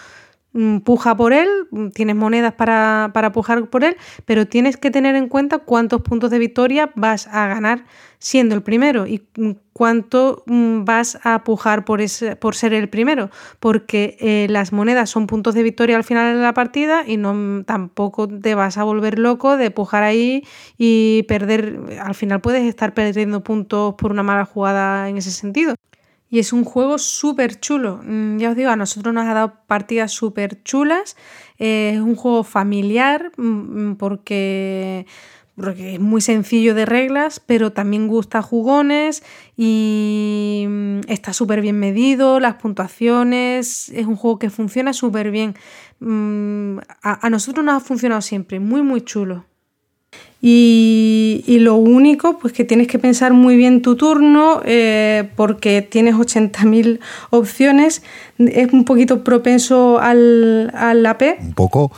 puja por él, mm, tienes monedas para, para pujar por él, pero tienes que tener en cuenta cuántos puntos de victoria vas a ganar siendo el primero y mm, cuánto mm, vas a pujar por, ese, por ser el primero, porque eh, las monedas son puntos de victoria al final de la partida y no mm, tampoco te vas a volver loco de pujar ahí y perder, al final puedes estar perdiendo puntos por una mala jugada en ese sentido. Y es un juego súper chulo. Mm, Ya os digo, a nosotros nos ha dado partidas súper chulas. Eh, es un juego familiar mm, porque, porque es muy sencillo de reglas, pero también gusta jugones y mm, está súper bien medido, las puntuaciones. Es un juego que funciona súper bien. Mm, A, a nosotros nos ha funcionado siempre, muy, muy chulo. Y, y lo único, pues que tienes que pensar muy bien tu turno, eh, porque tienes 80.000 opciones, es un poquito propenso al, al AP Un poco.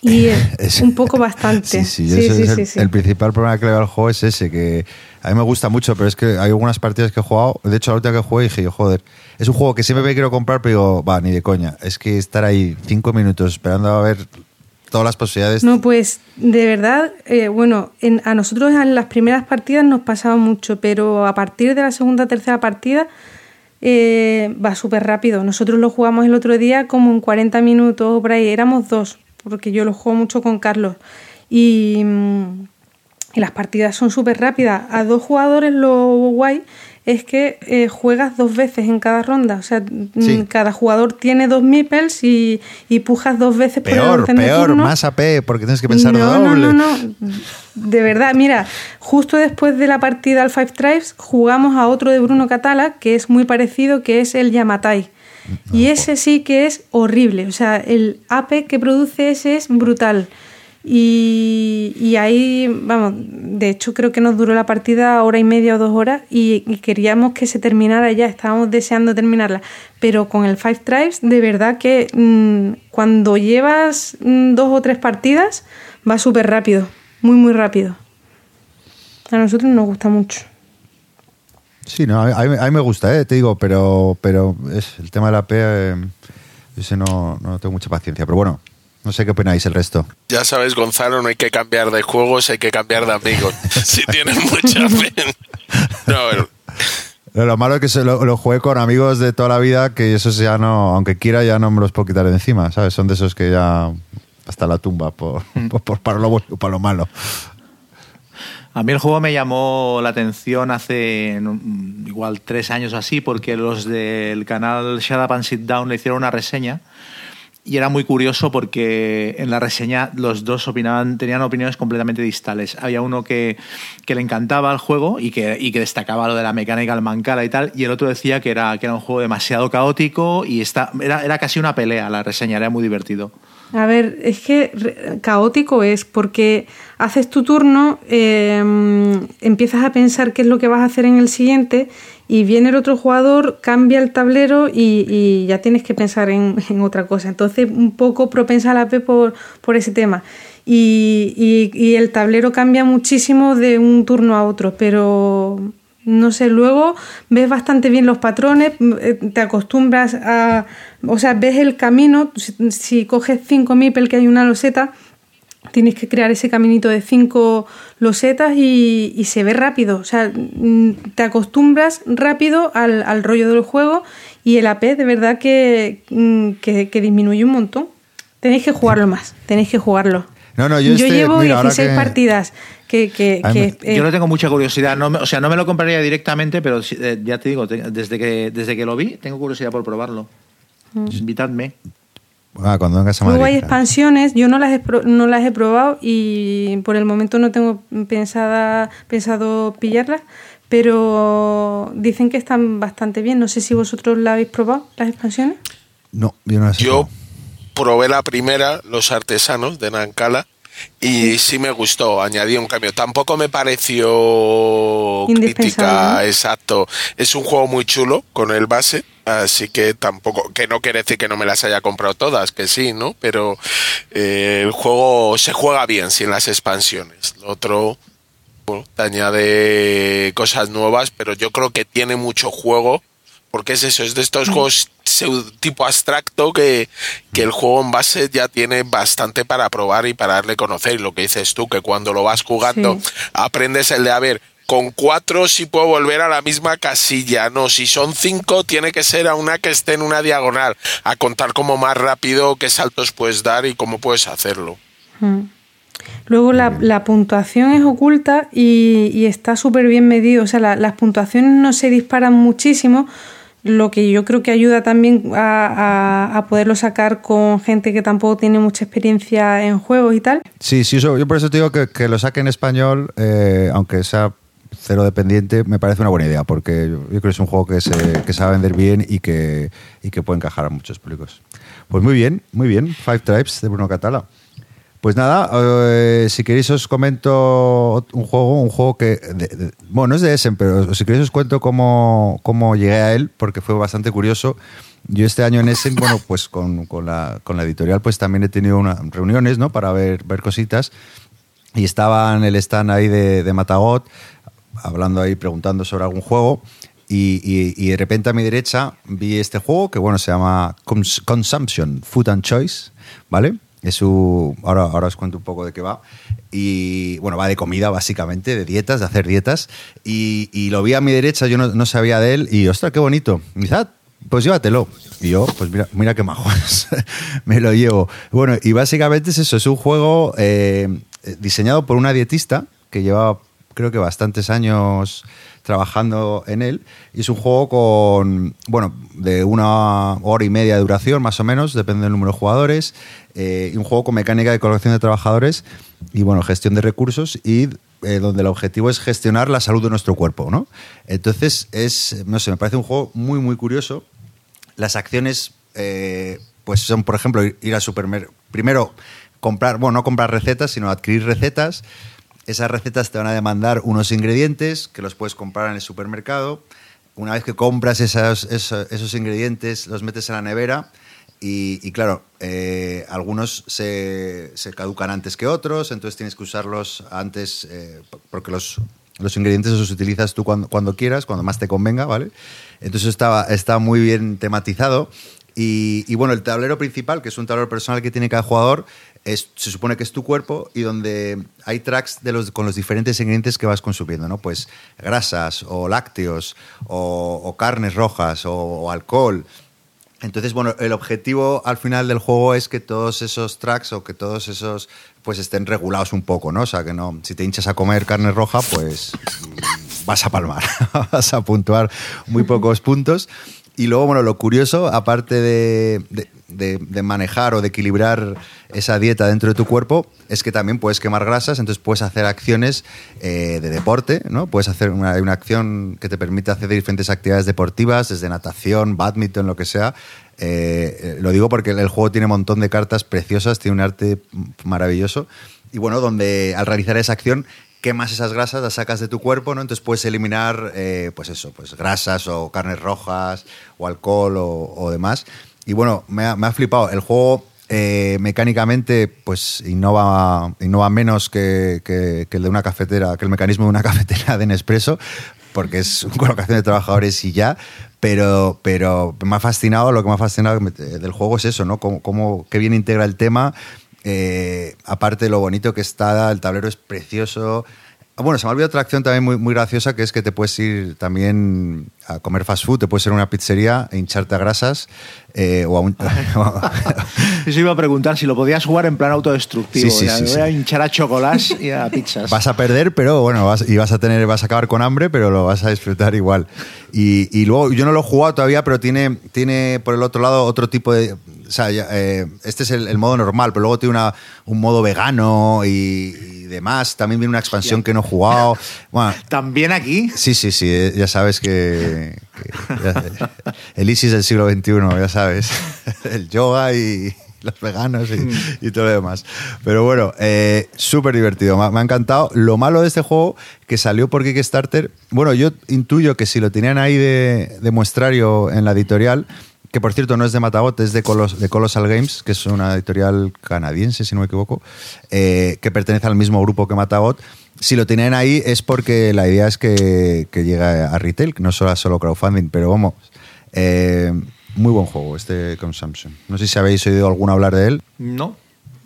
y Es- un poco bastante. Sí, sí, Sí, ese sí, es el, principal problema que le veo al juego es ese, que a mí me gusta mucho, pero es que hay algunas partidas que he jugado, de hecho la última que jugué dije, yo, joder, es un juego que siempre me quiero comprar, pero digo, va, ni de coña, es que estar ahí cinco minutos esperando a ver todas las posibilidades. No, pues de verdad, eh, bueno, en- a nosotros en las primeras partidas nos pasaba mucho, pero a partir de la segunda tercera partida eh, va súper rápido. Nosotros lo jugamos el otro día como en 40 minutos por ahí, éramos dos, porque yo lo juego mucho con Carlos. Y, mm, y las partidas son súper rápidas. A dos jugadores lo guay es que eh, juegas dos veces en cada ronda. O sea, mm, Sí. cada jugador tiene dos meeples y, y pujas dos veces por el peor, peor, turno. más AP, porque tienes que pensar no, doble. No, no, no. De verdad, mira, justo después de la partida al Five Tribes jugamos a otro de Bruno Catala que es muy parecido, que es el Yamatai. Y ese sí que es horrible. O sea, el AP que produce ese es brutal. Y, ahí, vamos, de hecho creo que nos duró la partida hora y media o dos horas y, queríamos que se terminara ya, estábamos deseando terminarla. Pero con el Five Tribes, de verdad que mm, cuando llevas mm, dos o tres partidas, va súper rápido, muy, muy rápido. A nosotros nos gusta mucho. Sí, no, a mí, me gusta, ¿eh? te digo, pero, pero es el tema de la P, eh, ese no tengo mucha paciencia. Pero bueno, no sé qué opináis el resto. Ya sabes, Gonzalo, no hay que cambiar de juegos, hay que cambiar de amigos. si tienes mucha fe. No, Lo, lo malo es que se lo, lo jugué con amigos de toda la vida que esos ya no, aunque quiera, ya no me los puedo quitar de encima, ¿sabes? Son de esos que ya hasta la tumba por, por, por- para lo bueno y para lo malo. A mí el juego me llamó la atención hace mm, igual tres años o así, porque los del canal Shut Up and Sit Down le hicieron una reseña. Y era muy curioso porque en la reseña los dos opinaban, tenían opiniones completamente distales. Había uno que, que le encantaba el juego y que, y que destacaba lo de la mecánica al mancara y tal, y el otro decía que era, que era un juego demasiado caótico y está, era, era casi una pelea la reseña, era muy divertido. A ver, es que caótico es porque haces tu turno, eh, empiezas a pensar qué es lo que vas a hacer en el siguiente y viene el otro jugador, cambia el tablero y, ya tienes que pensar en, otra cosa. Entonces, un poco propensa la P por, por ese tema. Y, y- el tablero cambia muchísimo de un turno a otro, pero no sé, luego ves bastante bien los patrones, m- eh, te acostumbras a, o sea, ves el camino, si, si coges cinco mipel que hay una loseta, tienes que crear ese caminito de cinco losetas y, y se ve rápido, o sea, mm, te acostumbras rápido al, al rollo del juego y el AP de verdad que, mm, que, que disminuye un montón. Tenéis que jugarlo más, tenéis que jugarlo. No, no, yo este- llevo mira, ahora 16 que- partidas que, que, que, me- eh, Yo no tengo mucha curiosidad, no o sea, no me lo compraría directamente, pero eh, ya te digo, te- desde que, desde que lo vi, tengo curiosidad por probarlo. Invitadme. Ah, cuando vengas a Luego hay claro. expansiones, yo no las, he, no las he probado y por el momento no tengo pensada, pensado pillarlas, pero dicen que están bastante bien. No sé si vosotros las habéis probado, las expansiones. No, yo no las he yo probé la primera, Los Artesanos, de Nancala, y sí me gustó, añadí un cambio. Tampoco me pareció Indispensable, crítica, ¿no? exacto. Es un juego muy chulo con el base, así que tampoco, que no quiere decir que no me las haya comprado todas, que sí, ¿no? Pero eh, el juego se juega bien sin las expansiones. Lo otro, bueno, te añade cosas nuevas, pero yo creo que tiene mucho juego, porque es eso, es de estos juegos pseu- tipo abstracto que, que el juego en base ya tiene bastante para probar y para darle conocer. Y lo que dices tú, que cuando lo vas jugando Sí. aprendes el de, a ver, con cuatro sí puedo volver a la misma casilla, no, si son cinco tiene que ser a una que esté en una diagonal, a contar como más rápido qué saltos puedes dar y cómo puedes hacerlo. Mm. Luego la, la puntuación es oculta y, y está súper bien medido. O sea, la- las puntuaciones no se disparan muchísimo, lo que yo creo que ayuda también a, a- a poderlo sacar con gente que tampoco tiene mucha experiencia en juegos y tal. Sí, sí, eso- yo por eso te digo que, que lo saque en español, eh, aunque sea cero dependiente, me parece una buena idea, porque yo, creo que es un juego que se, que a vender bien y que, y que puede encajar a muchos públicos. Pues muy bien, muy bien. Five Tribes de Bruno Catala. Pues nada, eh, si queréis os comento un juego, un juego que, bueno, no es de Essen, pero si queréis os cuento cómo, cómo llegué a él, porque fue bastante curioso. Yo este año en Essen, bueno, pues con, con la, con la editorial, pues también he tenido unas reuniones, ¿no? Para ver, ver cositas. Y estaba en el stand ahí de, de Matagot, hablando ahí, preguntando sobre algún juego. Y, de repente a mi derecha vi este juego que, bueno, se llama Cons- Consumption, Food and Choice, ¿vale? Es su, ahora, ahora os cuento un poco de qué va. Y bueno, va de comida básicamente, de dietas, de hacer dietas. Y, lo vi a mi derecha, yo no, no sabía de él y, ostras, qué bonito. Y "Ah, pues llévatelo. Y yo, pues mira, mira qué majos, me lo llevo. Bueno, y básicamente es eso, es un juego eh, diseñado por una dietista que lleva creo que bastantes años trabajando en él. Y es un juego con, bueno, de una hora y media de duración, más o menos, depende del número de jugadores. eh, un juego con mecánica de colocación de trabajadores y, bueno, gestión de recursos y eh, donde el objetivo es gestionar la salud de nuestro cuerpo, ¿no? Entonces, es, no sé, me parece un juego muy, muy curioso. Las acciones, eh, pues son, por ejemplo, ir al supermercado. Primero, comprar, bueno, no comprar recetas, sino adquirir recetas. Esas recetas te van a demandar unos ingredientes que los puedes comprar en el supermercado. Una vez que compras esos, ingredientes, los metes en la nevera y, claro, eh, algunos se, se caducan antes que otros, entonces tienes que usarlos antes eh, porque los, los ingredientes los utilizas tú cuando, quieras, cuando más te convenga, ¿vale? Entonces está, está muy bien tematizado. Y, bueno, el tablero principal, que es un tablero personal que tiene cada jugador, se supone que es tu cuerpo y donde hay tracks de los, con los diferentes ingredientes que vas consumiendo, ¿no? Pues grasas o lácteos o, carnes rojas o, alcohol. Entonces, bueno, el objetivo al final del juego es que todos esos tracks o que todos esos pues estén regulados un poco, ¿no? O sea, que no, si te hinchas a comer carne roja, pues vas a palmar, vas a puntuar muy pocos puntos. Y luego, bueno, lo curioso, aparte de, de, manejar o de equilibrar esa dieta dentro de tu cuerpo, es que también puedes quemar grasas, entonces puedes hacer acciones eh, de deporte, ¿no? Puedes hacer una, una, acción que te permite hacer diferentes actividades deportivas, desde natación, badminton, lo que sea. Eh, lo digo porque el juego tiene un montón de cartas preciosas, tiene un arte maravilloso. Y bueno, donde al realizar esa acción quemas esas grasas, las sacas de tu cuerpo, ¿no? Entonces puedes eliminar, eh, pues eso, pues grasas o carnes rojas o alcohol o, demás. Y bueno, me ha, flipado. El juego eh, mecánicamente, pues innova, innova menos que, que, que, el de una cafetera, que el mecanismo de una cafetera de Nespresso, porque es colocación de trabajadores y ya. Pero, pero me ha fascinado, lo que me ha fascinado del juego es eso, ¿no? Cómo, cómo qué bien integra el tema eh, aparte de lo bonito que está, el tablero es precioso. Bueno, se me ha olvidado otra acción también muy, muy graciosa, que es que te puedes ir también a comer fast food, te puedes ir a una pizzería e hincharte a grasas. Eh, o a un... Eso iba a preguntar si lo podías jugar en plan autodestructivo. Sí, sí, ya, sí, voy a hinchar a chocolás y a pizzas. Vas a perder, pero bueno, vas, y vas a tener, vas a acabar con hambre, pero lo vas a disfrutar igual. Y, y luego, yo no lo he jugado todavía, pero tiene, tiene por el otro lado otro tipo de. O sea, eh, este es el, el, modo normal, pero luego tiene una, un modo vegano y, y demás. También viene una expansión que no he jugado. Bueno, ¿También aquí? Sí, sí, sí. Ya sabes que. Que el ISIS del siglo XXI, ya sabes. El yoga y los veganos y, mm. y, todo lo demás. Pero bueno, eh, súper divertido, me, me, ha encantado. Lo malo de este juego, que salió por Kickstarter, bueno, yo intuyo que si lo tenían ahí de, de muestrario en la editorial, que por cierto no es de Matagot, es de, Colos, de Colossal Games, que es una editorial canadiense, si no me equivoco, eh, que pertenece al mismo grupo que Matagot. Si lo tienen ahí es porque la idea es que, que llegue a retail, no solo a solo crowdfunding, pero vamos, eh, muy buen juego este Consumption. No sé si habéis oído alguno hablar de él. No.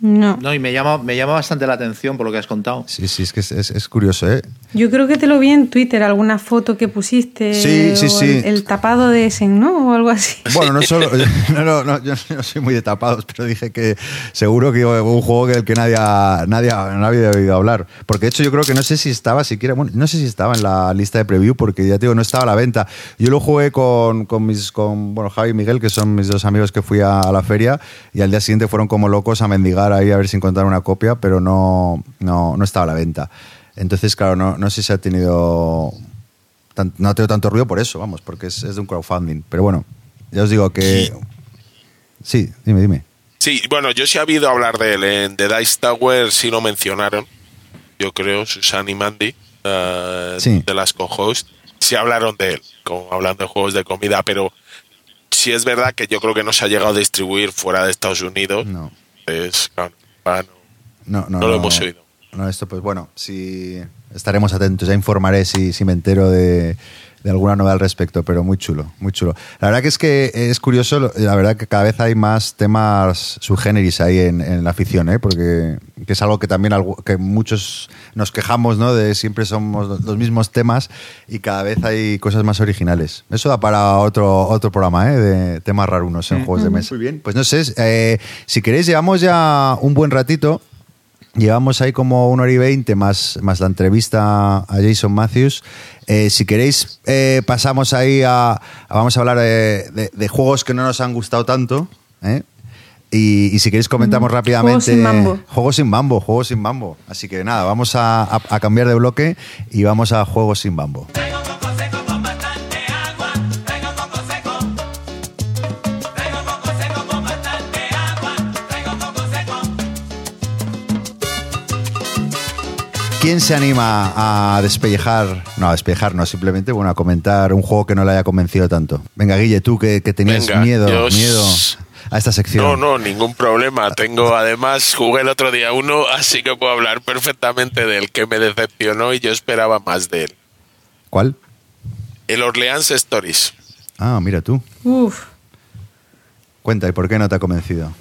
No. No, y me llama, me llama bastante la atención por lo que has contado. Sí, sí, es que es, es, es curioso, ¿eh? Yo creo que te lo vi en Twitter, alguna foto que pusiste. Sí, sí, sí. El, el, tapado de Essen, ¿no? O algo así. Bueno, no solo. no, no, no, yo no soy muy de tapados, pero dije que seguro que un juego del que nadie, nadie, nadie había oído hablar. Porque de hecho, yo creo que no sé si estaba siquiera. Bueno, no sé si estaba en la lista de preview, porque ya te digo, no estaba a la venta. Yo lo jugué con, con mis. con bueno, Javi y Miguel, que son mis dos amigos que fui a, a la feria, y al día siguiente fueron como locos a mendigar ahí a ver si encontraron una copia, pero no, no, no estaba a la venta. Entonces, claro, no, no sé si ha tenido. Tan, no ha tenido tanto ruido por eso, vamos, porque es, es, de un crowdfunding. Pero bueno, ya os digo que. Sí, dime, dime. Sí, bueno, yo sí he habido hablar de él. En The Dice Tower sí lo mencionaron. Yo creo, Susan y Mandy, uh, sí. de las co-hosts, sí hablaron de él, como hablando de juegos de comida, pero sí es verdad que yo creo que no se ha llegado a distribuir fuera de Estados Unidos. No. Es, claro, no, no, no, lo hemos oído. No, esto pues bueno, si estaremos atentos, ya informaré si, si me entero de, de, alguna novedad al respecto, pero muy chulo, muy chulo. La verdad que es que es curioso, la verdad que cada vez hay más temas subgéneris ahí en, en la afición, ¿eh? porque que es algo que también algo, que muchos nos quejamos, ¿no? De siempre somos los mismos temas y cada vez hay cosas más originales. Eso da para otro, otro programa, ¿eh? De temas rarunos en mm juegos de mesa. Muy bien. Pues no sé, eh, si queréis llevamos ya un buen ratito Llevamos ahí como una hora y veinte más, más la entrevista a Jason Matthews. Eh, si queréis, eh, pasamos ahí a, a, Vamos a hablar de, de, de, juegos que no nos han gustado tanto. ¿eh? Y, y, si queréis, comentamos mm, rápidamente. Juegos sin mambo. Juegos sin mambo, juegos sin mambo. Así que nada, vamos a, a, a cambiar de bloque y vamos a juegos sin mambo. ¿Quién se anima a despellejar, no, a despellejar, no, simplemente, bueno, a comentar un juego que no le haya convencido tanto? Venga, Guille, tú que, que tenías Venga, miedo, yo miedo a esta sección. No, no, ningún problema. Tengo, además, jugué el otro día uno, así que puedo hablar perfectamente del que me decepcionó y yo esperaba más de él. ¿Cuál? El Orleans Stories. Ah, mira tú. Uf. Cuenta, ¿y por qué no te ha convencido?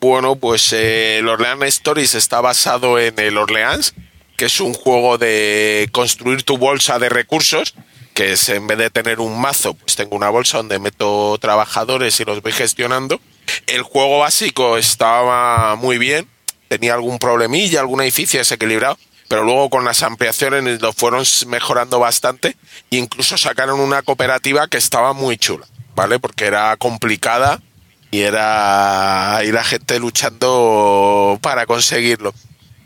Bueno, pues eh, el Orleans Stories está basado en el Orleans, que es un juego de construir tu bolsa de recursos, que es en vez de tener un mazo, pues tengo una bolsa donde meto trabajadores y los voy gestionando. El juego básico estaba muy bien, tenía algún problemilla, algún edificio desequilibrado, pero luego con las ampliaciones lo fueron mejorando bastante incluso sacaron una cooperativa que estaba muy chula, ¿vale? Porque era complicada y era y la gente luchando para conseguirlo.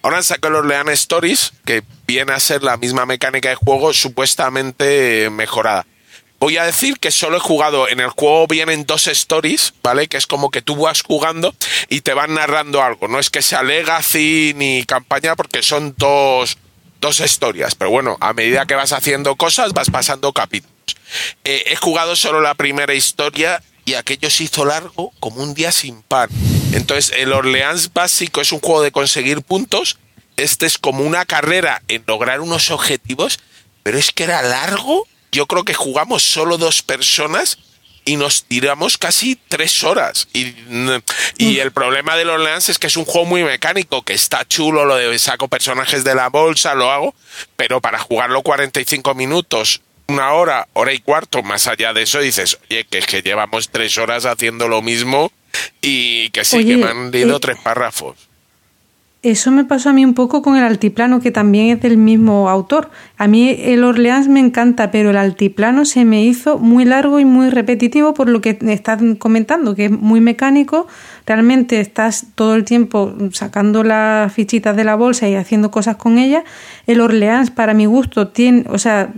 Ahora han sacado los Lean Stories, que viene a ser la misma mecánica de juego, supuestamente eh, mejorada. Voy a decir que solo he jugado, en el juego vienen dos stories, ¿vale? Que es como que tú vas jugando y te van narrando algo. No es que sea legacy ni campaña, porque son dos, dos historias. Pero bueno, a medida que vas haciendo cosas, vas pasando capítulos. Eh, he jugado solo la primera historia y aquello se hizo largo como un día sin pan. Entonces, el Orleans básico es un juego de conseguir puntos. Este es como una carrera en lograr unos objetivos, pero es que era largo. Yo creo que jugamos solo dos personas y nos tiramos casi tres horas. Y, y el problema del Orleans es que es un juego muy mecánico, que está chulo, lo de saco personajes de la bolsa, lo hago, pero para jugarlo 45 minutos, una hora, hora y cuarto, más allá de eso, dices, oye, que es que llevamos tres horas haciendo lo mismo y que sí, Oye, que me han leído eh, tres párrafos. Eso me pasó a mí un poco con el altiplano, que también es del mismo autor. A mí el Orleans me encanta, pero el altiplano se me hizo muy largo y muy repetitivo por lo que estás comentando, que es muy mecánico. Realmente estás todo el tiempo sacando las fichitas de la bolsa y haciendo cosas con ellas. El Orleans, para mi gusto, tiene, o sea,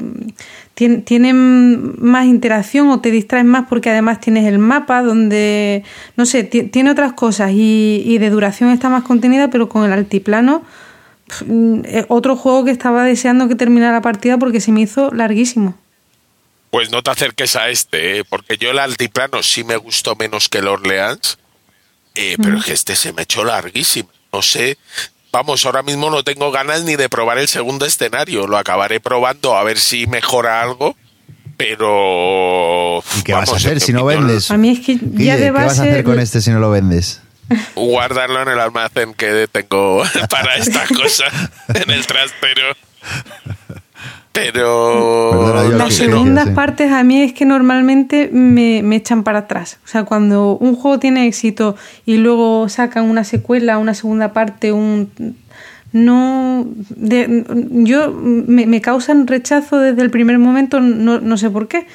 tiene, tiene más interacción o te distraes más porque además tienes el mapa donde, no sé, ti- tiene otras cosas y, y de duración está más contenida, pero con el altiplano, mm, otro juego que estaba deseando que terminara la partida porque se me hizo larguísimo. Pues no te acerques a este, ¿eh? porque yo el altiplano sí me gustó menos que el Orleans, eh, pero es que este se me echó larguísimo. No sé, vamos, ahora mismo no tengo ganas ni de probar el segundo escenario. Lo acabaré probando a ver si mejora algo, pero... ¿Y qué vas a vamos, hacer si no vendes? A mí es que ya Guille, ¿qué vas a hacer con este si no lo vendes? Guardarlo en el almacén que tengo para esta cosa, en el trastero. Pero... Perdona, Las segundas sí. partes a mí es que normalmente me, me echan para atrás. O sea, cuando un juego tiene éxito y luego sacan una secuela, una segunda parte, un no de- yo me, me causan rechazo desde el primer momento, no, no sé por qué.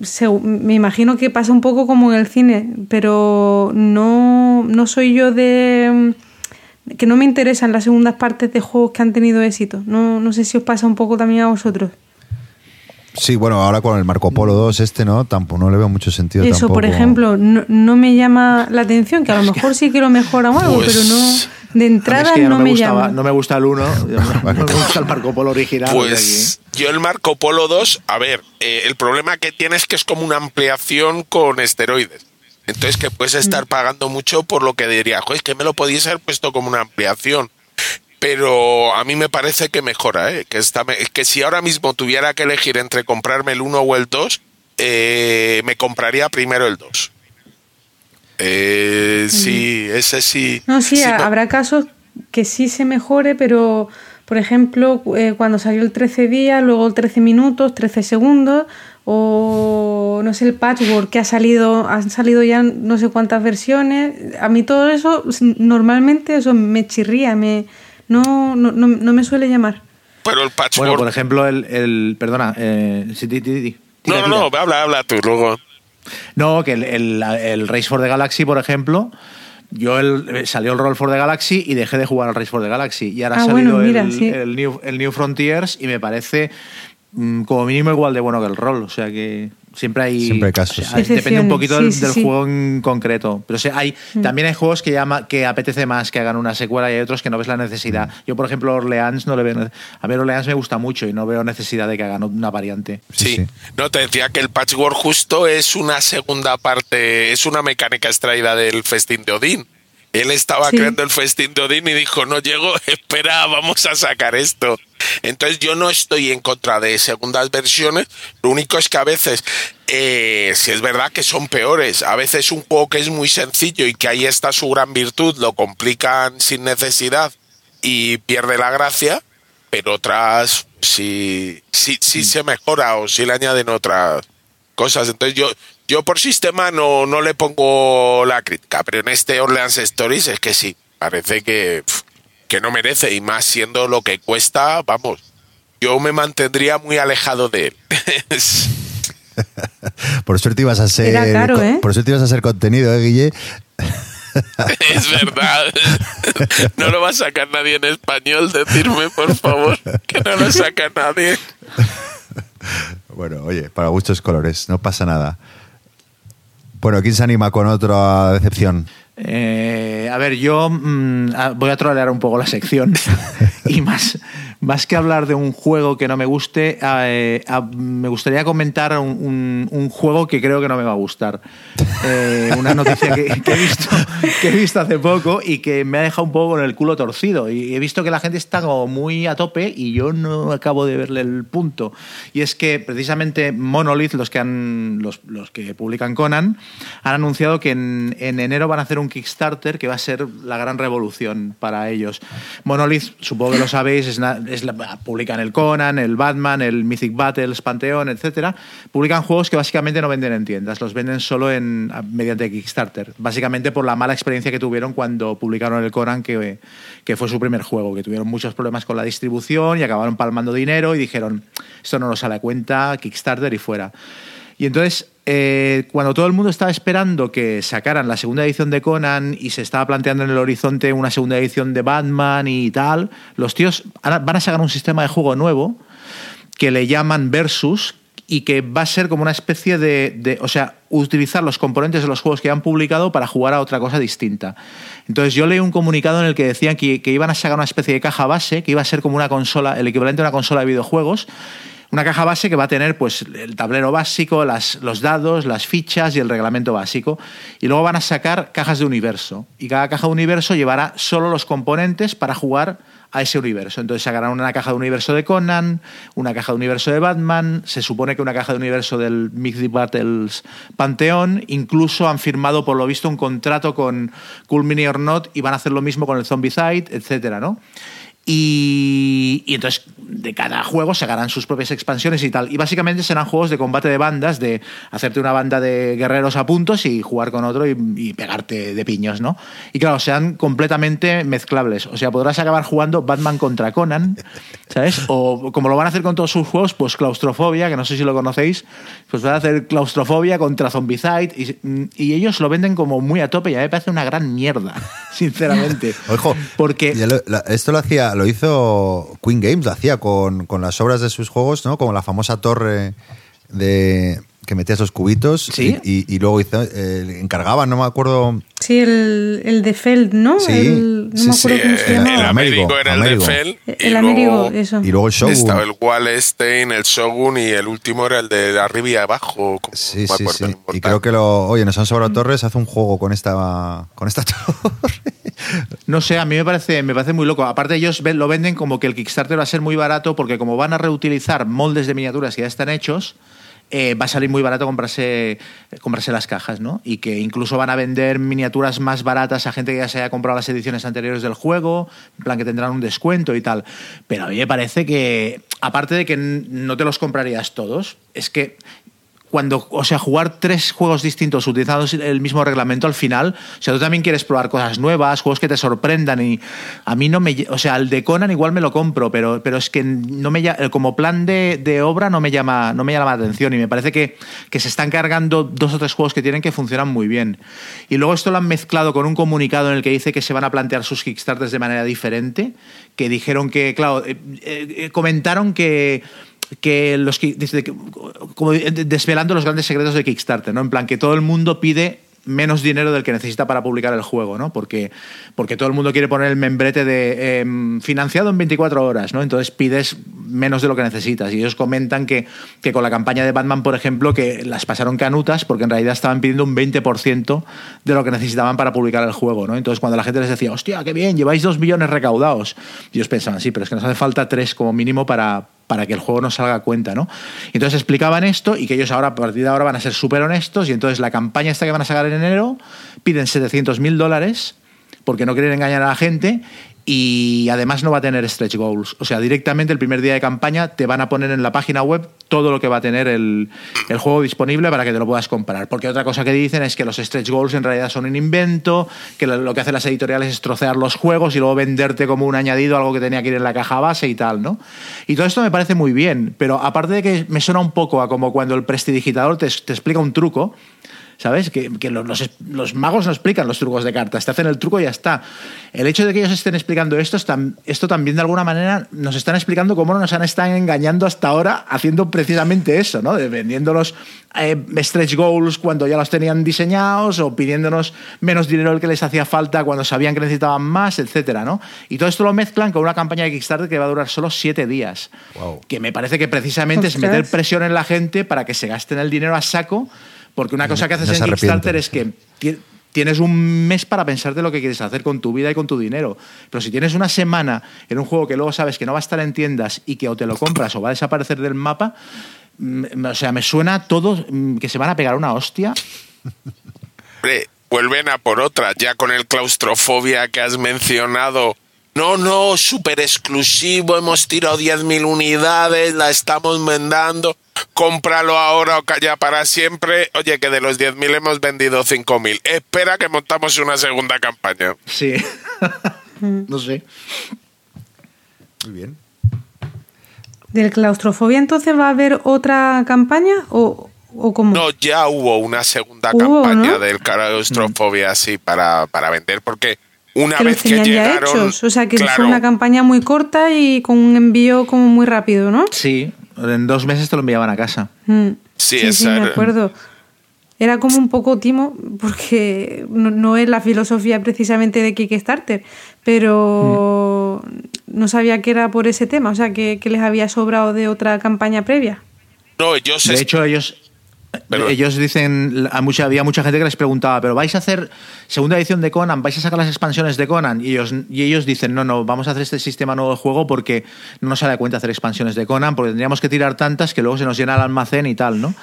Se- me imagino que pasa un poco como en el cine, pero no, no soy yo de que no me interesan las segundas partes de juegos que han tenido éxito. No, no sé si os pasa un poco también a vosotros. Sí, bueno, ahora con el Marco Polo 2 este, ¿no? Tampoco, no le veo mucho sentido Eso, por ejemplo, no, no me llama la atención, que a lo mejor sí que lo mejora o algo, Pues- pero no, de A mí es entrada que no, me, gustaba- llama. no me gusta el 1, no me gusta el Marco Polo original. Pues yo el Marco Polo 2, a ver, eh, el problema que tiene es que es como una ampliación con esteroides. Entonces que puedes estar pagando mucho por lo que diría, joder, es que me lo podíais haber puesto como una ampliación. Pero a mí me parece que mejora, ¿eh? que, está, que si ahora mismo tuviera que elegir entre comprarme el 1 o el 2, eh, me compraría primero el 2. Eh, Sí, ese sí. No, sí, sí, ha- no. habrá casos que sí se mejore, pero por ejemplo, eh, cuando salió el 13 días, luego el 13 minutos, 13 segundos, o no sé, el patchwork que ha salido, han salido ya no sé cuántas versiones. A mí todo eso, normalmente eso me chirría, me, no, no, no, no me suele llamar. Pero el patchwork... Bueno, por ejemplo, el. el- perdona, eh, sí, no, Tira, no, no, tira. habla, habla tú luego. No, que el, el- el Race for the Galaxy, por ejemplo, yo el, salió el Roll for the Galaxy y dejé de jugar al Race for the Galaxy. Y ahora Ah, ha salido bueno, mira, el, sí. el New, el New Frontiers y me parece como mínimo igual de bueno que el Roll. O sea que Siempre hay, Siempre hay casos. o sea, depende un poquito sí, del, sí, del sí. juego en concreto. Pero hay, Mm. también hay juegos que, llama, que apetece más que hagan una secuela y hay otros que no ves la necesidad. Yo, por ejemplo, Orleans no le veo. A ver, Orleans me gusta mucho y no veo necesidad de que hagan una variante. Sí. sí. No, te decía que el patchwork justo es una segunda parte, es una mecánica extraída del festín de Odín. Él estaba Sí. creando el festín de Odín y dijo, no llego, espera, vamos a sacar esto. Entonces yo no estoy en contra de segundas versiones, lo único es que a veces, eh, si es verdad que son peores, a veces un juego que es muy sencillo y que ahí está su gran virtud, lo complican sin necesidad y pierde la gracia, pero otras sí, sí, sí se mejora o sí le añaden otras cosas. Entonces yo, yo por sistema no, no le pongo la crítica, pero en este Orleans Stories es que sí, parece que, que no merece y más siendo lo que cuesta, vamos, yo me mantendría muy alejado de él. Por suerte ibas a ser. Era caro, ¿eh? Por suerte ibas a ser contenido, ¿eh, Guille? es verdad. No lo va a sacar nadie en español, decirme por favor que no lo saca nadie. Bueno, oye, para gustos colores, no pasa nada. Bueno, ¿quién se anima con otra decepción? Eh, a ver, yo mm, voy a trolear un poco la sección y más, más que hablar de un juego que no me guste, eh, ah, me gustaría comentar un, un- un juego que creo que no me va a gustar. Eh, una noticia que, que he visto, que he visto hace poco y que me ha dejado un poco con el culo torcido. Y he visto que la gente está como muy a tope y yo no acabo de verle el punto. Y es que precisamente Monolith, los que, han, los, los que publican Conan, han anunciado que en, en enero van a hacer un Kickstarter que va a ser la gran revolución para ellos. Monolith, supongo que lo sabéis, es, na- publican el Conan, el Batman, el Mythic Battles, Pantheon, etcétera. Publican juegos que básicamente no venden en tiendas, los venden solo en, mediante Kickstarter. Básicamente por la mala experiencia que tuvieron cuando publicaron el Conan, que, que fue su primer juego, que tuvieron muchos problemas con la distribución y acabaron palmando dinero y dijeron, esto no nos sale a cuenta, Kickstarter y fuera. Y entonces, eh, cuando todo el mundo estaba esperando que sacaran la segunda edición de Conan y se estaba planteando en el horizonte una segunda edición de Batman y tal, los tíos van a sacar un sistema de juego nuevo que le llaman Versus y que va a ser como una especie de, de- o sea, utilizar los componentes de los juegos que han publicado para jugar a otra cosa distinta. Entonces yo leí un comunicado en el que decían que, que iban a sacar una especie de caja base, que iba a ser como una consola, el equivalente a una consola de videojuegos, una caja base que va a tener pues el tablero básico, las, los dados, las fichas y el reglamento básico. Y luego van a sacar cajas de universo. Y cada caja de universo llevará solo los componentes para jugar a ese universo. Entonces sacarán una caja de universo de Conan, una caja de universo de Batman, se supone que una caja de universo del Mythic Battles Panteón, incluso han firmado por lo visto un contrato con Cool Mini or Not y van a hacer lo mismo con el Zombicide, etcétera, ¿no? Y, y entonces de cada juego sacarán sus propias expansiones y tal. Y básicamente serán juegos de combate de bandas, de hacerte una banda de guerreros a puntos y jugar con otro y, y pegarte de piños, ¿no? Y claro, sean completamente mezclables. O sea, podrás acabar jugando Batman contra Conan, ¿sabes? O como lo van a hacer con todos sus juegos, pues claustrofobia, que no sé si lo conocéis, pues van a hacer claustrofobia contra Zombicide y, y ellos lo venden como muy a tope y a mí me parece una gran mierda, sinceramente. Ojo, Porque ya lo- la- esto lo hacía, lo hizo Queen Games, lo hacía con, con las obras de sus juegos, ¿no? Como la famosa torre de que metías los cubitos Sí. y, y- y luego hizo, eh, encargaban, no me acuerdo. Sí, el, el de Feld, ¿no? Sí, El- no sí, me sí, acuerdo cómo se el, el Américo Américo, era el de Fell. y El Américo, luego eso. Y luego el show. Estaba el Wallenstein, el Shogun y el último era el de arriba y abajo. como- Sí, sí, Y creo que lo. Oye, nos han sobrado torres, haz un juego con esta, con esta torre. No sé, a mí me parece, me parece muy loco. Aparte, ellos lo venden como que el Kickstarter va a ser muy barato porque como van a reutilizar moldes de miniaturas que ya están hechos, eh, va a salir muy barato comprarse, comprarse las cajas, ¿no? Y que incluso van a vender miniaturas más baratas a gente que ya se haya comprado las ediciones anteriores del juego, en plan que tendrán un descuento y tal. Pero a mí me parece que, aparte de que no te los comprarías todos, es que cuando, o sea, jugar tres juegos distintos utilizando el mismo reglamento al final, o sea, tú también quieres probar cosas nuevas, juegos que te sorprendan y a mí no me, o sea, el de Conan igual me lo compro, pero, pero es que no me como plan de, de obra no me llama, no me llama la atención y me parece que, que se están cargando dos o tres juegos que tienen que funcionan muy bien. Y luego esto lo han mezclado con un comunicado en el que dice que se van a plantear sus Kickstarters de manera diferente, que dijeron que, claro, eh, eh, eh, comentaron que que los como desvelando los grandes secretos de Kickstarter, ¿no? En plan que todo el mundo pide menos dinero del que necesita para publicar el juego, ¿no? Porque, porque todo el mundo quiere poner el membrete de em, financiado en 24 horas, ¿no? Entonces pides menos de lo que necesitas. Y ellos comentan que, que con la campaña de Batman, por ejemplo, que las pasaron canutas porque en realidad estaban pidiendo un 20% de lo que necesitaban para publicar el juego, ¿no? Entonces cuando la gente les decía, hostia, qué bien, lleváis dos millones recaudados, ellos pensaban, sí, pero es que nos hace falta tres como mínimo para, para que el juego no salga a cuenta, ¿no? Entonces explicaban esto y que ellos ahora, a partir de ahora, van a ser súper honestos y entonces la campaña esta que van a sacar en enero piden 700 mil dólares porque no quieren engañar a la gente y además no va a tener stretch goals. O sea, directamente el primer día de campaña te van a poner en la página web todo lo que va a tener el, el juego disponible para que te lo puedas comprar. Porque otra cosa que dicen es que los stretch goals en realidad son un invento, que lo, que hacen las editoriales es trocear los juegos y luego venderte como un añadido algo que tenía que ir en la caja base y tal, ¿no? Y todo esto me parece muy bien, pero aparte de que me suena un poco a como cuando el prestidigitador te, te explica un truco, ¿Sabes? Que, que los, los- los magos no explican los trucos de cartas, te hacen el truco y ya está. El hecho de que ellos estén explicando esto, es esto también de alguna manera nos están explicando cómo nos han estado engañando hasta ahora haciendo precisamente eso, ¿no? Vendiéndonos eh, stretch goals cuando ya los tenían diseñados o pidiéndonos menos dinero del que les hacía falta cuando sabían que necesitaban más, etcétera, ¿no? Y todo esto lo mezclan con una campaña de Kickstarter que va a durar solo siete días. Wow. Que me parece que precisamente es Ostras. meter presión en la gente para que se gasten el dinero a saco, porque una cosa que haces en Kickstarter es que ti- tienes un mes para pensar de lo que quieres hacer con tu vida y con tu dinero. Pero si tienes una semana en un juego que luego sabes que no va a estar en tiendas y que o te lo compras o va a desaparecer del mapa, mm, o sea, me suena todo mm, que se van a pegar una hostia. Hombre, vuelven a por otra, ya con el claustrofobia que has mencionado. No, no, súper exclusivo, hemos tirado 10.000 unidades, la estamos vendando, cómpralo ahora o calla para siempre. Oye, que de los 10.000 hemos vendido 5.000. Espera que montamos una segunda campaña. Sí. no sé. Muy bien. ¿Del claustrofobia entonces va a haber otra campaña o, o cómo? No, ya hubo una segunda Hubo, campaña ¿no? del claustrofobia, sí, para, para vender, porque una que los vez que tenían ya llegaron... hechos. O sea, que claro, fue una campaña muy corta y con un envío como muy rápido, ¿no? Sí, en dos meses te lo enviaban a casa. Mm. Sí, sí, esa me acuerdo. Era como un poco timo, porque no, no es la filosofía precisamente de Kickstarter, pero Mm. no sabía que era por ese tema, o sea, que, que les había sobrado de otra campaña previa. No, ellos De hecho, ellos, Pero- ellos dicen, a mucha, había mucha gente que les preguntaba, pero vais a hacer segunda edición de Conan, vais a sacar las expansiones de Conan, y ellos, y ellos dicen, no, no, vamos a hacer este sistema nuevo de juego porque no nos sale a cuenta hacer expansiones de Conan, porque tendríamos que tirar tantas que luego se nos llena el almacén y tal, ¿no?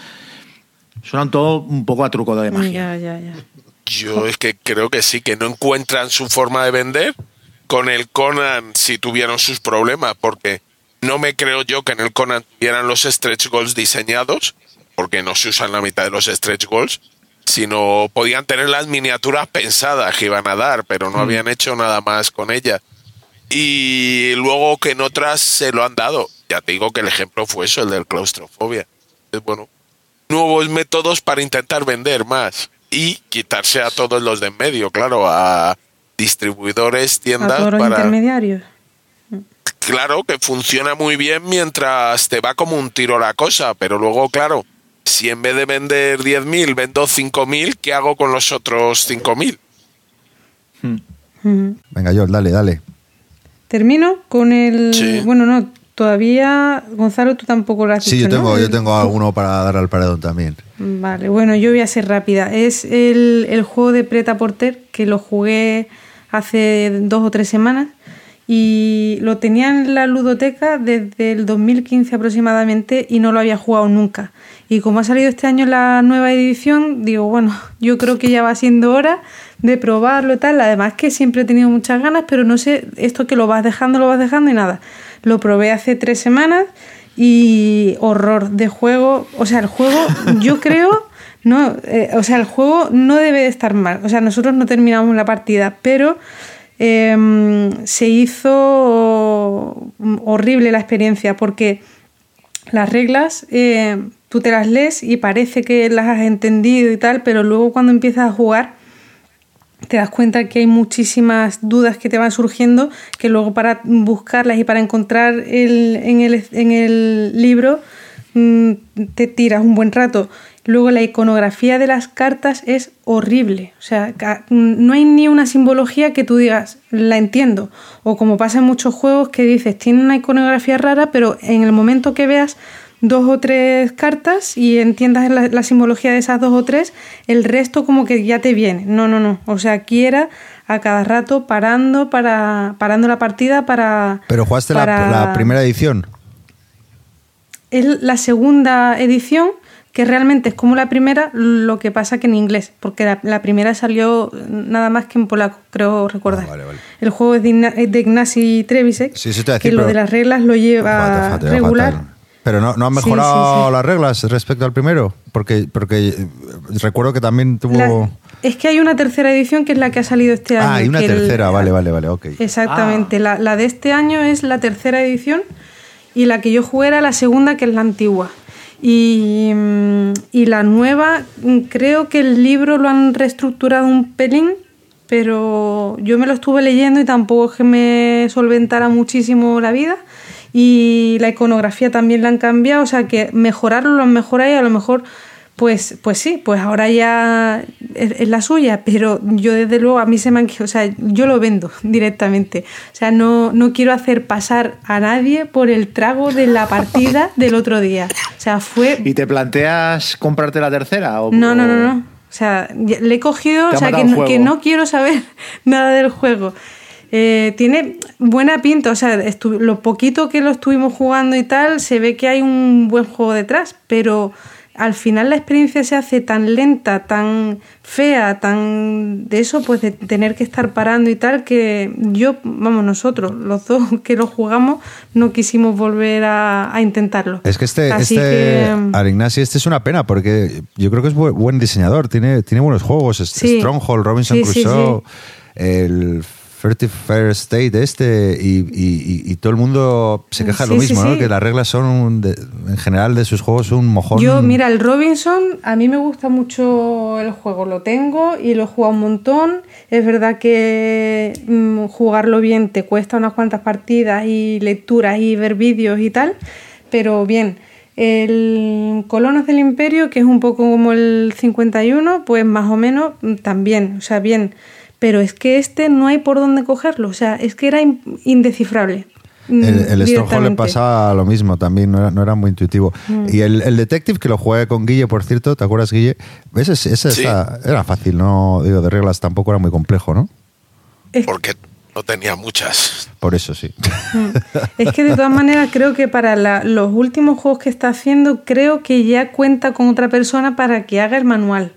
Suenan todo un poco a truco de magia. Ya, ya, ya. Yo es que creo que sí, que no encuentran su forma de vender. Con el Conan sí tuvieron sus problemas, porque no me creo yo que en el Conan tuvieran los stretch goals diseñados, porque no se usan la mitad de los stretch goals, sino podían tener las miniaturas pensadas que iban a dar, pero no habían hecho nada más con ellas. Y luego que en otras se lo han dado. Ya te digo que el ejemplo fue eso, el del claustrofobia. Es bueno, nuevos métodos para intentar vender más y quitarse a todos los de en medio, claro, a distribuidores, A tiendas todos los para intermediarios. claro que funciona muy bien mientras te va como un tiro la cosa, pero luego claro, si en vez de vender 10.000 vendo 5.000, ¿qué hago con los otros 5.000? Ujú. Venga, George, dale, dale. Termino con el. Sí. Bueno, no, todavía. Gonzalo, tú tampoco lo has Sí, dicho, yo tengo, ¿no? yo tengo alguno para dar al paredón también. Vale, bueno, yo voy a ser rápida. Es el, el juego de Preta Porter que lo jugué hace dos o tres semanas y lo tenía en la ludoteca desde el 2015 aproximadamente y no lo había jugado nunca. Y como ha salido este año la nueva edición, digo, bueno, yo creo que ya va siendo hora de probarlo y tal. Además que siempre he tenido muchas ganas, pero no sé, esto que lo vas dejando, lo vas dejando y nada. Lo probé hace tres semanas y horror de juego. O sea, el juego, yo creo, no, eh, o sea, el juego no debe de estar mal. O sea, nosotros no terminamos la partida, pero eh, se hizo horrible la experiencia porque las reglas eh, tú te las lees y parece que las has entendido y tal, pero luego cuando empiezas a jugar te das cuenta que hay muchísimas dudas que te van surgiendo, que luego para buscarlas y para encontrar el, en, el, en el libro mm, te tiras un buen rato. Luego la iconografía de las cartas es horrible. O sea, no hay ni una simbología que tú digas, la entiendo. O como pasa en muchos juegos que dices, tiene una iconografía rara, pero en el momento que veas dos o tres cartas y entiendas la, la simbología de esas dos o tres, el resto como que ya te viene. No, no, no. O sea, aquí era a cada rato parando para parando la partida para Pero jugaste la- la, primera edición. es la segunda edición que realmente es como la primera, lo que pasa que en inglés, porque la, la primera salió nada más que en polaco, creo recordar. Ah, vale, vale. El juego es de, Igna- es de Ignacy Trevisek, Sí, que lo de las reglas lo lleva Fatal, fatal, fatal. regular. Pero no, no han mejorado sí, sí. las reglas respecto al primero. Porque, porque eh, recuerdo que también tuvo. La- es que hay una tercera edición que es la que ha salido este año. ah, hay una el- tercera, vale, vale, vale, ok. Exactamente. Ah. La, la de este año es la tercera edición y la que yo jugué era la segunda, que es la antigua. Y, mm, y la nueva, mm, creo que el libro lo han reestructurado un pelín, pero yo me lo estuve leyendo y tampoco es que me solventara muchísimo la vida. Y la iconografía también la han cambiado, o sea que mejorarlo lo han mejorado y a lo mejor pues, pues sí, pues ahora ya es, es la suya, pero yo desde luego a mí se me han... O sea, yo lo vendo directamente. O sea, no, no quiero hacer pasar a nadie por el trago de la partida del otro día. O sea, fue... ¿Y te planteas comprarte la tercera? O, No, no, no, o- no. O sea, le he cogido, o sea, que no, que no quiero saber nada del juego. Eh, tiene buena pinta, o sea, lo poquito que lo estuvimos jugando y tal, se ve que hay un buen juego detrás, pero al final la experiencia se hace tan lenta, tan fea, tan de eso, pues de tener que estar parando y tal, que yo, vamos, nosotros, los dos que lo jugamos, no quisimos volver a, a intentarlo. Es que este, Así este que, Arignasi, este es una pena porque yo creo que es bu- buen diseñador, tiene, tiene buenos juegos, Sí. Stronghold, Robinson Sí, sí, Crusoe, el 31st State este y, y- todo el mundo se queja de lo sí, mismo, ¿no? sí. Que las reglas son, un de- en general de sus juegos, un mojón. Yo, mira, el Robinson, a mí me gusta mucho el juego, lo tengo y lo he jugado un montón. Es verdad que mm, jugarlo bien te cuesta unas cuantas partidas y lecturas y ver vídeos y tal, pero bien. El Colonos del Imperio, que es un poco como el 51, pues más o menos mm, también, o sea, bien. Pero es que este no hay por dónde cogerlo, o sea, es que era in- indescifrable. mm, El, el Stronghold le pasaba lo mismo también, no era, no era muy intuitivo. Mm. Y el, el Detective, que lo jugué con Guille, por cierto, ¿te acuerdas, Guille? Ese, ese Sí. está- era fácil, no digo, de reglas tampoco era muy complejo, ¿no? Es- porque no tenía muchas. Por eso sí. Es que de todas maneras creo que para la- los últimos juegos que está haciendo, creo que ya cuenta con otra persona para que haga el manual.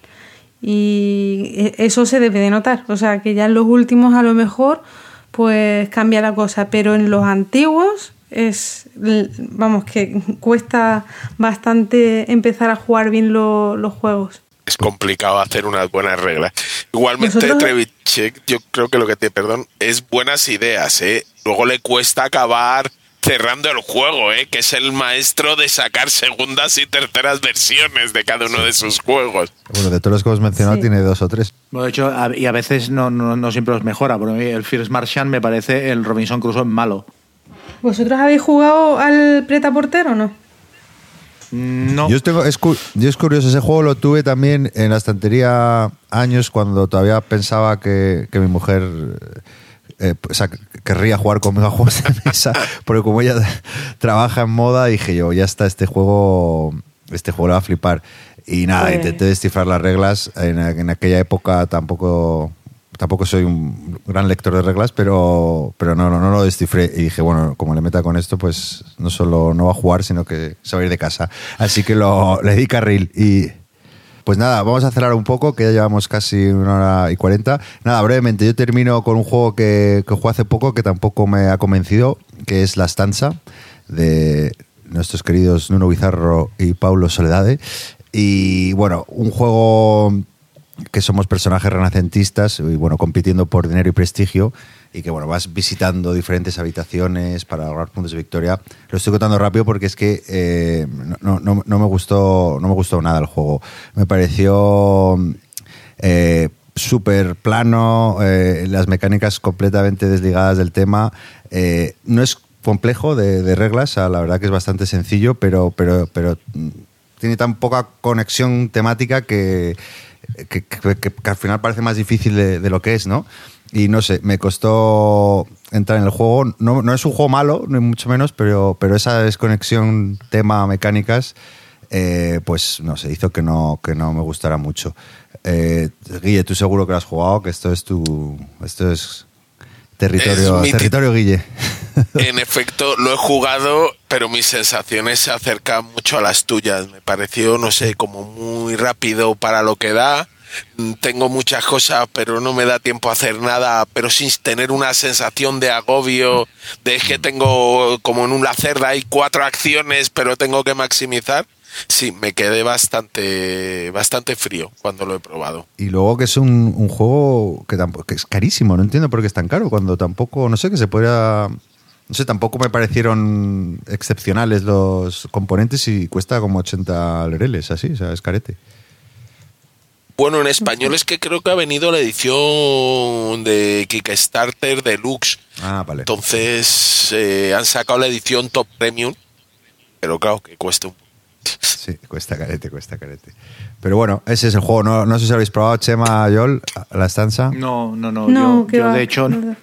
Y e- eso se debe de notar. O sea, que ya en los últimos a lo mejor pues cambia la cosa. Pero en los antiguos es, vamos, que cuesta bastante empezar a jugar bien lo- los juegos. Es complicado hacer unas buenas reglas. Igualmente, Nosotros- Trevichek, yo creo que lo que te perdón es buenas ideas, ¿eh? Luego le cuesta acabar cerrando el juego, ¿eh? Que es el maestro de sacar segundas y terceras versiones de cada uno de sus juegos. Bueno, de todos los que hemos mencionado Sí. tiene dos o tres. Bueno, de hecho, a- y a veces no, no, no siempre los mejora. Por mí, el First Martian me parece el Robinson Crusoe malo. ¿Vosotros habéis jugado al Preta Portero o no? No. Yo, tengo, es, cu- yo es curioso, ese juego lo tuve también en la estantería años cuando todavía pensaba que, que mi mujer eh, o sea, querría jugar conmigo a juegos de mesa, porque como ella trabaja en moda, dije yo, ya está, este juego, este juego va a flipar. Y nada, Pues- intenté descifrar las reglas. En, en aquella época tampoco tampoco soy un gran lector de reglas, pero, pero no, no, no lo descifré. Y dije, bueno, como le meta con esto, pues no solo no va a jugar, sino que se va a ir de casa. Así que lo, le di carril. Y pues nada, vamos a cerrar un poco, que ya llevamos casi una hora y cuarenta. Nada, brevemente, yo termino con un juego que, que jugué hace poco, que tampoco me ha convencido, que es La Stanza, de nuestros queridos Nuno Bizarro y Paulo Soledade. Y bueno, un juego que somos personajes renacentistas y bueno, compitiendo por dinero y prestigio y que bueno, vas visitando diferentes habitaciones para lograr puntos de victoria. Lo estoy contando rápido porque es que eh, no, no- no me gustó no me gustó nada el juego. Me pareció eh, súper plano, eh, las mecánicas completamente desligadas del tema. Eh, no es complejo de, reglas, la verdad que es bastante sencillo, pero, pero, pero mm, tiene tan poca conexión temática que, que, al final parece más difícil de lo que es, ¿no? Y no sé, me costó entrar en el juego. No, no es un juego malo, ni mucho menos, pero, pero esa desconexión tema-mecánicas, eh, pues no sé, hizo que no, que no me gustara mucho. Eh, Guille, tú seguro que lo has jugado, que esto es tu. Esto es territorio, Es territorio Guille. En efecto, lo he jugado, pero mis sensaciones se acercan mucho a las tuyas. Me pareció, no sé, como muy rápido para lo que da. Tengo muchas cosas, pero no me da tiempo a hacer nada, pero sin tener una sensación de agobio, de que tengo, como en una cerda, hay cuatro acciones, pero tengo que maximizar. Sí, me quedé bastante, bastante frío cuando lo he probado. Y luego que es un, un juego que, tampoco, es carísimo, no entiendo por qué es tan caro, cuando tampoco, no sé, que se podría... No sé, tampoco me parecieron excepcionales los componentes y cuesta como 80 lereles, así, o sea, es carete. Bueno, en español es que creo que ha venido la edición de Kickstarter Deluxe. Ah, vale. Entonces eh, han sacado la edición Top Premium, pero claro que cuesta un Sí, cuesta carete, cuesta carete. Pero bueno, ese es el juego. No, no sé si habéis probado Chema, Yol, la estanza. No, no, no. No, yo, yo, va, de hecho no.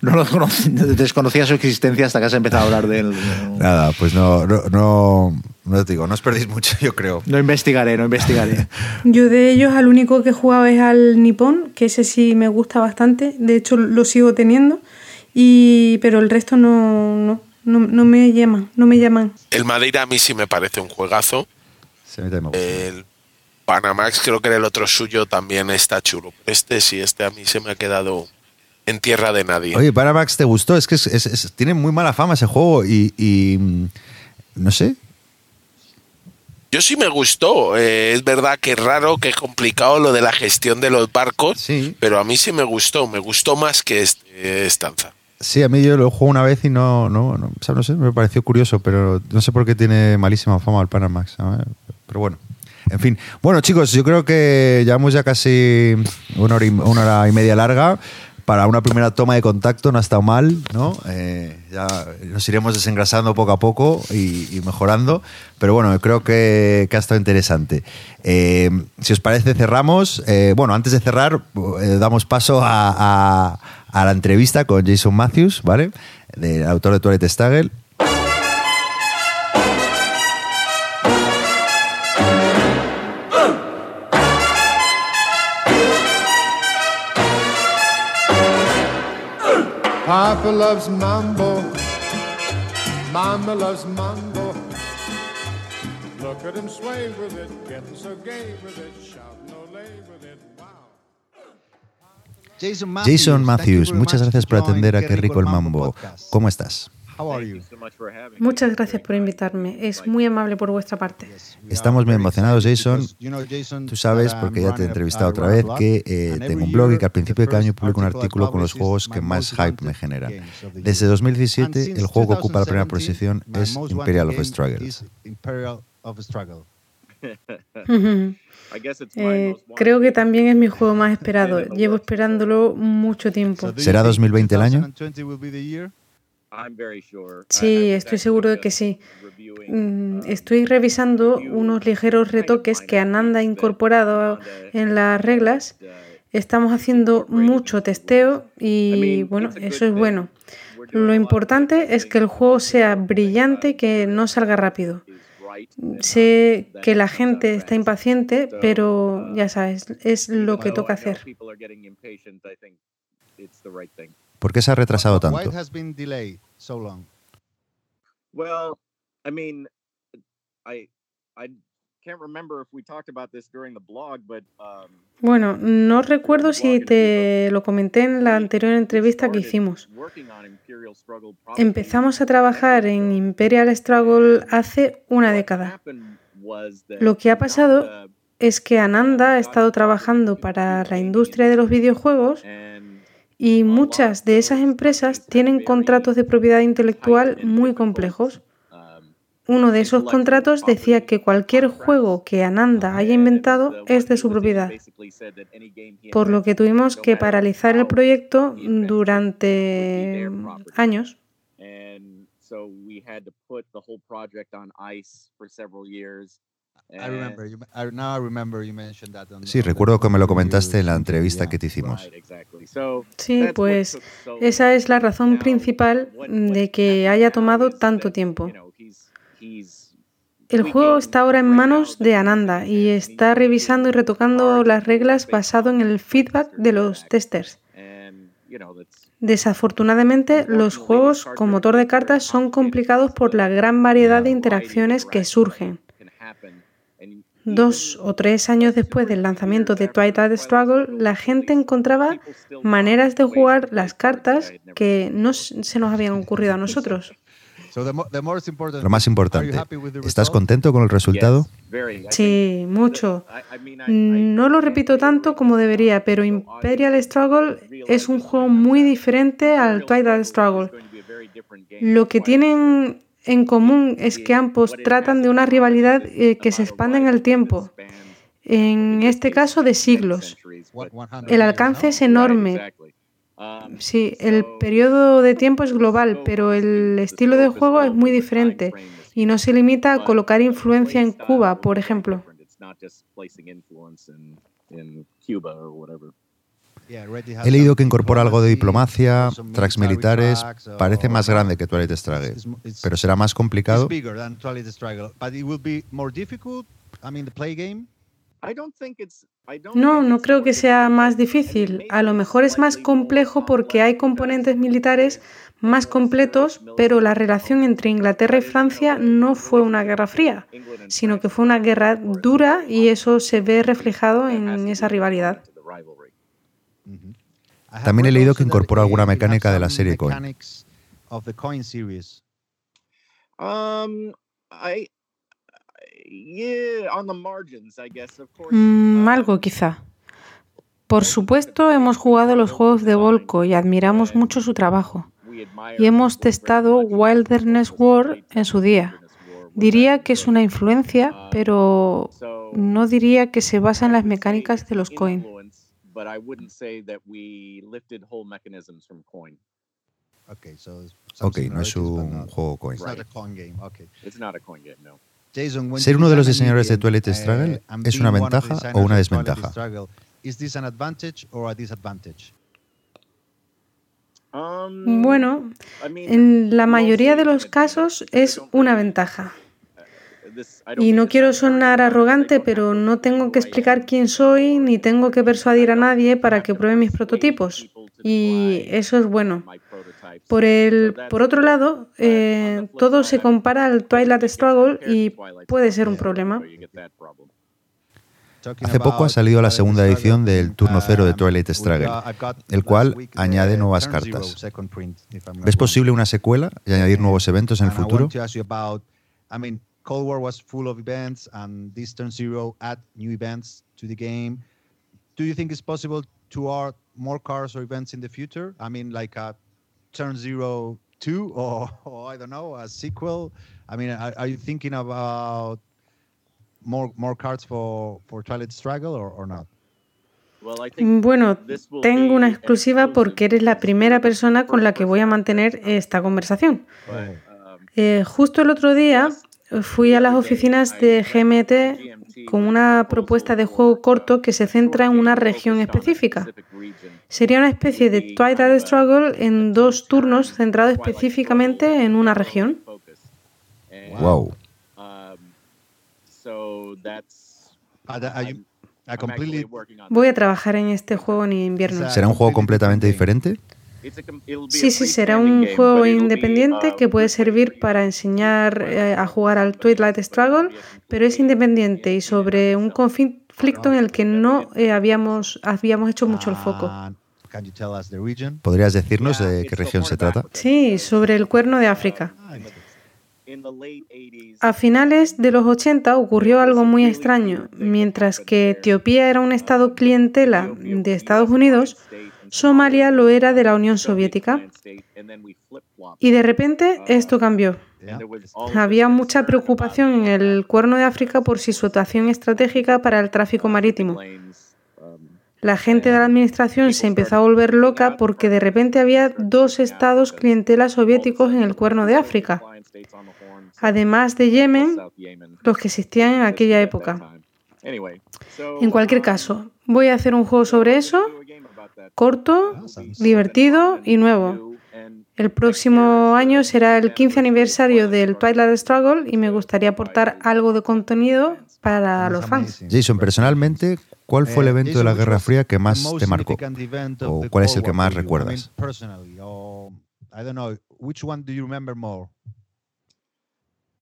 no lo conocí- desconocía su existencia hasta que has empezado a hablar de él. Nada, pues no, no, no, te digo, no os perdéis mucho, yo creo. no investigaré, no investigaré. Yo de ellos al único que he jugado es al Nippon, que ese sí me gusta bastante, de hecho lo sigo teniendo, y pero el resto no, no, no, no me llaman, no me llaman. El Madeira a mí sí me parece un juegazo. Se me gusta. El Panamax creo que era el otro suyo también está chulo. Este sí, este a mí se me ha quedado en tierra de nadie. Oye, Paramax, ¿te gustó? Es que es- es- es- tiene muy mala fama ese juego y, y, mm, no sé. Yo sí me gustó. eh, es verdad que es raro, que es complicado lo de la gestión de los barcos, Sí. pero a mí sí me gustó. Me gustó más que este, Estanza. Sí, a mí yo lo juego una vez y no, no, no, o sea, no sé, me pareció curioso, pero no sé por qué tiene malísima fama el Panamax. ¿sabes? Pero bueno, en fin. Bueno, chicos, yo creo que llevamos ya casi una hora y, una hora y media larga. Para una primera toma de contacto no ha estado mal, ¿no? Eh, ya nos iremos desengrasando poco a poco y, mejorando, pero bueno, creo que, que ha estado interesante. Eh, si os parece, cerramos. Eh, bueno, antes de cerrar, damos paso a, a- la entrevista con Jason Matthews, ¿vale? Del autor de Twilight Struggle. Papa loves mambo. Mama loves mambo. Look at him sway with it, getting so gay with it, shouting olay with it. Wow. Jason Matthews, muchas gracias por atender a Qué rico el mambo. ¿Cómo estás? Muchas gracias por invitarme, es muy amable por vuestra parte. Estamos muy emocionados, Jason. Tú sabes, porque ya te he entrevistado otra vez, que eh, tengo un blog y que al principio de cada año publico un artículo con los juegos que más hype me generan. Desde 2017, el juego que ocupa la primera posición es Imperial of Struggle. Eh, creo que también es mi juego más esperado, llevo esperándolo mucho tiempo. ¿Será 2020 el año? Sí, estoy seguro de que sí. Mm, Estoy revisando unos ligeros retoques que Ananda ha incorporado en las reglas. Estamos haciendo mucho testeo y bueno, eso es bueno. Lo importante es que el juego sea brillante, que no salga rápido. Sé que la gente está impaciente, pero ya sabes, es lo que toca hacer. ¿Por qué se ha retrasado tanto? Well, I mean, I I can't remember if we talked about this during the blog, but um, Bueno, no recuerdo si te lo comenté en la anterior entrevista que hicimos. Empezamos a trabajar en Imperial Struggle hace una década. Lo que ha pasado Es que Ananda ha estado trabajando para la industria de los videojuegos y muchas de esas empresas tienen contratos de propiedad intelectual muy complejos. uno de esos contratos decía que cualquier juego que Ananda haya inventado es de su propiedad, por lo que tuvimos que paralizar el proyecto durante años. I remember you, now I remember you mentioned that on- Sí, recuerdo que me lo comentaste en la entrevista que te hicimos. Sí, pues took so esa es la razón Now, principal de que haya tomado is tanto tiempo. El juego está ahora en manos de Ananda y está revisando y retocando las reglas basado en el feedback de los testers. Desafortunadamente, los juegos con motor de cartas son complicados por la gran variedad de interacciones que surgen. Dos o tres años después del lanzamiento de Twilight Struggle, la gente encontraba maneras de jugar las cartas que no se nos habían ocurrido a nosotros. Lo más importante, ¿estás contento con el resultado? Sí, mucho. No lo repito tanto como debería, pero Imperial Struggle es un juego muy diferente al Twilight Struggle. Lo que tienen en común es que ambos tratan de una rivalidad eh, que se expande en el tiempo, en este caso de siglos. What- 100 El alcance es enorme. Sí, el periodo de tiempo es global, pero el estilo de juego es muy diferente y no se limita a colocar influencia en Cuba, por ejemplo. He leído que incorpora algo de diplomacia, tracks militares, parece más grande que Twilight Struggle, pero será más complicado. No, no creo que sea más difícil. A lo mejor es más complejo porque hay componentes militares más completos, pero la relación entre Inglaterra y Francia no fue una guerra fría, sino que fue una guerra dura y eso se ve reflejado en esa rivalidad. También he leído que incorpora alguna mecánica de la serie Coin. Um, I, yeah, on the margins, I guess, of course. Mm, algo quizá. Por supuesto, hemos jugado los juegos de Volko y admiramos mucho su trabajo. Y hemos testado. Wilderness War en su día. Diría que es una influencia, pero no diría que se basa en las mecánicas de los coin. But I wouldn't say that we lifted whole mechanisms from coin. Ok, no es un juego Coin. It's not a coin game, no. Ser uno de los diseñadores de Twilight Struggle es una ventaja o una desventaja. Um, Bueno, I mean, en la mayoría de los an casos advantage. Es una ventaja. Y no quiero sonar arrogante, pero no tengo que explicar quién soy ni tengo que persuadir a nadie para que pruebe mis prototipos. Y eso es bueno. Por, el, por otro lado, eh, todo se compara al Twilight Struggle y puede ser un problema. Hace poco ha salido la segunda edición del Turno Cero de Twilight Struggle, el cual añade nuevas cartas. ¿Ves posible una secuela y añadir nuevos eventos en el futuro? Cold War was full of events, and this Turn Zero add new events to the game. Do you think it's possible to add more cars or events in the future? I mean, like a Turn Zero two, or, or I don't know, a sequel? I mean, are, are you thinking about more more cards for, for Twilight Struggle or, or not? Well, I think Bueno, tengo una exclusiva porque eres la primera persona con la que voy a mantener esta conversación. Eh, justo el otro día fui a las oficinas de GMT con una propuesta de juego corto que se centra en una región específica. Sería una especie de Twilight Struggle en dos turnos centrado específicamente en una región. Wow. Voy a trabajar en este juego en invierno. ¿Será un juego completamente diferente? Sí, sí, será un juego independiente uh, que puede servir para enseñar eh, a jugar al Twilight Struggle, pero es independiente y sobre un conflicto en el que no eh, habíamos, habíamos hecho mucho el foco. Region? ¿Podrías decirnos de qué región se trata? Sí, sobre el cuerno de África. In the late 80s, A finales de los 80 ocurrió algo muy extraño. Mientras que Etiopía era un estado clientela de Estados Unidos, Somalia lo era de la Unión Soviética. Y de repente esto cambió. Había mucha preocupación en el Cuerno de África por su situación estratégica para el tráfico marítimo. La gente de la administración se empezó a volver loca porque de repente había dos estados clientela soviéticos en el Cuerno de África, además de Yemen, los que existían en aquella época. En cualquier caso, voy a hacer un juego sobre eso, corto, divertido y nuevo. El próximo año será el 15 aniversario del Twilight Struggle y me gustaría aportar algo de contenido para los fans. Jason, personalmente, ¿cuál fue el Eh, evento de la Guerra Fría que más te marcó? ¿O cuál es el que más recuerdas?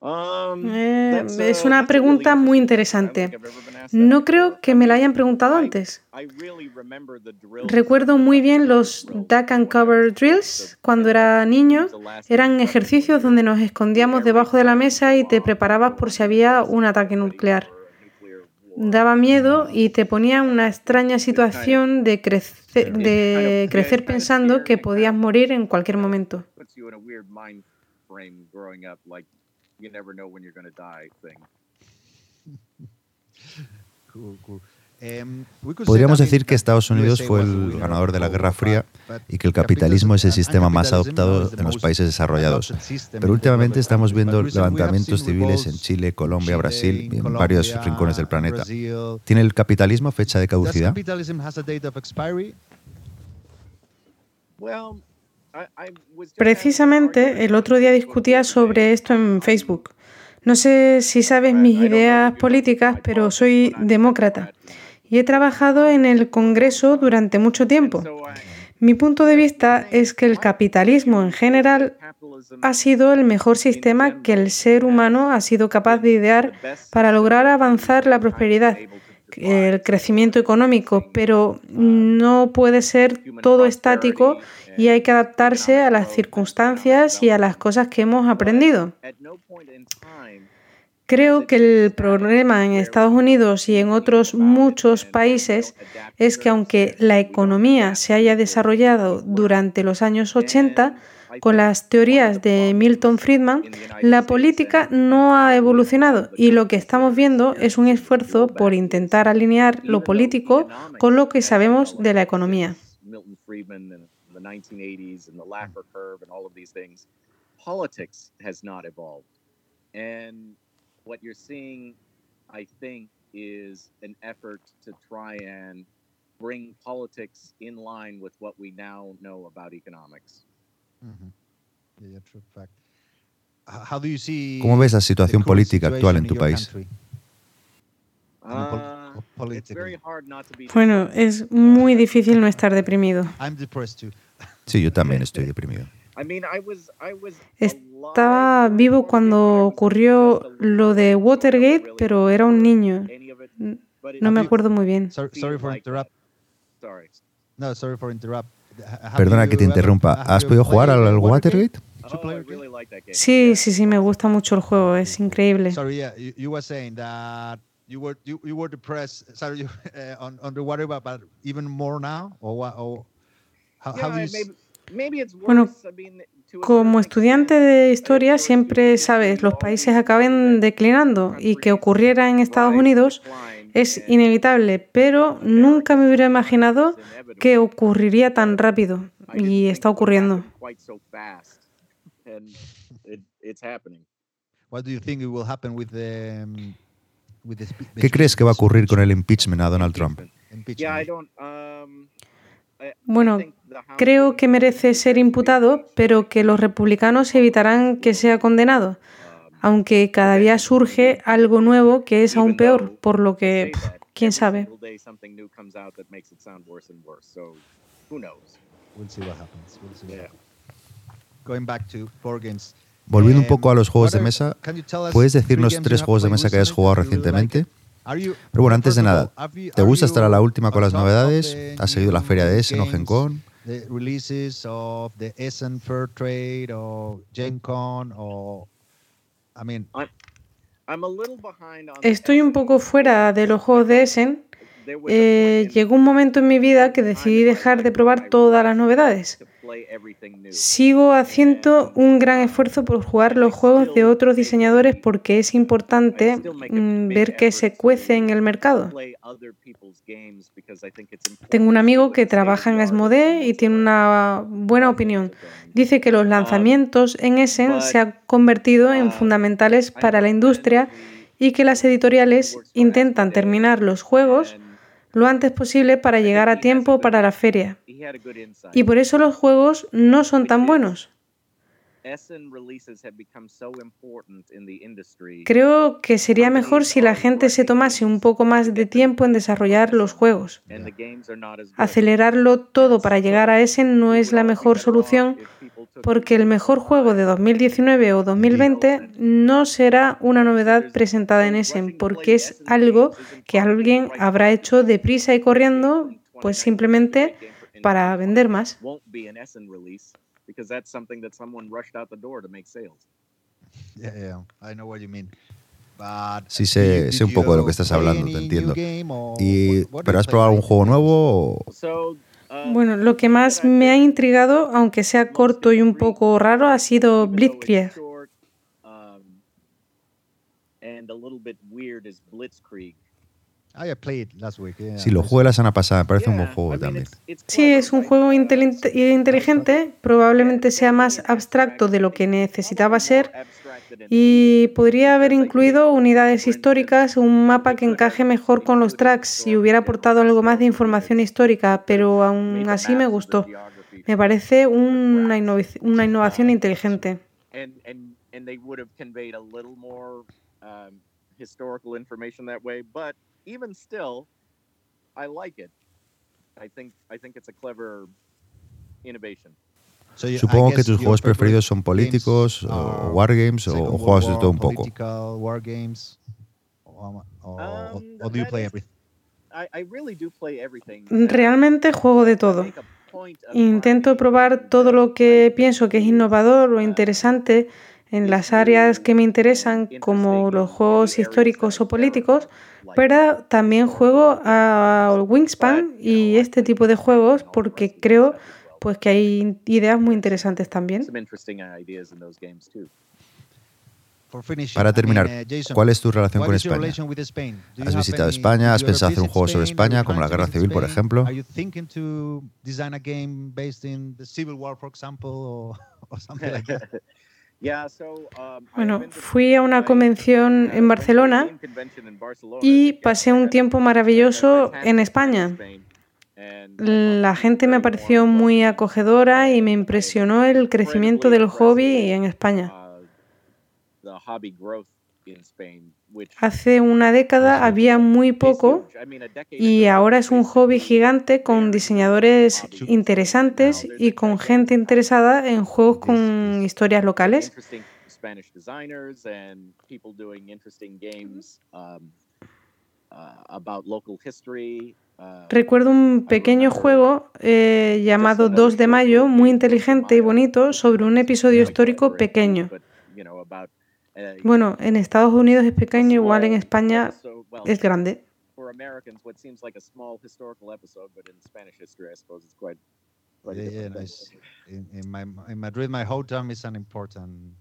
Eh, es una pregunta muy interesante. No creo que me la hayan preguntado antes. Recuerdo muy bien los duck and cover drills cuando era niño. Eran ejercicios donde nos escondíamos debajo de la mesa y te preparabas por si había un ataque nuclear. Daba miedo y te ponía en una extraña situación de crecer pensando que podías morir en cualquier momento. You never know when you're going to die thing. Cool, cool. We could say Podríamos that decir que Estados Unidos fue was the el winner ganador of de la the Guerra Cold Fría y que el capitalismo es el sistema más adoptado en los países desarrollados. Pero últimamente estamos viendo levantamientos civiles en Chile, Colombia, Brasil y en varios rincones del planeta. ¿Tiene el capitalismo fecha de caducidad? capitalism has a date of expiry? Well, Precisamente el otro día discutía sobre esto en Facebook. No sé si sabes mis ideas políticas, pero soy demócrata y he trabajado en el Congreso durante mucho tiempo. Mi punto de vista es que el capitalismo en general ha sido el mejor sistema que el ser humano ha sido capaz de idear para lograr avanzar la prosperidad, el crecimiento económico, pero no puede ser todo estático y hay que adaptarse a las circunstancias y a las cosas que hemos aprendido. Creo que el problema en Estados Unidos y en otros muchos países es que aunque la economía se haya desarrollado durante los años 80, con las teorías de Milton Friedman, la política no ha evolucionado y lo que estamos viendo es un esfuerzo por intentar alinear lo político con lo que sabemos de la economía. Milton Friedman and the 1980s and the Laffer curve and all of these things, politics has not evolved. And what you're seeing, I think, is an effort to try and bring politics in line with what we now know about economics. Mhm. Yeah, yeah, true fact. How do you see ¿Cómo ves la the situación current política actual en situation tu your país? country? I mean, pol- Uh, it's very hard not to be. Bueno, es muy difícil no estar deprimido. Sí, yo también estoy deprimido. Estaba vivo cuando ocurrió lo de Watergate, pero era un niño. No me acuerdo muy bien. Perdona que te interrumpa. ¿Has podido jugar al Watergate? Oh. Sí, sí, sí, me gusta mucho el juego, es increíble. Sorry, yeah, you, you were saying that you were you, you were depressed. Sorry, you, on underwater, but, but even more now, or what? Bueno, Como estudiante de but historia siempre sabes, los países always acaben know that declinando y que countries ocurriera en Estados Unidos es inevitable, pero nunca me hubiera imaginado que ocurriría tan rápido y está it would ocurriendo. um, ¿Qué crees que va a ocurrir con el impeachment? a Donald Trump? Um, Bueno, creo que merece ser imputado, pero que los republicanos evitarán que sea condenado, aunque cada día surge algo nuevo que es aún peor, por lo que pff, quién every sabe. single day something new comes out that makes it sound worse and worse. So who knows? We'll see what happens. We'll see what Yeah. happens. Going back to board games. Volviendo un Um, poco a los juegos de mesa, ¿puedes decirnos tres juegos de mesa que hayas jugado recientemente? Pero bueno, antes de nada, ¿te gusta estar a la última con on las novedades? ¿Has seguido la feria de Essen o Gen Con? The releases of the Essen Fair Trade or Gen Con or I mean, I'm a little behind on Estoy un poco fuera de los juegos de Essen eh, llegó un momento en mi vida que decidí dejar de probar todas las novedades. Sigo haciendo un gran esfuerzo por jugar los juegos de otros diseñadores porque es importante mm, ver que se cuece en el mercado. Tengo un amigo que trabaja en Asmodee y tiene una buena opinión. Dice que los lanzamientos en Essen se han convertido en fundamentales para la industria y que las editoriales intentan terminar los juegos lo antes posible para llegar a tiempo para la feria. Y por eso los juegos no son tan buenos. Creo que sería mejor si la gente se tomase un poco más de tiempo en desarrollar los juegos. Acelerarlo todo para llegar a Essen no es la mejor solución porque el mejor juego de 2019 o 2020 no será una novedad presentada en Essen, porque es algo que alguien habrá hecho deprisa y corriendo, pues simplemente para vender más. Sí sé, sé un poco de lo que estás hablando, te entiendo. Y, ¿Pero has probado algún juego nuevo? O? Bueno, lo que más me ha intrigado, aunque sea corto y un poco raro, ha sido Blitzkrieg. Sí, lo jugué la semana pasada, me parece un buen juego también. Sí, es un juego inteligente, probablemente sea más abstracto de lo que necesitaba ser y podría haber incluido unidades históricas, un mapa que encaje mejor con los tracks y hubiera aportado algo más de información histórica, pero aún así me gustó. Me parece una, una innovación inteligente. Supongo que tus juegos preferidos son políticos o wargames o, o juegos de todo un poco. Realmente juego de todo. Intento probar todo lo que pienso que es innovador o interesante en las áreas que me interesan, como los juegos históricos o políticos, pero también juego a Wingspan y este tipo de juegos porque creo pues que hay ideas muy interesantes también. Para terminar, uh, ¿cuál es tu relación con España? ¿Has visitado España? ¿Has pensado hacer un juego sobre España, como la Guerra Civil, por ejemplo? Bueno, fui a una convención en Barcelona y pasé un tiempo maravilloso en España. La gente me pareció muy acogedora y me impresionó el crecimiento del hobby en España. Hace una década había muy poco y ahora es un hobby gigante con diseñadores interesantes y con gente interesada en juegos con historias locales. Recuerdo un pequeño juego eh, llamado 2 de mayo, muy inteligente y bonito, sobre un episodio histórico pequeño. Bueno, en Estados Unidos es pequeño, igual en España es grande. In, my, Madrid, my hometown is an important,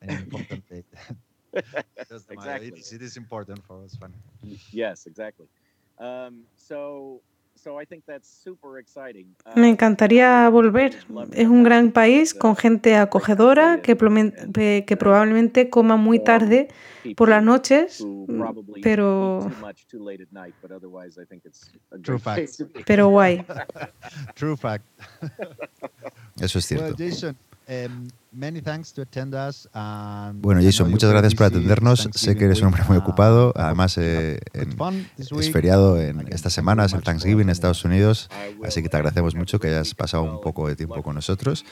an important date. exactly. it is important for us. Funny. Yes, exactly. Um, Me encantaría volver. Es un gran país con gente acogedora que, que probablemente coma muy tarde por las noches, pero True fact. pero guay. True fact. Eso es cierto. Well, Jason, many thanks to attend us and Bueno, Jason, muchas gracias por atendernos. Sé que eres un hombre muy ocupado. uh, Además, eh, en- es feriado en Again, esta thank semana, you es el Thanksgiving en Estados Unidos. Así que te agradecemos mucho que hayas pasado un poco de tiempo con nosotros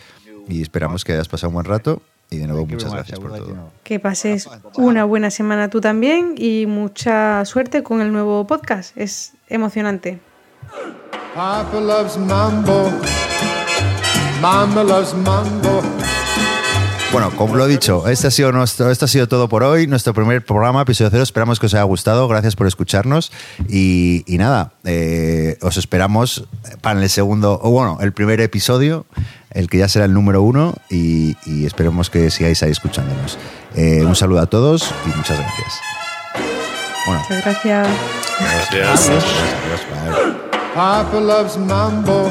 y esperamos que hayas pasado un buen rato. Y de nuevo, muchas much. gracias por todo. Que pases una buena semana tú también y mucha suerte con el nuevo podcast. Es emocionante. Papa loves mambo. Mama loves mambo. Bueno, como lo he dicho, este ha sido nuestro, esto ha sido todo por hoy, nuestro primer programa, episodio cero. Esperamos que os haya gustado, gracias por escucharnos. Y, y nada, eh, os esperamos para el segundo, o bueno, el primer episodio, el que ya será el número uno, y, y esperemos que sigáis ahí escuchándonos. Eh, un saludo a todos y muchas gracias. Bueno, Muchas gracias. Gracias. adiós, bye. Papa loves mambo.